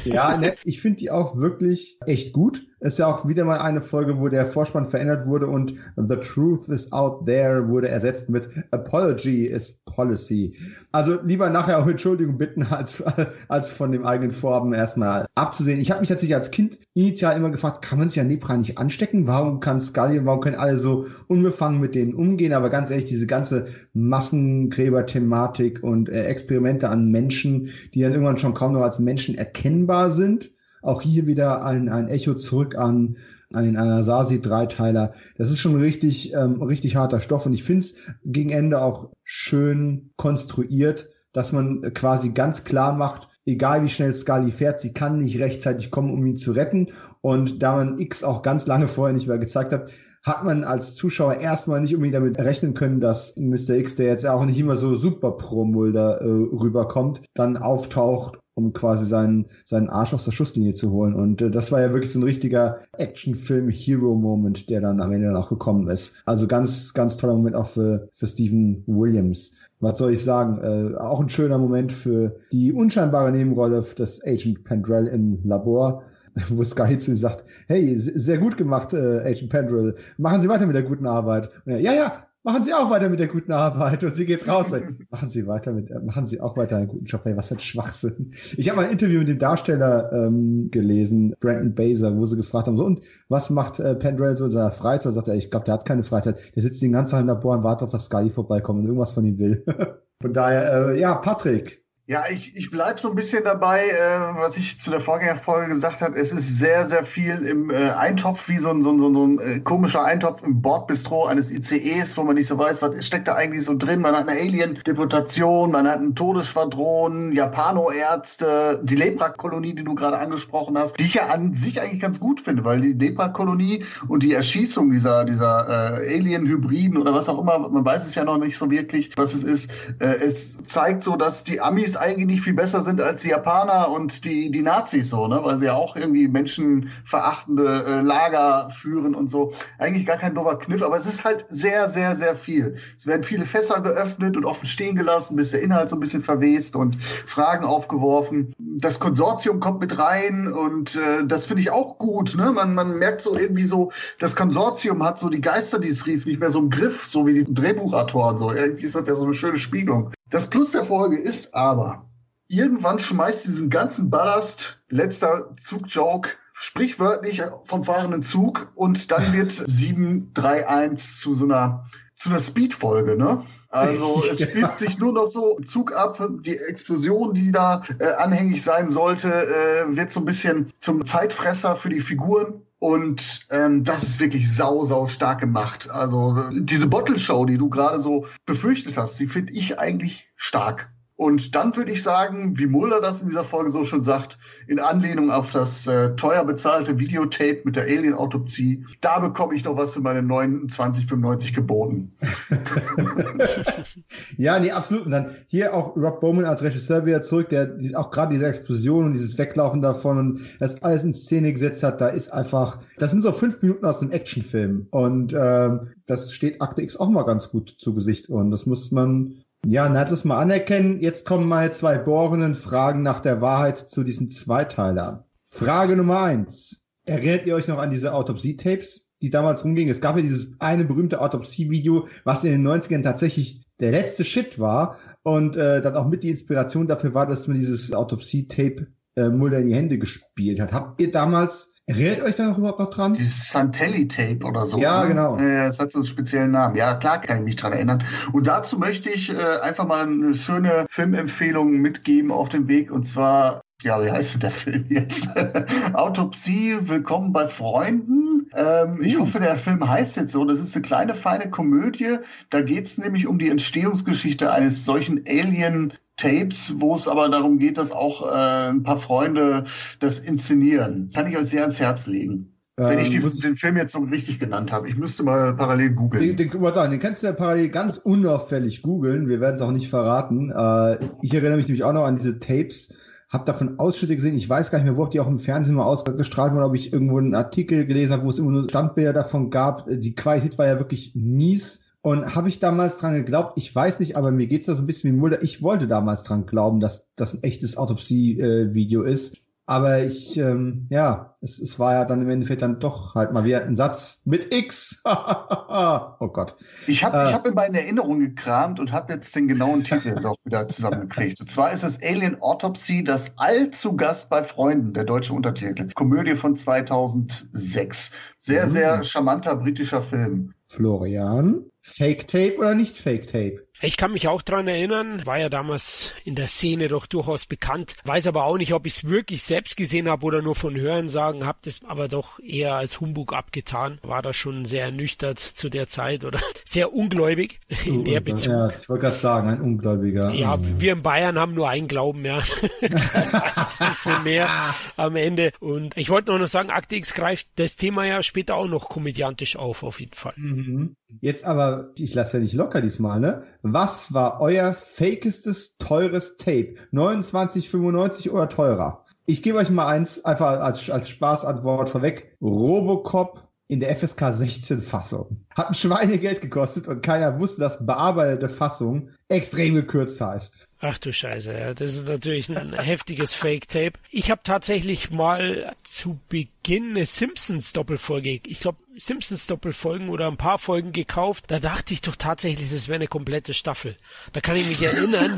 Ja, ne, ich finde die auch wirklich echt gut. Ist ja auch wieder mal eine Folge, wo der Vorspann verändert wurde und The Truth is Out There wurde ersetzt mit Apology is Policy. Also lieber nachher auch Entschuldigung bitten, als, als von dem eigenen Vorhaben erstmal abzusehen. Ich habe mich tatsächlich als Kind initial immer gefragt, kann man sich an Nebra nicht anstecken? Warum kann Scully, warum können alle so unbefangen mit denen umgehen? Aber ganz ehrlich, diese ganze Massengräber-Thematik und äh, Experimente an Menschen, die dann irgendwann schon kaum noch als Menschen erkennbar sind, auch hier wieder ein, ein Echo zurück an einen Anasazi-Dreiteiler. Das ist schon richtig, ähm, richtig harter Stoff und ich finde es gegen Ende auch schön konstruiert, dass man quasi ganz klar macht, egal wie schnell Scully fährt, sie kann nicht rechtzeitig kommen, um ihn zu retten. Und da man X auch ganz lange vorher nicht mehr gezeigt hat, hat man als Zuschauer erstmal nicht unbedingt damit rechnen können, dass Mr. X, der jetzt auch nicht immer so super pro Mulder äh, rüberkommt, dann auftaucht um quasi seinen, seinen Arsch aus der Schusslinie zu holen. Und äh, das war ja wirklich so ein richtiger Actionfilm-Hero-Moment, der dann am Ende dann auch gekommen ist. Also ganz, ganz toller Moment auch für, für Stephen Williams. Was soll ich sagen? Äh, auch ein schöner Moment für die unscheinbare Nebenrolle des Agent Pendrell im Labor wo Sky zu sagt, hey, sehr gut gemacht, äh, Agent Pendrell. Machen Sie weiter mit der guten Arbeit. Er, ja, ja, machen Sie auch weiter mit der guten Arbeit. Und sie geht raus. machen Sie weiter mit, äh, machen Sie auch weiter einen guten Job. Hey, was ein Schwachsinn. Ich habe mal ein Interview mit dem Darsteller ähm, gelesen, Brandon Baser, wo sie gefragt haben, so, und was macht äh, Pendrell so in seiner Freizeit? Sagt er, ich glaube, der hat keine Freizeit. Der sitzt den ganzen Tag im Labor und wartet auf, dass Scully vorbeikommt und irgendwas von ihm will. von daher, äh, ja, Patrick, Ja, ich, ich bleib so ein bisschen dabei, äh, was ich zu der Vorgängerfolge gesagt habe. Es ist sehr, sehr viel im äh, Eintopf, wie so ein, so ein, so ein äh, komischer Eintopf im Bordbistro eines ICEs, wo man nicht so weiß, was steckt da eigentlich so drin. Man hat eine Alien-Deputation, man hat einen Todesschwadron, Japano-Ärzte, die Lepra-Kolonie, die du gerade angesprochen hast, die ich ja an sich eigentlich ganz gut finde, weil die Lepra-Kolonie und die Erschießung dieser, dieser äh, Alien-Hybriden oder was auch immer, man weiß es ja noch nicht so wirklich, was es ist. Äh, es zeigt so, dass die Amis eigentlich nicht viel besser sind als die Japaner und die, die Nazis so, ne? Weil sie ja auch irgendwie menschenverachtende äh, Lager führen und so. Eigentlich gar kein doofer Kniff, aber es ist halt sehr, sehr, sehr viel. Es werden viele Fässer geöffnet und offen stehen gelassen, bis der Inhalt so ein bisschen verwest und Fragen aufgeworfen. Das Konsortium kommt mit rein und äh, das finde ich auch gut. Ne? Man, man merkt so irgendwie so, das Konsortium hat so die Geister, die es rief, nicht mehr so im Griff, so wie die Drehbuchautoren. So. Irgendwie ist das ja so eine schöne Spiegelung. Das Plus der Folge ist aber, irgendwann schmeißt diesen ganzen Ballast, letzter Zugjoke, sprichwörtlich vom fahrenden Zug und dann wird 731 zu so einer, zu einer Speed-Folge, ne? Also es spielt sich nur noch so Zug ab, die Explosion, die da äh, anhängig sein sollte, äh, wird so ein bisschen zum Zeitfresser für die Figuren. Und ähm, das ist wirklich sau, sau stark gemacht. Also diese Bottle Show, die du gerade so befürchtet hast, die finde ich eigentlich stark. Und dann würde ich sagen, wie Mulder das in dieser Folge so schon sagt, in Anlehnung auf das äh, teuer bezahlte Videotape mit der Alien-Autopsie, da bekomme ich noch was für meine 29,95 geboten. ja, nee, absolut. Und dann hier auch Rob Bowman als Regisseur wieder zurück, der auch gerade diese Explosion und dieses Weglaufen davon und das alles in Szene gesetzt hat, da ist einfach, das sind so fünf Minuten aus einem Actionfilm. Und ähm, das steht Akte X auch mal ganz gut zu Gesicht. Und das muss man ja, neidlos mal anerkennen. Jetzt kommen mal zwei bohrenden Fragen nach der Wahrheit zu diesem Zweiteiler. Frage Nummer eins. Erinnert ihr euch noch an diese Autopsie-Tapes, die damals rumgingen? Es gab ja dieses eine berühmte Autopsie-Video, was in den 90ern tatsächlich der letzte Shit war und äh, dann auch mit die Inspiration dafür war, dass man dieses Autopsie-Tape äh, Mulder in die Hände gespielt hat. Habt ihr damals Erinnert euch da noch überhaupt noch dran? Die Santelli-Tape oder so. Ja, ne? genau. Das hat so einen speziellen Namen. Ja, klar kann ich mich dran erinnern. Und dazu möchte ich äh, einfach mal eine schöne Filmempfehlung mitgeben auf dem Weg. Und zwar, ja, wie heißt denn der Film jetzt? Autopsie, Willkommen bei Freunden. Ähm, ich hoffe, der Film heißt jetzt so. Das ist eine kleine, feine Komödie. Da geht es nämlich um die Entstehungsgeschichte eines solchen Alien- Tapes, wo es aber darum geht, dass auch äh, ein paar Freunde das inszenieren. Kann ich euch sehr ans Herz legen. Wenn ich die, Ähm, den Film jetzt noch richtig genannt habe. Ich müsste mal parallel googeln. Den, den, den kannst du ja parallel ganz unauffällig googeln. Wir werden es auch nicht verraten. Äh, ich erinnere mich nämlich auch noch an diese Tapes. Hab davon Ausschnitte gesehen. Ich weiß gar nicht mehr, wo ob die auch im Fernsehen mal ausgestrahlt wurden, ob ich irgendwo einen Artikel gelesen habe, wo es immer nur Standbilder davon gab. Die Qualität war ja wirklich mies. Und habe ich damals dran geglaubt? Ich weiß nicht, aber mir geht's da so ein bisschen wie Mulder. Ich wollte damals dran glauben, dass das ein echtes Autopsie-Video ist. Aber ich, ähm, ja, es, es war ja dann im Endeffekt dann doch halt mal wieder ein Satz mit X. oh Gott. Ich habe Äh. ich hab in meinen Erinnerungen gekramt und habe jetzt den genauen Titel doch wieder zusammengekriegt. Und zwar ist es Alien Autopsy, das Allzu Gast bei Freunden, der deutsche Untertitel. Komödie von 2006. Sehr, Mhm. sehr charmanter britischer Film. Florian, Fake Tape oder nicht Fake Tape? Ich kann mich auch dran erinnern, war ja damals in der Szene doch durchaus bekannt, weiß aber auch nicht, ob ich es wirklich selbst gesehen habe oder nur von Hören sagen, habe das aber doch eher als Humbug abgetan, war da schon sehr ernüchtert zu der Zeit oder sehr ungläubig in der Bezug. Ja, ich wollte gerade sagen, ein Ungläubiger. Ja, wir in Bayern haben nur einen Glauben, ja. Viel mehr am Ende. Und ich wollte noch sagen, Akte X greift das Thema ja später auch noch komödiantisch auf, auf jeden Fall. Mhm. Jetzt aber, ich lasse ja nicht locker diesmal, ne? Was war euer fakestes, teures Tape? 29,95 oder teurer? Ich gebe euch mal eins einfach als, als Spaßantwort vorweg. Robocop in der FSK 16 Fassung. Hat ein Schweinegeld gekostet und keiner wusste, dass bearbeitete Fassung extrem gekürzt heißt. Ach du Scheiße, ja, das ist natürlich ein heftiges Fake-Tape. Ich habe tatsächlich mal zu Beginn eine Simpsons-Doppelfolge, ich glaube Simpsons-Doppelfolgen oder ein paar Folgen gekauft. Da dachte ich doch tatsächlich, das wäre eine komplette Staffel. Da kann ich mich erinnern.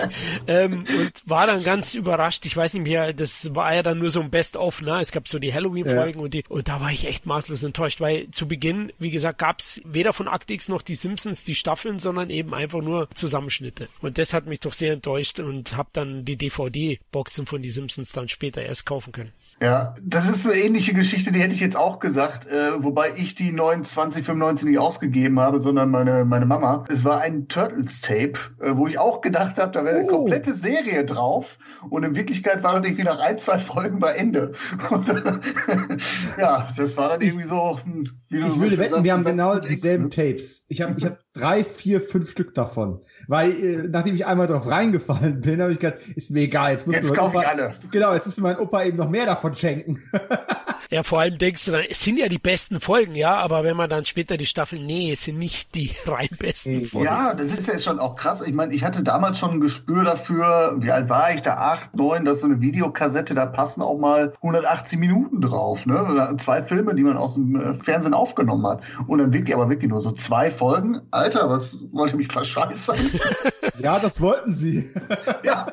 ähm, und war dann ganz überrascht. Ich weiß nicht mehr, das war ja dann nur so ein Best-of, ne? Es gab so die Halloween-Folgen Ja. und die, und da war ich echt maßlos enttäuscht, weil zu Beginn, wie gesagt, gab's weder von Actix noch die Simpsons die Staffeln, sondern eben einfach nur Zusammenschnitte. Und das hat mich doch sehr enttäuscht und habe dann die DVD-Boxen von die Simpsons dann später erst kaufen können. Ja, das ist eine ähnliche Geschichte, die hätte ich jetzt auch gesagt, äh, wobei ich die 2995 nicht ausgegeben habe, sondern meine, meine Mama. Es war ein Turtles-Tape, äh, wo ich auch gedacht habe, da wäre eine oh. komplette Serie drauf und in Wirklichkeit war das irgendwie nach ein, zwei Folgen bei Ende. Und, ja, das war dann irgendwie so. Hm, ich würde wetten, wir haben genau dieselben ne? Tapes. Ich habe ich hab drei, vier, fünf Stück davon. Weil, äh, nachdem ich einmal drauf reingefallen bin, habe ich gedacht, ist mir egal. Jetzt, jetzt kaufe ich alle. Genau, jetzt musste mein Opa eben noch mehr davon schenken. Ja, vor allem denkst du dann, es sind ja die besten Folgen, ja, aber wenn man dann später die Staffel, nee, es sind nicht die rein besten Folgen. Ja, das ist ja schon auch krass. Ich meine, ich hatte damals schon ein Gespür dafür, wie alt war ich da? Acht, neun, das ist so eine Videokassette, da passen auch mal 180 Minuten drauf, ne? Zwei Filme, die man aus dem äh, Fernsehen aufgenommen hat. Und dann wirklich, aber wirklich nur so zwei Folgen. Alter, was wollte mich verscheißen? ja, das wollten sie. ja.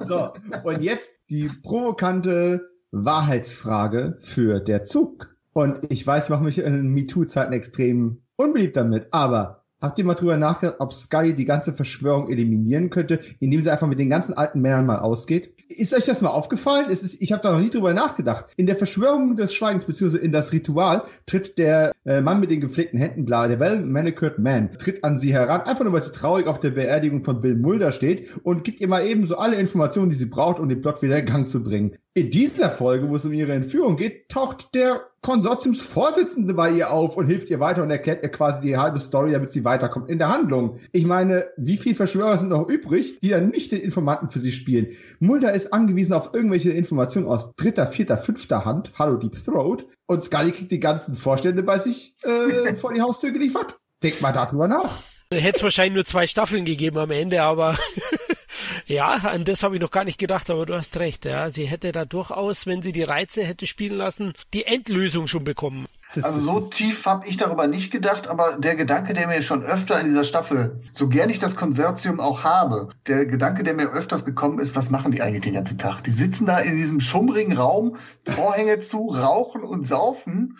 so, und jetzt die provokante Wahrheitsfrage für der Zug. Und ich weiß, ich mache mich in MeToo-Zeiten extrem unbeliebt damit, aber habt ihr mal drüber nachgedacht, ob Sky die ganze Verschwörung eliminieren könnte, indem sie einfach mit den ganzen alten Männern mal ausgeht? Ist euch das mal aufgefallen? Ist, ich habe da noch nie drüber nachgedacht. In der Verschwörung des Schweigens, beziehungsweise in das Ritual, tritt der äh, Mann mit den gepflegten Händen klar, der well-manicured Man, tritt an sie heran, einfach nur, weil sie traurig auf der Beerdigung von Bill Mulder steht und gibt ihr mal eben so alle Informationen, die sie braucht, um den Plot wieder in Gang zu bringen. In dieser Folge, wo es um ihre Entführung geht, taucht der Konsortiumsvorsitzende bei ihr auf und hilft ihr weiter und erklärt ihr quasi die halbe Story, damit sie weiterkommt in der Handlung. Ich meine, wie viele Verschwörer sind noch übrig, die dann nicht den Informanten für sie spielen? Mulder ist angewiesen auf irgendwelche Informationen aus dritter, vierter, fünfter Hand. Hallo Deep Throat. Und Scully kriegt die ganzen Vorstände bei sich äh, vor die Haustür geliefert. Denkt mal darüber nach. Hätte es wahrscheinlich nur zwei Staffeln gegeben am Ende, aber Ja, an das habe ich noch gar nicht gedacht, aber du hast recht. Ja, sie hätte da durchaus, wenn sie die Reize hätte spielen lassen, die Endlösung schon bekommen. Also so tief habe ich darüber nicht gedacht, aber der Gedanke, der mir schon öfter in dieser Staffel, so gern ich das Konsortium auch habe, der Gedanke, der mir öfters gekommen ist, was machen die eigentlich den ganzen Tag? Die sitzen da in diesem schummrigen Raum, Vorhänge zu, rauchen und saufen.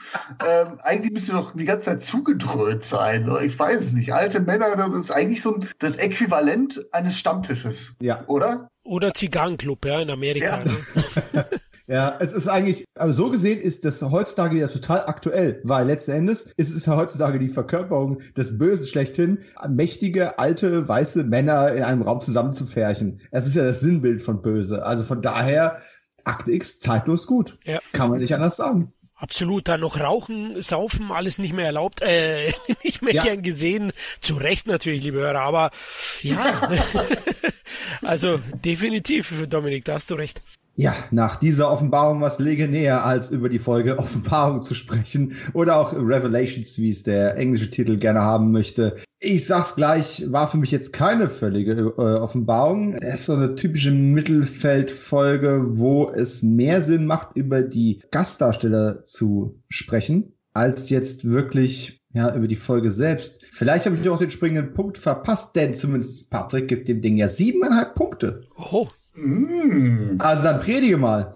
Ähm, eigentlich müsste doch die ganze Zeit zugedröhnt sein. So, ich weiß es nicht. Alte Männer, das ist eigentlich so das Äquivalent eines Stammtisches. Ja. Oder? Oder Zigarrenclub, ja, in Amerika. Ja. Ne? Ja, es ist eigentlich, aber so gesehen ist das heutzutage wieder total aktuell, weil letzten Endes ist es ja heutzutage die Verkörperung des Bösen schlechthin, mächtige, alte, weiße Männer in einem Raum zusammenzupferchen. Es ist ja das Sinnbild von Böse. Also von daher, Akte X zeitlos gut. Ja. Kann man nicht anders sagen. Absolut, da noch Rauchen, Saufen, alles nicht mehr erlaubt, äh, nicht mehr ja. gern gesehen. Zu Recht natürlich, liebe Hörer, aber ja. also definitiv, Dominik, da hast du recht. Ja, nach dieser Offenbarung was lege näher, als über die Folge Offenbarung zu sprechen oder auch Revelations, wie es der englische Titel gerne haben möchte. Ich sag's gleich, war für mich jetzt keine völlige äh, Offenbarung. Es ist so eine typische Mittelfeldfolge, wo es mehr Sinn macht, über die Gastdarsteller zu sprechen, als jetzt wirklich ja, über die Folge selbst. Vielleicht habe ich auch den springenden Punkt verpasst, denn zumindest Patrick gibt dem Ding ja siebeneinhalb Punkte. Oh. Mm. Also dann predige mal.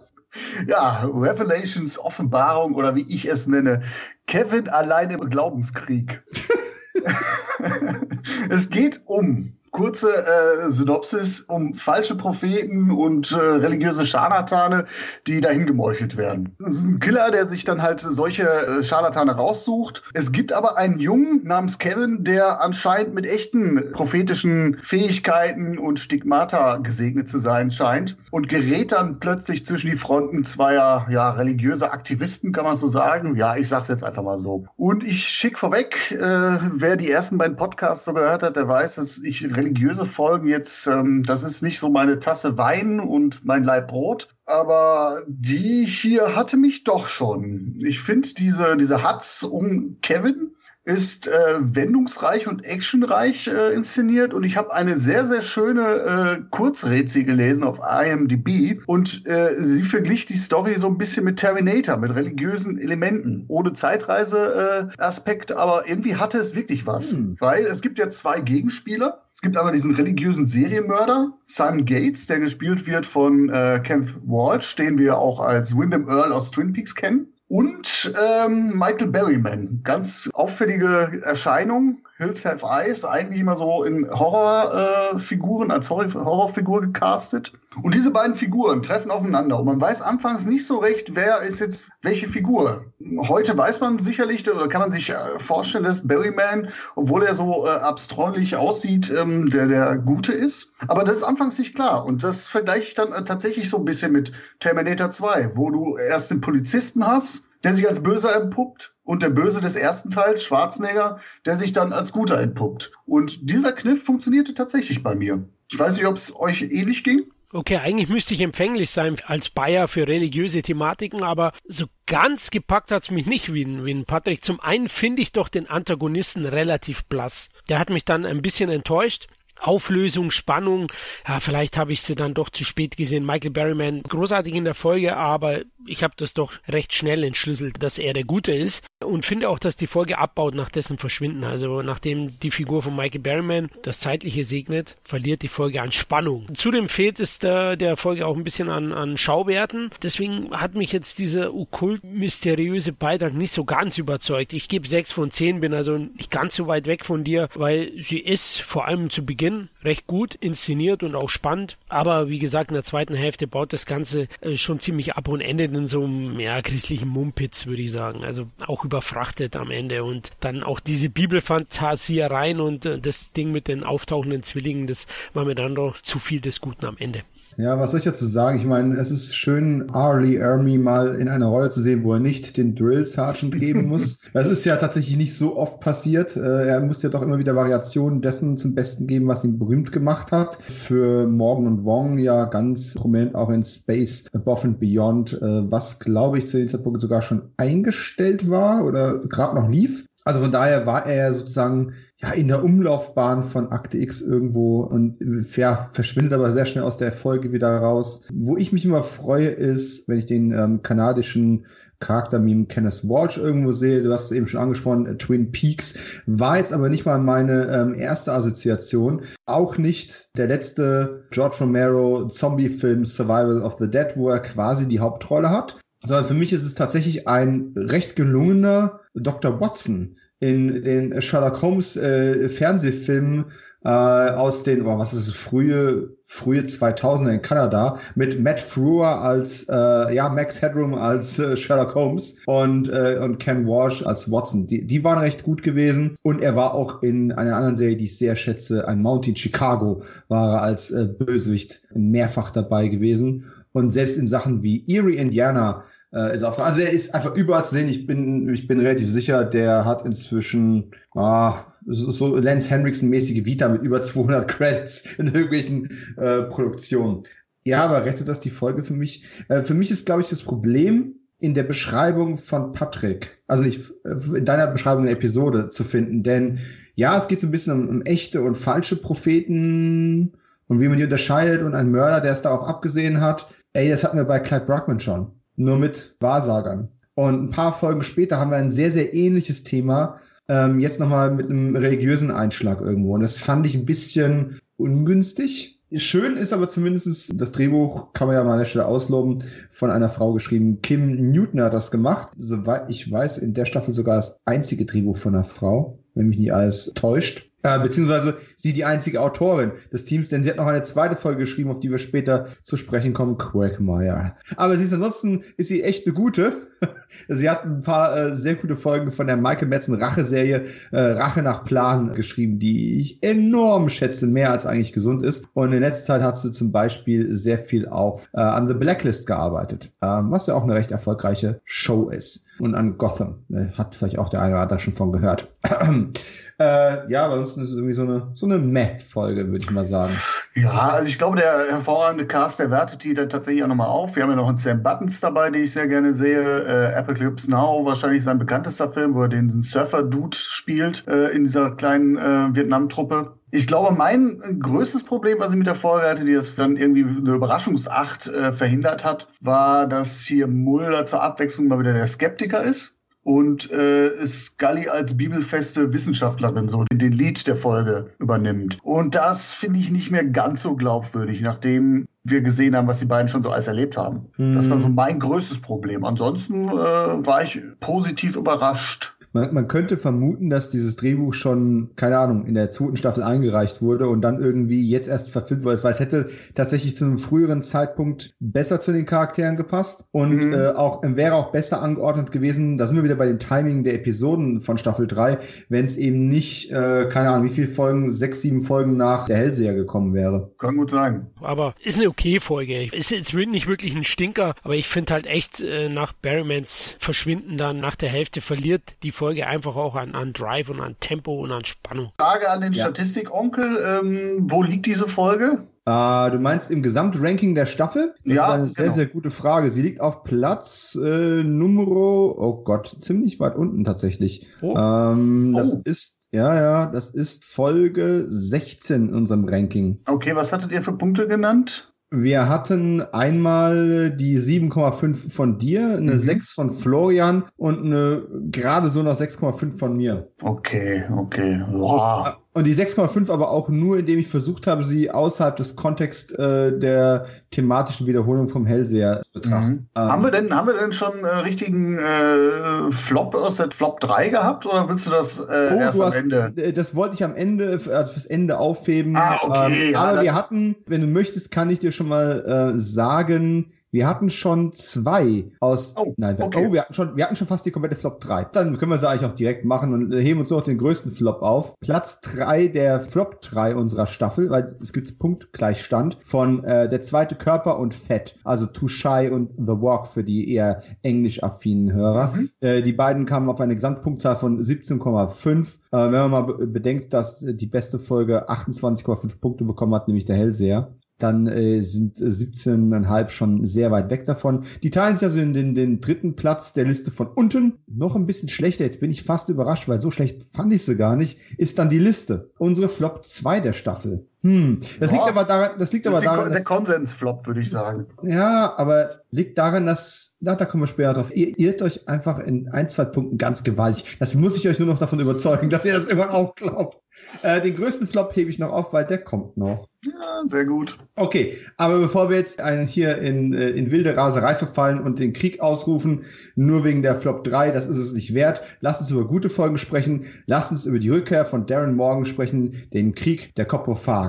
Ja, Revelations Offenbarung oder wie ich es nenne, Kevin alleine im Glaubenskrieg. es geht um kurze äh, Synopsis um falsche Propheten und äh, religiöse Scharlatane, die dahin gemeuchelt werden. Es ist ein Killer, der sich dann halt solche äh, Scharlatane raussucht. Es gibt aber einen Jungen namens Kevin, der anscheinend mit echten prophetischen Fähigkeiten und Stigmata gesegnet zu sein scheint und gerät dann plötzlich zwischen die Fronten zweier ja, religiöser Aktivisten, kann man so sagen. Ja, ich sag's jetzt einfach mal so. Und ich schick vorweg, äh, wer die ersten beiden Podcasts so gehört hat, der weiß, dass ich religiöse Folgen jetzt, ähm, das ist nicht so meine Tasse Wein und mein Leib Brot. Aber die hier hatte mich doch schon. Ich finde diese, diese Hatz um Kevin, ist äh, wendungsreich und actionreich äh, inszeniert und ich habe eine sehr, sehr schöne äh, Kurzrätsel gelesen auf IMDb und äh, sie verglich die Story so ein bisschen mit Terminator, mit religiösen Elementen, ohne Zeitreise-Aspekt, aber irgendwie hatte es wirklich was, hm. weil es gibt ja zwei Gegenspieler. Es gibt einmal diesen religiösen Serienmörder, Simon Gates, der gespielt wird von äh, Kenneth Walsh, den wir auch als Wyndham Earl aus Twin Peaks kennen. Und ähm, Michael Berryman, ganz auffällige Erscheinung, Hills Have Eyes eigentlich immer so in Horrorfiguren, äh, als Horror Horrorfigur gecastet. Und diese beiden Figuren treffen aufeinander und man weiß anfangs nicht so recht, wer ist jetzt welche Figur. Heute weiß man sicherlich oder kann man sich äh, vorstellen, dass Barryman, obwohl er so äh, abstreulich aussieht, ähm, der der Gute ist. Aber das ist anfangs nicht klar und das vergleiche ich dann äh, tatsächlich so ein bisschen mit Terminator 2, wo du erst den Polizisten hast, der sich als Böser entpuppt und der Böse des ersten Teils, Schwarzenegger, der sich dann als Guter entpuppt. Und dieser Kniff funktionierte tatsächlich bei mir. Ich weiß nicht, ob es euch ähnlich ging. Okay, eigentlich müsste ich empfänglich sein als Bayer für religiöse Thematiken, aber so ganz gepackt hat's mich nicht wie ein, wie ein Patrick. Zum einen finde ich doch den Antagonisten relativ blass. Der hat mich dann ein bisschen enttäuscht. Auflösung, Spannung. Ja, vielleicht habe ich sie dann doch zu spät gesehen. Michael Berryman großartig in der Folge, aber ich habe das doch recht schnell entschlüsselt, dass er der Gute ist und finde auch, dass die Folge abbaut nach dessen Verschwinden. Also nachdem die Figur von Michael Berryman das Zeitliche segnet, verliert die Folge an Spannung. Zudem fehlt es der, der Folge auch ein bisschen an, an Schauwerten. Deswegen hat mich jetzt dieser okkult-mysteriöse Beitrag nicht so ganz überzeugt. Ich gebe sechs von zehn, bin also nicht ganz so weit weg von dir, weil sie ist vor allem zu Beginn recht gut inszeniert und auch spannend. Aber wie gesagt, in der zweiten Hälfte baut das Ganze äh, schon ziemlich ab und endet in so einem ja, christlichen Mumpitz, würde ich sagen. Also auch überfrachtet am Ende. Und dann auch diese Bibelfantasiereien und äh, das Ding mit den auftauchenden Zwillingen, das war mir dann doch zu viel des Guten am Ende. Ja, was soll ich dazu sagen? Ich meine, es ist schön, Arlie Ermy mal in einer Rolle zu sehen, wo er nicht den Drill Sergeant geben muss. Das ist ja tatsächlich nicht so oft passiert. Äh, er muss ja doch immer wieder Variationen dessen zum Besten geben, was ihn berühmt gemacht hat. Für Morgan und Wong ja ganz prominent auch in Space Above and Beyond, äh, was glaube ich zu dem Zeitpunkt sogar schon eingestellt war oder gerade noch lief. Also von daher war er sozusagen ja in der Umlaufbahn von Akte X irgendwo und ja, verschwindet aber sehr schnell aus der Folge wieder raus. Wo ich mich immer freue, ist, wenn ich den ähm, kanadischen Charakter-Meme Kenneth Walsh irgendwo sehe. Du hast es eben schon angesprochen, äh, Twin Peaks. War jetzt aber nicht mal meine ähm, erste Assoziation. Auch nicht der letzte George Romero Zombie-Film Survival of the Dead, wo er quasi die Hauptrolle hat. Sondern für mich ist es tatsächlich ein recht gelungener Dr. Watson in den Sherlock Holmes äh, Fernsehfilmen äh, aus den, oh, was ist es, frühe, frühe 2000er in Kanada mit Matt Frewer als, äh, ja, Max Headroom als äh, Sherlock Holmes und, äh, und Ken Walsh als Watson. Die, die waren recht gut gewesen und er war auch in einer anderen Serie, die ich sehr schätze, ein Mountain Chicago, war er als äh, Bösewicht mehrfach dabei gewesen. Und selbst in Sachen wie Erie, Indiana, äh, ist auf. Also er ist einfach überall zu sehen. Ich bin, ich bin relativ sicher, der hat inzwischen ah, so, so Lance Henriksen-mäßige Vita mit über 200 Credits in irgendwelchen äh, Produktionen. Ja, aber rettet das die Folge für mich? Äh, für mich ist, glaube ich, das Problem in der Beschreibung von Patrick, also nicht äh, in deiner Beschreibung der Episode zu finden, denn ja, es geht so ein bisschen um, um echte und falsche Propheten und wie man die unterscheidet und ein Mörder, der es darauf abgesehen hat. Ey, das hatten wir bei Clyde Bruckman schon nur mit Wahrsagern. Und ein paar Folgen später haben wir ein sehr, sehr ähnliches Thema, ähm, jetzt nochmal mit einem religiösen Einschlag irgendwo. Und das fand ich ein bisschen ungünstig. Schön ist aber zumindest, das Drehbuch kann man ja mal an der Stelle ausloben, von einer Frau geschrieben. Kim Newton hat das gemacht. Soweit ich weiß, in der Staffel sogar das einzige Drehbuch von einer Frau, wenn mich nicht alles täuscht. Äh, beziehungsweise sie die einzige Autorin des Teams, denn sie hat noch eine zweite Folge geschrieben, auf die wir später zu sprechen kommen, Quagmire. Aber sie ist ansonsten, ist sie echt eine gute. sie hat ein paar äh, sehr gute Folgen von der Michael Metzen Rache-Serie äh, Rache nach Plan geschrieben, die ich enorm schätze, mehr als eigentlich gesund ist. Und in letzter Zeit hat sie zum Beispiel sehr viel auch äh, an The Blacklist gearbeitet, ähm, was ja auch eine recht erfolgreiche Show ist. Und an Gotham. Äh, hat vielleicht auch der eine oder andere schon von gehört. Äh, ja, aber ansonsten ist es irgendwie so eine, so eine Meh-Folge, würde ich mal sagen. Ja, also ich glaube, der hervorragende Cast, der wertet die dann tatsächlich auch nochmal auf. Wir haben ja noch einen Sam Buttons dabei, den ich sehr gerne sehe. Äh, Apocalypse Now, wahrscheinlich sein bekanntester Film, wo er den Surfer-Dude spielt äh, in dieser kleinen äh, Vietnam-Truppe. Ich glaube, mein größtes Problem, was ich mit der Folge hatte, die das dann irgendwie eine Überraschungsacht äh, verhindert hat, war, dass hier Mulder zur Abwechslung mal wieder der Skeptiker ist und äh, Scully als bibelfeste Wissenschaftlerin so den Lied der Folge übernimmt. Und das finde ich nicht mehr ganz so glaubwürdig, nachdem wir gesehen haben, was die beiden schon so alles erlebt haben. Mhm. Das war so mein größtes Problem. Ansonsten äh, war ich positiv überrascht. Man, man könnte vermuten, dass dieses Drehbuch schon, keine Ahnung, in der zweiten Staffel eingereicht wurde und dann irgendwie jetzt erst verfilmt wurde, weil es hätte tatsächlich zu einem früheren Zeitpunkt besser zu den Charakteren gepasst und mhm. äh, auch wäre auch besser angeordnet gewesen. Da sind wir wieder bei dem Timing der Episoden von Staffel 3, wenn es eben nicht, äh, keine Ahnung, wie viele Folgen, sechs, sieben Folgen nach der Hellseher gekommen wäre. Kann gut sein. Aber ist eine okay Folge. Ist jetzt nicht wirklich ein Stinker, aber ich finde halt echt äh, nach Barrymans Verschwinden dann nach der Hälfte verliert die Folge einfach auch an, an Drive und an Tempo und an Spannung. Frage an den ja. Statistikonkel, ähm, wo liegt diese Folge? Uh, du meinst im Gesamtranking der Staffel? Das ja, ist eine sehr, genau. sehr gute Frage. Sie liegt auf Platz äh, Numero, oh Gott, ziemlich weit unten tatsächlich. Oh. Ähm, das oh. ist ja, ja, das ist Folge 16 in unserem Ranking. Okay, was hattet ihr für Punkte genannt? Wir hatten einmal die 7,5 von dir, eine mhm. 6 von Florian und eine gerade so noch 6,5 von mir. Okay, okay. Wow. Und die 6,5 aber auch nur, indem ich versucht habe, sie außerhalb des Kontexts äh, der thematischen Wiederholung vom Hellseher zu betrachten. Mhm. Ähm, haben, wir denn, haben wir denn schon äh, richtigen äh, Flop aus der Flop 3 gehabt oder willst du das äh, oh, erst am hast, Ende? Äh, das wollte ich am Ende, also fürs Ende aufheben. Ah, okay. Ähm, aber ja, wir hatten, wenn du möchtest, kann ich dir schon mal äh, sagen, wir hatten schon zwei aus. Oh, nein, wir, okay. oh, wir hatten schon, wir hatten schon fast die komplette Flop 3. Dann können wir sie eigentlich auch direkt machen und heben uns noch den größten Flop auf. Platz 3 der Flop 3 unserer Staffel, weil es gibt Punktgleichstand von äh, der zweite Körper und Fett, also Too Shy und The Walk für die eher englisch-affinen Hörer. Mhm. Äh, die beiden kamen auf eine Gesamtpunktzahl von 17,5. Äh, wenn man mal bedenkt, dass die beste Folge 28,5 Punkte bekommen hat, nämlich der Hellseher dann äh, sind 17,5 schon sehr weit weg davon. Die teilen sich also in den, den dritten Platz der Liste von unten. Noch ein bisschen schlechter, jetzt bin ich fast überrascht, weil so schlecht fand ich sie gar nicht, ist dann die Liste. Unsere Flop 2 der Staffel. Hm, das ja, liegt aber daran, das liegt das aber daran. Der Konsensflop, würde ich sagen. Ja, aber liegt daran, dass, na, da kommen wir später drauf. Ihr irrt euch einfach in ein, zwei Punkten ganz gewaltig. Das muss ich euch nur noch davon überzeugen, dass ihr das irgendwann auch glaubt. Äh, den größten Flop hebe ich noch auf, weil der kommt noch. Ja, sehr gut. Okay, aber bevor wir jetzt einen hier in, äh, in wilde Raserei verfallen und den Krieg ausrufen, nur wegen der Flop 3, das ist es nicht wert. Lasst uns über gute Folgen sprechen. Lasst uns über die Rückkehr von Darren Morgan sprechen, den Krieg der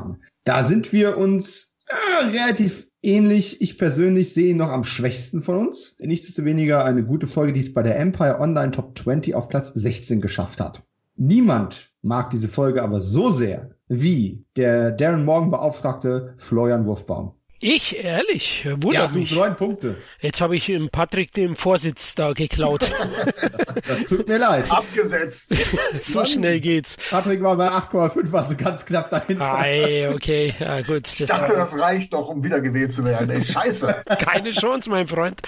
Koprophagen. Da sind wir uns äh, relativ ähnlich. Ich persönlich sehe ihn noch am schwächsten von uns. Nichtsdestoweniger eine gute Folge, die es bei der Empire Online Top 20 auf Platz 16 geschafft hat. Niemand mag diese Folge aber so sehr wie der Darren Morgan Beauftragte Florian Wurfbaum. Ich, ehrlich, wundert ja, mich. neun Punkte. Jetzt habe ich Patrick den Vorsitz da geklaut. das tut mir leid. Abgesetzt. so Mann. schnell geht's. Patrick war bei 8,5, also ganz knapp dahinter. Ei, okay, ja gut. Ich dachte, das reicht doch, um wiedergewählt zu werden. Ey, scheiße. Keine Chance, mein Freund.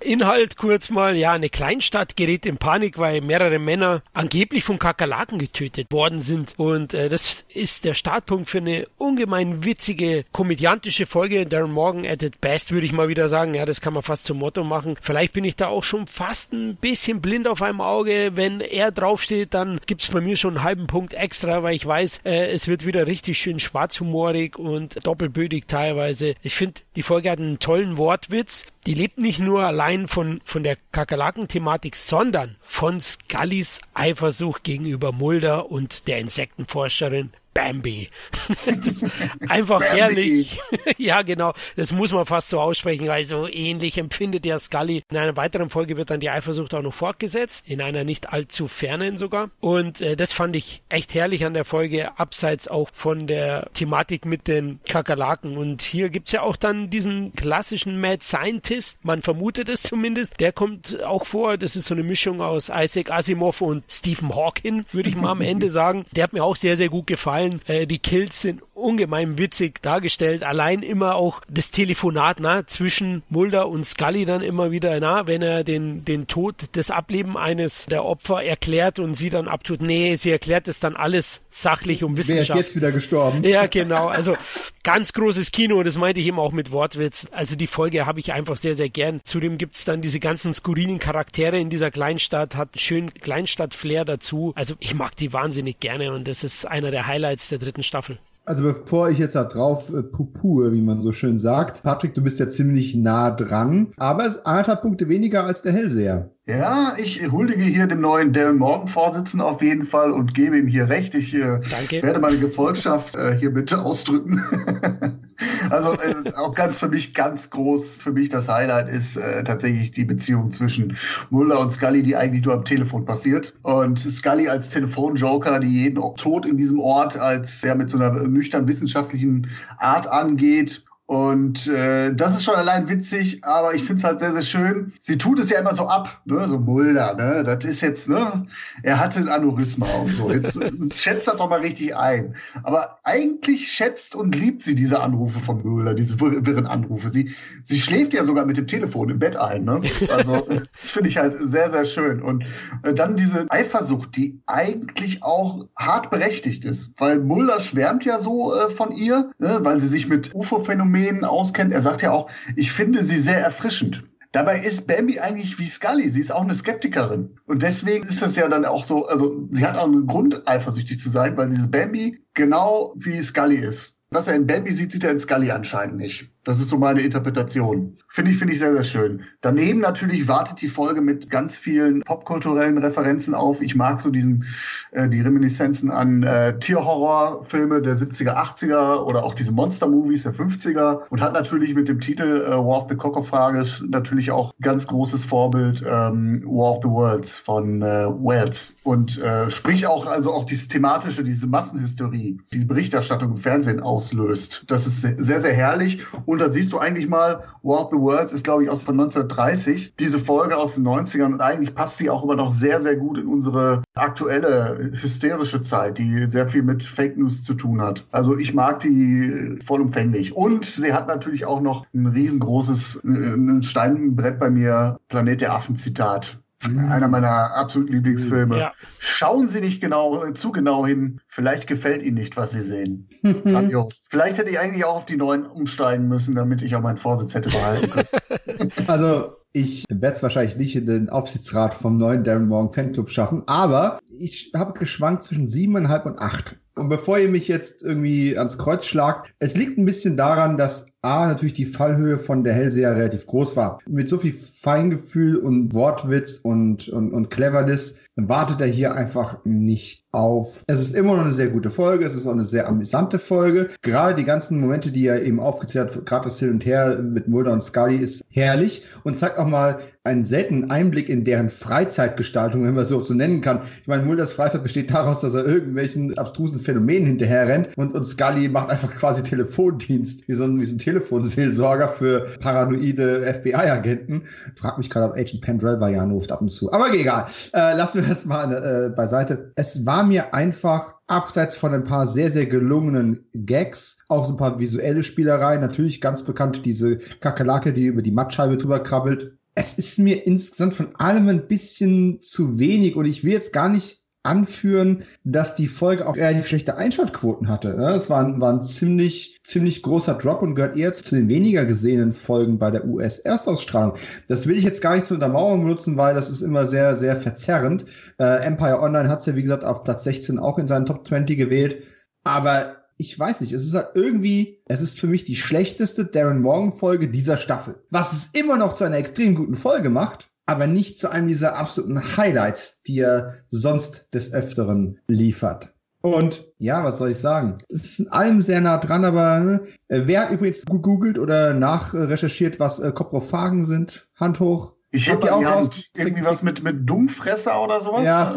Inhalt kurz mal, ja, eine Kleinstadt gerät in Panik, weil mehrere Männer angeblich von Kakerlaken getötet worden sind. Und äh, das ist der Startpunkt für eine ungemein witzige, komödiantische Folge. Darren Morgan at it best, würde ich mal wieder sagen. Ja, das kann man fast zum Motto machen. Vielleicht bin ich da auch schon fast ein bisschen blind auf einem Auge. Wenn er draufsteht, dann gibt's bei mir schon einen halben Punkt extra, weil ich weiß, äh, es wird wieder richtig schön schwarzhumorig und doppelbödig teilweise. Ich finde, die Folge hat einen tollen Wortwitz. Die lebt nicht nur allein von, von der Kakerlaken-Thematik, sondern von Scullys Eifersucht gegenüber Mulder und der Insektenforscherin Bambi. einfach Bambi. herrlich. ja, genau. Das muss man fast so aussprechen. Also ähnlich empfindet ja Scully. In einer weiteren Folge wird dann die Eifersucht auch noch fortgesetzt. In einer nicht allzu fernen sogar. Und äh, das fand ich echt herrlich an der Folge. Abseits auch von der Thematik mit den Kakerlaken. Und hier gibt's ja auch dann diesen klassischen Mad Scientist. Man vermutet es zumindest. Der kommt auch vor. Das ist so eine Mischung aus Isaac Asimov und Stephen Hawking, würde ich mal am Ende sagen. Der hat mir auch sehr, sehr gut gefallen gefallen. Äh, die Kills sind ungemein witzig dargestellt. Allein immer auch das Telefonat na, zwischen Mulder und Scully dann immer wieder, na, wenn er den, den Tod, das Ableben eines der Opfer erklärt und sie dann abtut. Nee, sie erklärt es dann alles sachlich und wissenschaftlich. Wer ist jetzt wieder gestorben? Ja, genau. Also ganz großes Kino, das meinte ich eben auch mit Wortwitz. Also die Folge habe ich einfach sehr, sehr gern. Zudem gibt es dann diese ganzen skurrilen Charaktere in dieser Kleinstadt, hat schön Kleinstadt-Flair dazu. Also ich mag die wahnsinnig gerne und das ist einer der Highlights der dritten Staffel. Also bevor ich jetzt da drauf äh, pupue, wie man so schön sagt, Patrick, du bist ja ziemlich nah dran, aber es anderthalb Punkte weniger als der Hellseher. Ja, ich huldige hier dem neuen Darren Morgan Vorsitzenden auf jeden Fall und gebe ihm hier recht. Ich äh, werde meine Gefolgschaft äh, hier bitte ausdrücken. also äh, auch ganz für mich ganz groß, für mich das Highlight ist äh, tatsächlich die Beziehung zwischen Mulder und Scully, die eigentlich nur am Telefon passiert. Und Scully als Telefonjoker, die jeden Tod in diesem Ort als der mit so einer nüchtern wissenschaftlichen Art angeht und äh, das ist schon allein witzig, aber ich finde es halt sehr, sehr schön. Sie tut es ja immer so ab, ne? so Mulder, ne? Das ist jetzt, ne? Er hatte ein Aneurysma und so. Jetzt, jetzt schätzt er doch mal richtig ein. Aber eigentlich schätzt und liebt sie diese Anrufe von Mulder, diese wirren Anrufe. Sie, sie schläft ja sogar mit dem Telefon im Bett ein, ne? Also, das finde ich halt sehr, sehr schön. Und äh, dann diese Eifersucht, die eigentlich auch hart berechtigt ist, weil Mulder schwärmt ja so äh, von ihr, ne? weil sie sich mit UFO-Phänomenen Phänomen auskennt. Er sagt ja auch, ich finde sie sehr erfrischend. Dabei ist Bambi eigentlich wie Scully. Sie ist auch eine Skeptikerin. Und deswegen ist das ja dann auch so, also sie hat auch einen Grund, eifersüchtig zu sein, weil diese Bambi genau wie Scully ist. Was er in Bambi sieht, sieht er in Scully anscheinend nicht. Das ist so meine Interpretation. Finde ich, finde ich sehr, sehr schön. Daneben natürlich wartet die Folge mit ganz vielen popkulturellen Referenzen auf. Ich mag so diesen, äh, die Reminiszenzen an äh, Tierhorrorfilme der 70er, 80er oder auch diese Monster-Movies der 50er und hat natürlich mit dem Titel äh, War of the Cocophagus natürlich auch ganz großes Vorbild ähm, War of the Worlds von äh, Wells und äh, sprich auch also auch dieses thematische, diese Massenhysterie, die Berichterstattung im Fernsehen auslöst. Das ist sehr, sehr herrlich da siehst du eigentlich mal, War of the Worlds ist, glaube ich, aus von 1930. Diese Folge aus den 90ern. Und eigentlich passt sie auch immer noch sehr, sehr gut in unsere aktuelle hysterische Zeit, die sehr viel mit Fake News zu tun hat. Also ich mag die vollumfänglich. Und sie hat natürlich auch noch ein riesengroßes, ein Steinbrett bei mir, Planet der Affen Zitat. Einer meiner absoluten Lieblingsfilme. Ja. Schauen Sie nicht genau, zu genau hin. Vielleicht gefällt Ihnen nicht, was Sie sehen. Vielleicht hätte ich eigentlich auch auf die neuen umsteigen müssen, damit ich auch meinen Vorsitz hätte behalten können. Also, ich werde es wahrscheinlich nicht in den Aufsichtsrat vom neuen Darren Morgan Fanclub schaffen, aber ich habe geschwankt zwischen siebeneinhalb und acht. Und bevor ihr mich jetzt irgendwie ans Kreuz schlagt, es liegt ein bisschen daran, dass A, natürlich die Fallhöhe von der Hellseher relativ groß war. Mit so viel Feingefühl und Wortwitz und, und, und Cleverness wartet er hier einfach nicht auf. Es ist immer noch eine sehr gute Folge, es ist auch eine sehr amüsante Folge. Gerade die ganzen Momente, die er eben aufgezählt hat, gerade das Hin und Her mit Mulder und Scully, ist herrlich und zeigt auch mal einen seltenen Einblick in deren Freizeitgestaltung, wenn man es so so nennen kann. Ich meine, Mulders Freizeit besteht daraus, dass er irgendwelchen abstrusen Phänomenen hinterher rennt und, und Scully macht einfach quasi Telefondienst, wie so ein, wie so ein Telefonseelsorger für paranoide FBI-Agenten. Frag mich gerade, ob Agent Pendrell bei Jan ruft ab und zu. Aber egal. Äh, lassen wir das mal äh, beiseite. Es war mir einfach abseits von ein paar sehr, sehr gelungenen Gags, auch so ein paar visuelle Spielereien, natürlich ganz bekannt diese Kakerlake, die über die Mattscheibe drüber krabbelt. Es ist mir insgesamt von allem ein bisschen zu wenig und ich will jetzt gar nicht anführen, dass die Folge auch relativ schlechte Einschaltquoten hatte. Das war, ein, war ein ziemlich, ziemlich großer Drop und gehört eher zu den weniger gesehenen Folgen bei der US-Erstausstrahlung. Das will ich jetzt gar nicht zur Untermauerung benutzen, weil das ist immer sehr, sehr verzerrend. Äh, Empire Online hat es ja, wie gesagt, auf Platz 16 auch in seinen Top 20 gewählt. Aber ich weiß nicht, es ist halt irgendwie, es ist für mich die schlechteste Darren Morgan Folge dieser Staffel. Was es immer noch zu einer extrem guten Folge macht, aber nicht zu einem dieser absoluten Highlights, die er sonst des Öfteren liefert. Und ja, was soll ich sagen? Es ist in allem sehr nah dran, aber äh, wer hat übrigens gegoogelt oder nachrecherchiert, was äh, Koprophagen sind? Hand hoch. Ich hätte ja auch raus, irgendwie was mit, mit Dummfresser oder sowas. Ja,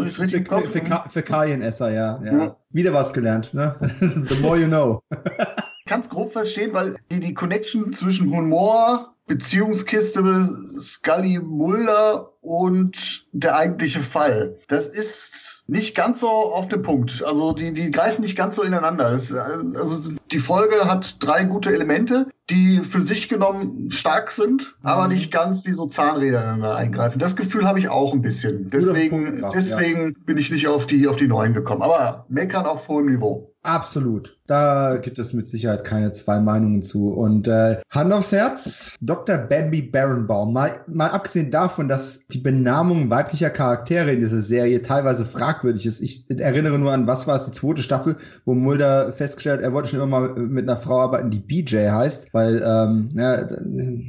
Fäkalienesser, ja, ja. ja. Wieder was gelernt, ne? The more you know. Ganz grob verstehen, weil die, die Connection zwischen Humor, Beziehungskiste Scully Mulder und der eigentliche Fall. Das ist nicht ganz so auf den Punkt. Also die, die greifen nicht ganz so ineinander. Das, also die Folge hat drei gute Elemente, die für sich genommen stark sind, mhm. aber nicht ganz wie so Zahnräder ineinander eingreifen. Das Gefühl habe ich auch ein bisschen. Deswegen, Punkt, deswegen ja. bin ich nicht auf die, auf die neuen gekommen. Aber meckern auf hohem Niveau. Absolut. Da gibt es mit Sicherheit keine zwei Meinungen zu. Und äh, Hand aufs Herz, Dr. Bambi Barenbaum. Mal, mal abgesehen davon, dass die Benamung weiblicher Charaktere in dieser Serie teilweise fragwürdig ist. Ich erinnere nur an, was war es, die zweite Staffel, wo Mulder festgestellt, er wollte schon immer mal mit einer Frau arbeiten, die BJ heißt, weil, ähm, ja,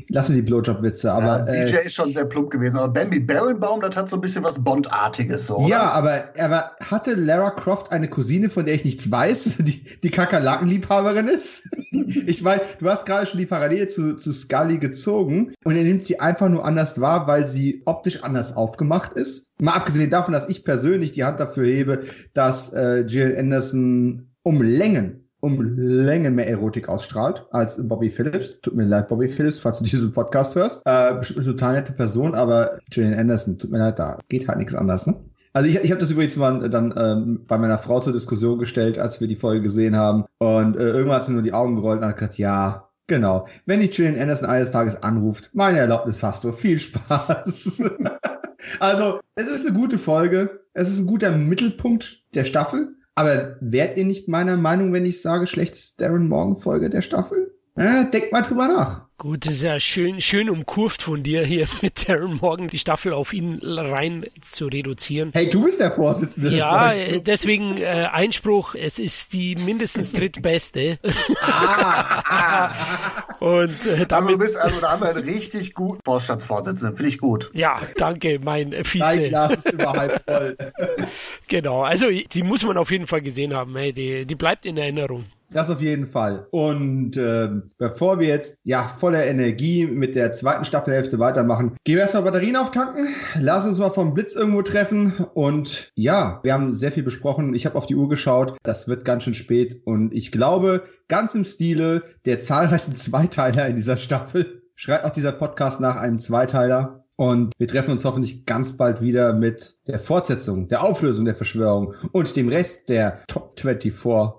lassen wir die Blowjob-Witze. Aber ja, BJ äh, ist schon sehr plump gewesen. Aber Bambi Barenbaum, das hat so ein bisschen was Bond-artiges. So, ja, aber er war, hatte Lara Croft eine Cousine, von der ich nichts weiß, die, die Kakerlakenliebhaberin ist? ich meine, du hast gerade schon die Parallele zu, zu Scully gezogen und er nimmt sie einfach nur anders wahr, weil sie optisch anders aufgemacht ist. Mal abgesehen davon, dass ich persönlich die Hand dafür hebe, dass äh, Jill Anderson um Längen um Länge mehr Erotik ausstrahlt als Bobby Phillips. Tut mir leid, Bobby Phillips, falls du diesen Podcast hörst. Äh, bestimmt eine total nette Person, aber Gillian Anderson, tut mir leid, da geht halt nichts anders, ne? Also ich, ich habe das übrigens mal dann ähm, bei meiner Frau zur Diskussion gestellt, als wir die Folge gesehen haben. Und äh, irgendwann hat sie nur die Augen gerollt und hat gesagt, ja, genau. Wenn dich Gillian Anderson eines Tages anruft, meine Erlaubnis hast du. Viel Spaß. also, es ist eine gute Folge. Es ist ein guter Mittelpunkt der Staffel. Aber wärt ihr nicht meiner Meinung, wenn ich sage, schlechtes Darren Morgan-Folge der Staffel? Ja, denkt mal drüber nach. Gut, das ist ja schön, schön umkurvt von dir hier mit Darren Morgan die Staffel auf ihn rein zu reduzieren. Hey, du bist der Vorsitzende. Ja, deswegen äh, Einspruch, es ist die mindestens drittbeste. Ah, Und äh, damit. Also du bist also da haben wir einen richtig guten Vorstandsvorsitzenden, finde ich gut. Ja, danke, mein Vize. Dein Glas ist überhalb voll. genau, also die muss man auf jeden Fall gesehen haben. Hey, die, die bleibt in Erinnerung. Das auf jeden Fall. Und äh, bevor wir jetzt ja voller Energie mit der zweiten Staffelhälfte weitermachen, gehen wir erstmal Batterien auftanken, lass uns mal vom Blitz irgendwo treffen. Und ja, wir haben sehr viel besprochen. Ich habe auf die Uhr geschaut. Das wird ganz schön spät. Und ich glaube, ganz im Stile der zahlreichen Zweiteiler in dieser Staffel schreit auch dieser Podcast nach einem Zweiteiler. Und wir treffen uns hoffentlich ganz bald wieder mit der Fortsetzung, der Auflösung der Verschwörung und dem Rest der Top 24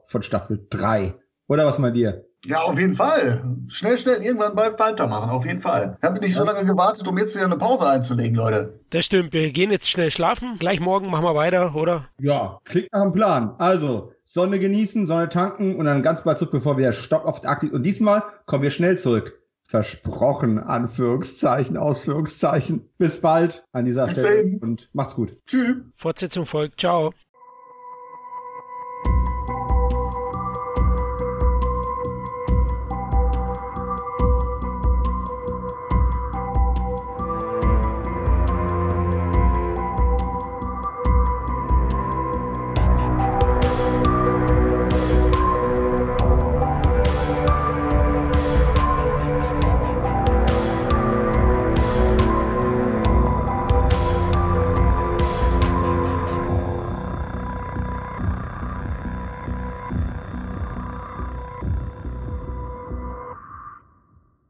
von Staffel 3. Oder was meint ihr? Ja, auf jeden Fall. Schnell, schnell, irgendwann bald weitermachen, auf jeden Fall. Ich habe nicht so lange gewartet, um jetzt wieder eine Pause einzulegen, Leute. Das stimmt, wir gehen jetzt schnell schlafen. Gleich morgen machen wir weiter, oder? Ja, klingt nach dem Plan. Also, Sonne genießen, Sonne tanken und dann ganz bald zurück, bevor wir Stopp auf der Aktiv. Und diesmal kommen wir schnell zurück. Versprochen, Anführungszeichen, Ausführungszeichen. Bis bald an dieser Stelle und macht's gut. Tschüss. Fortsetzung folgt. Ciao.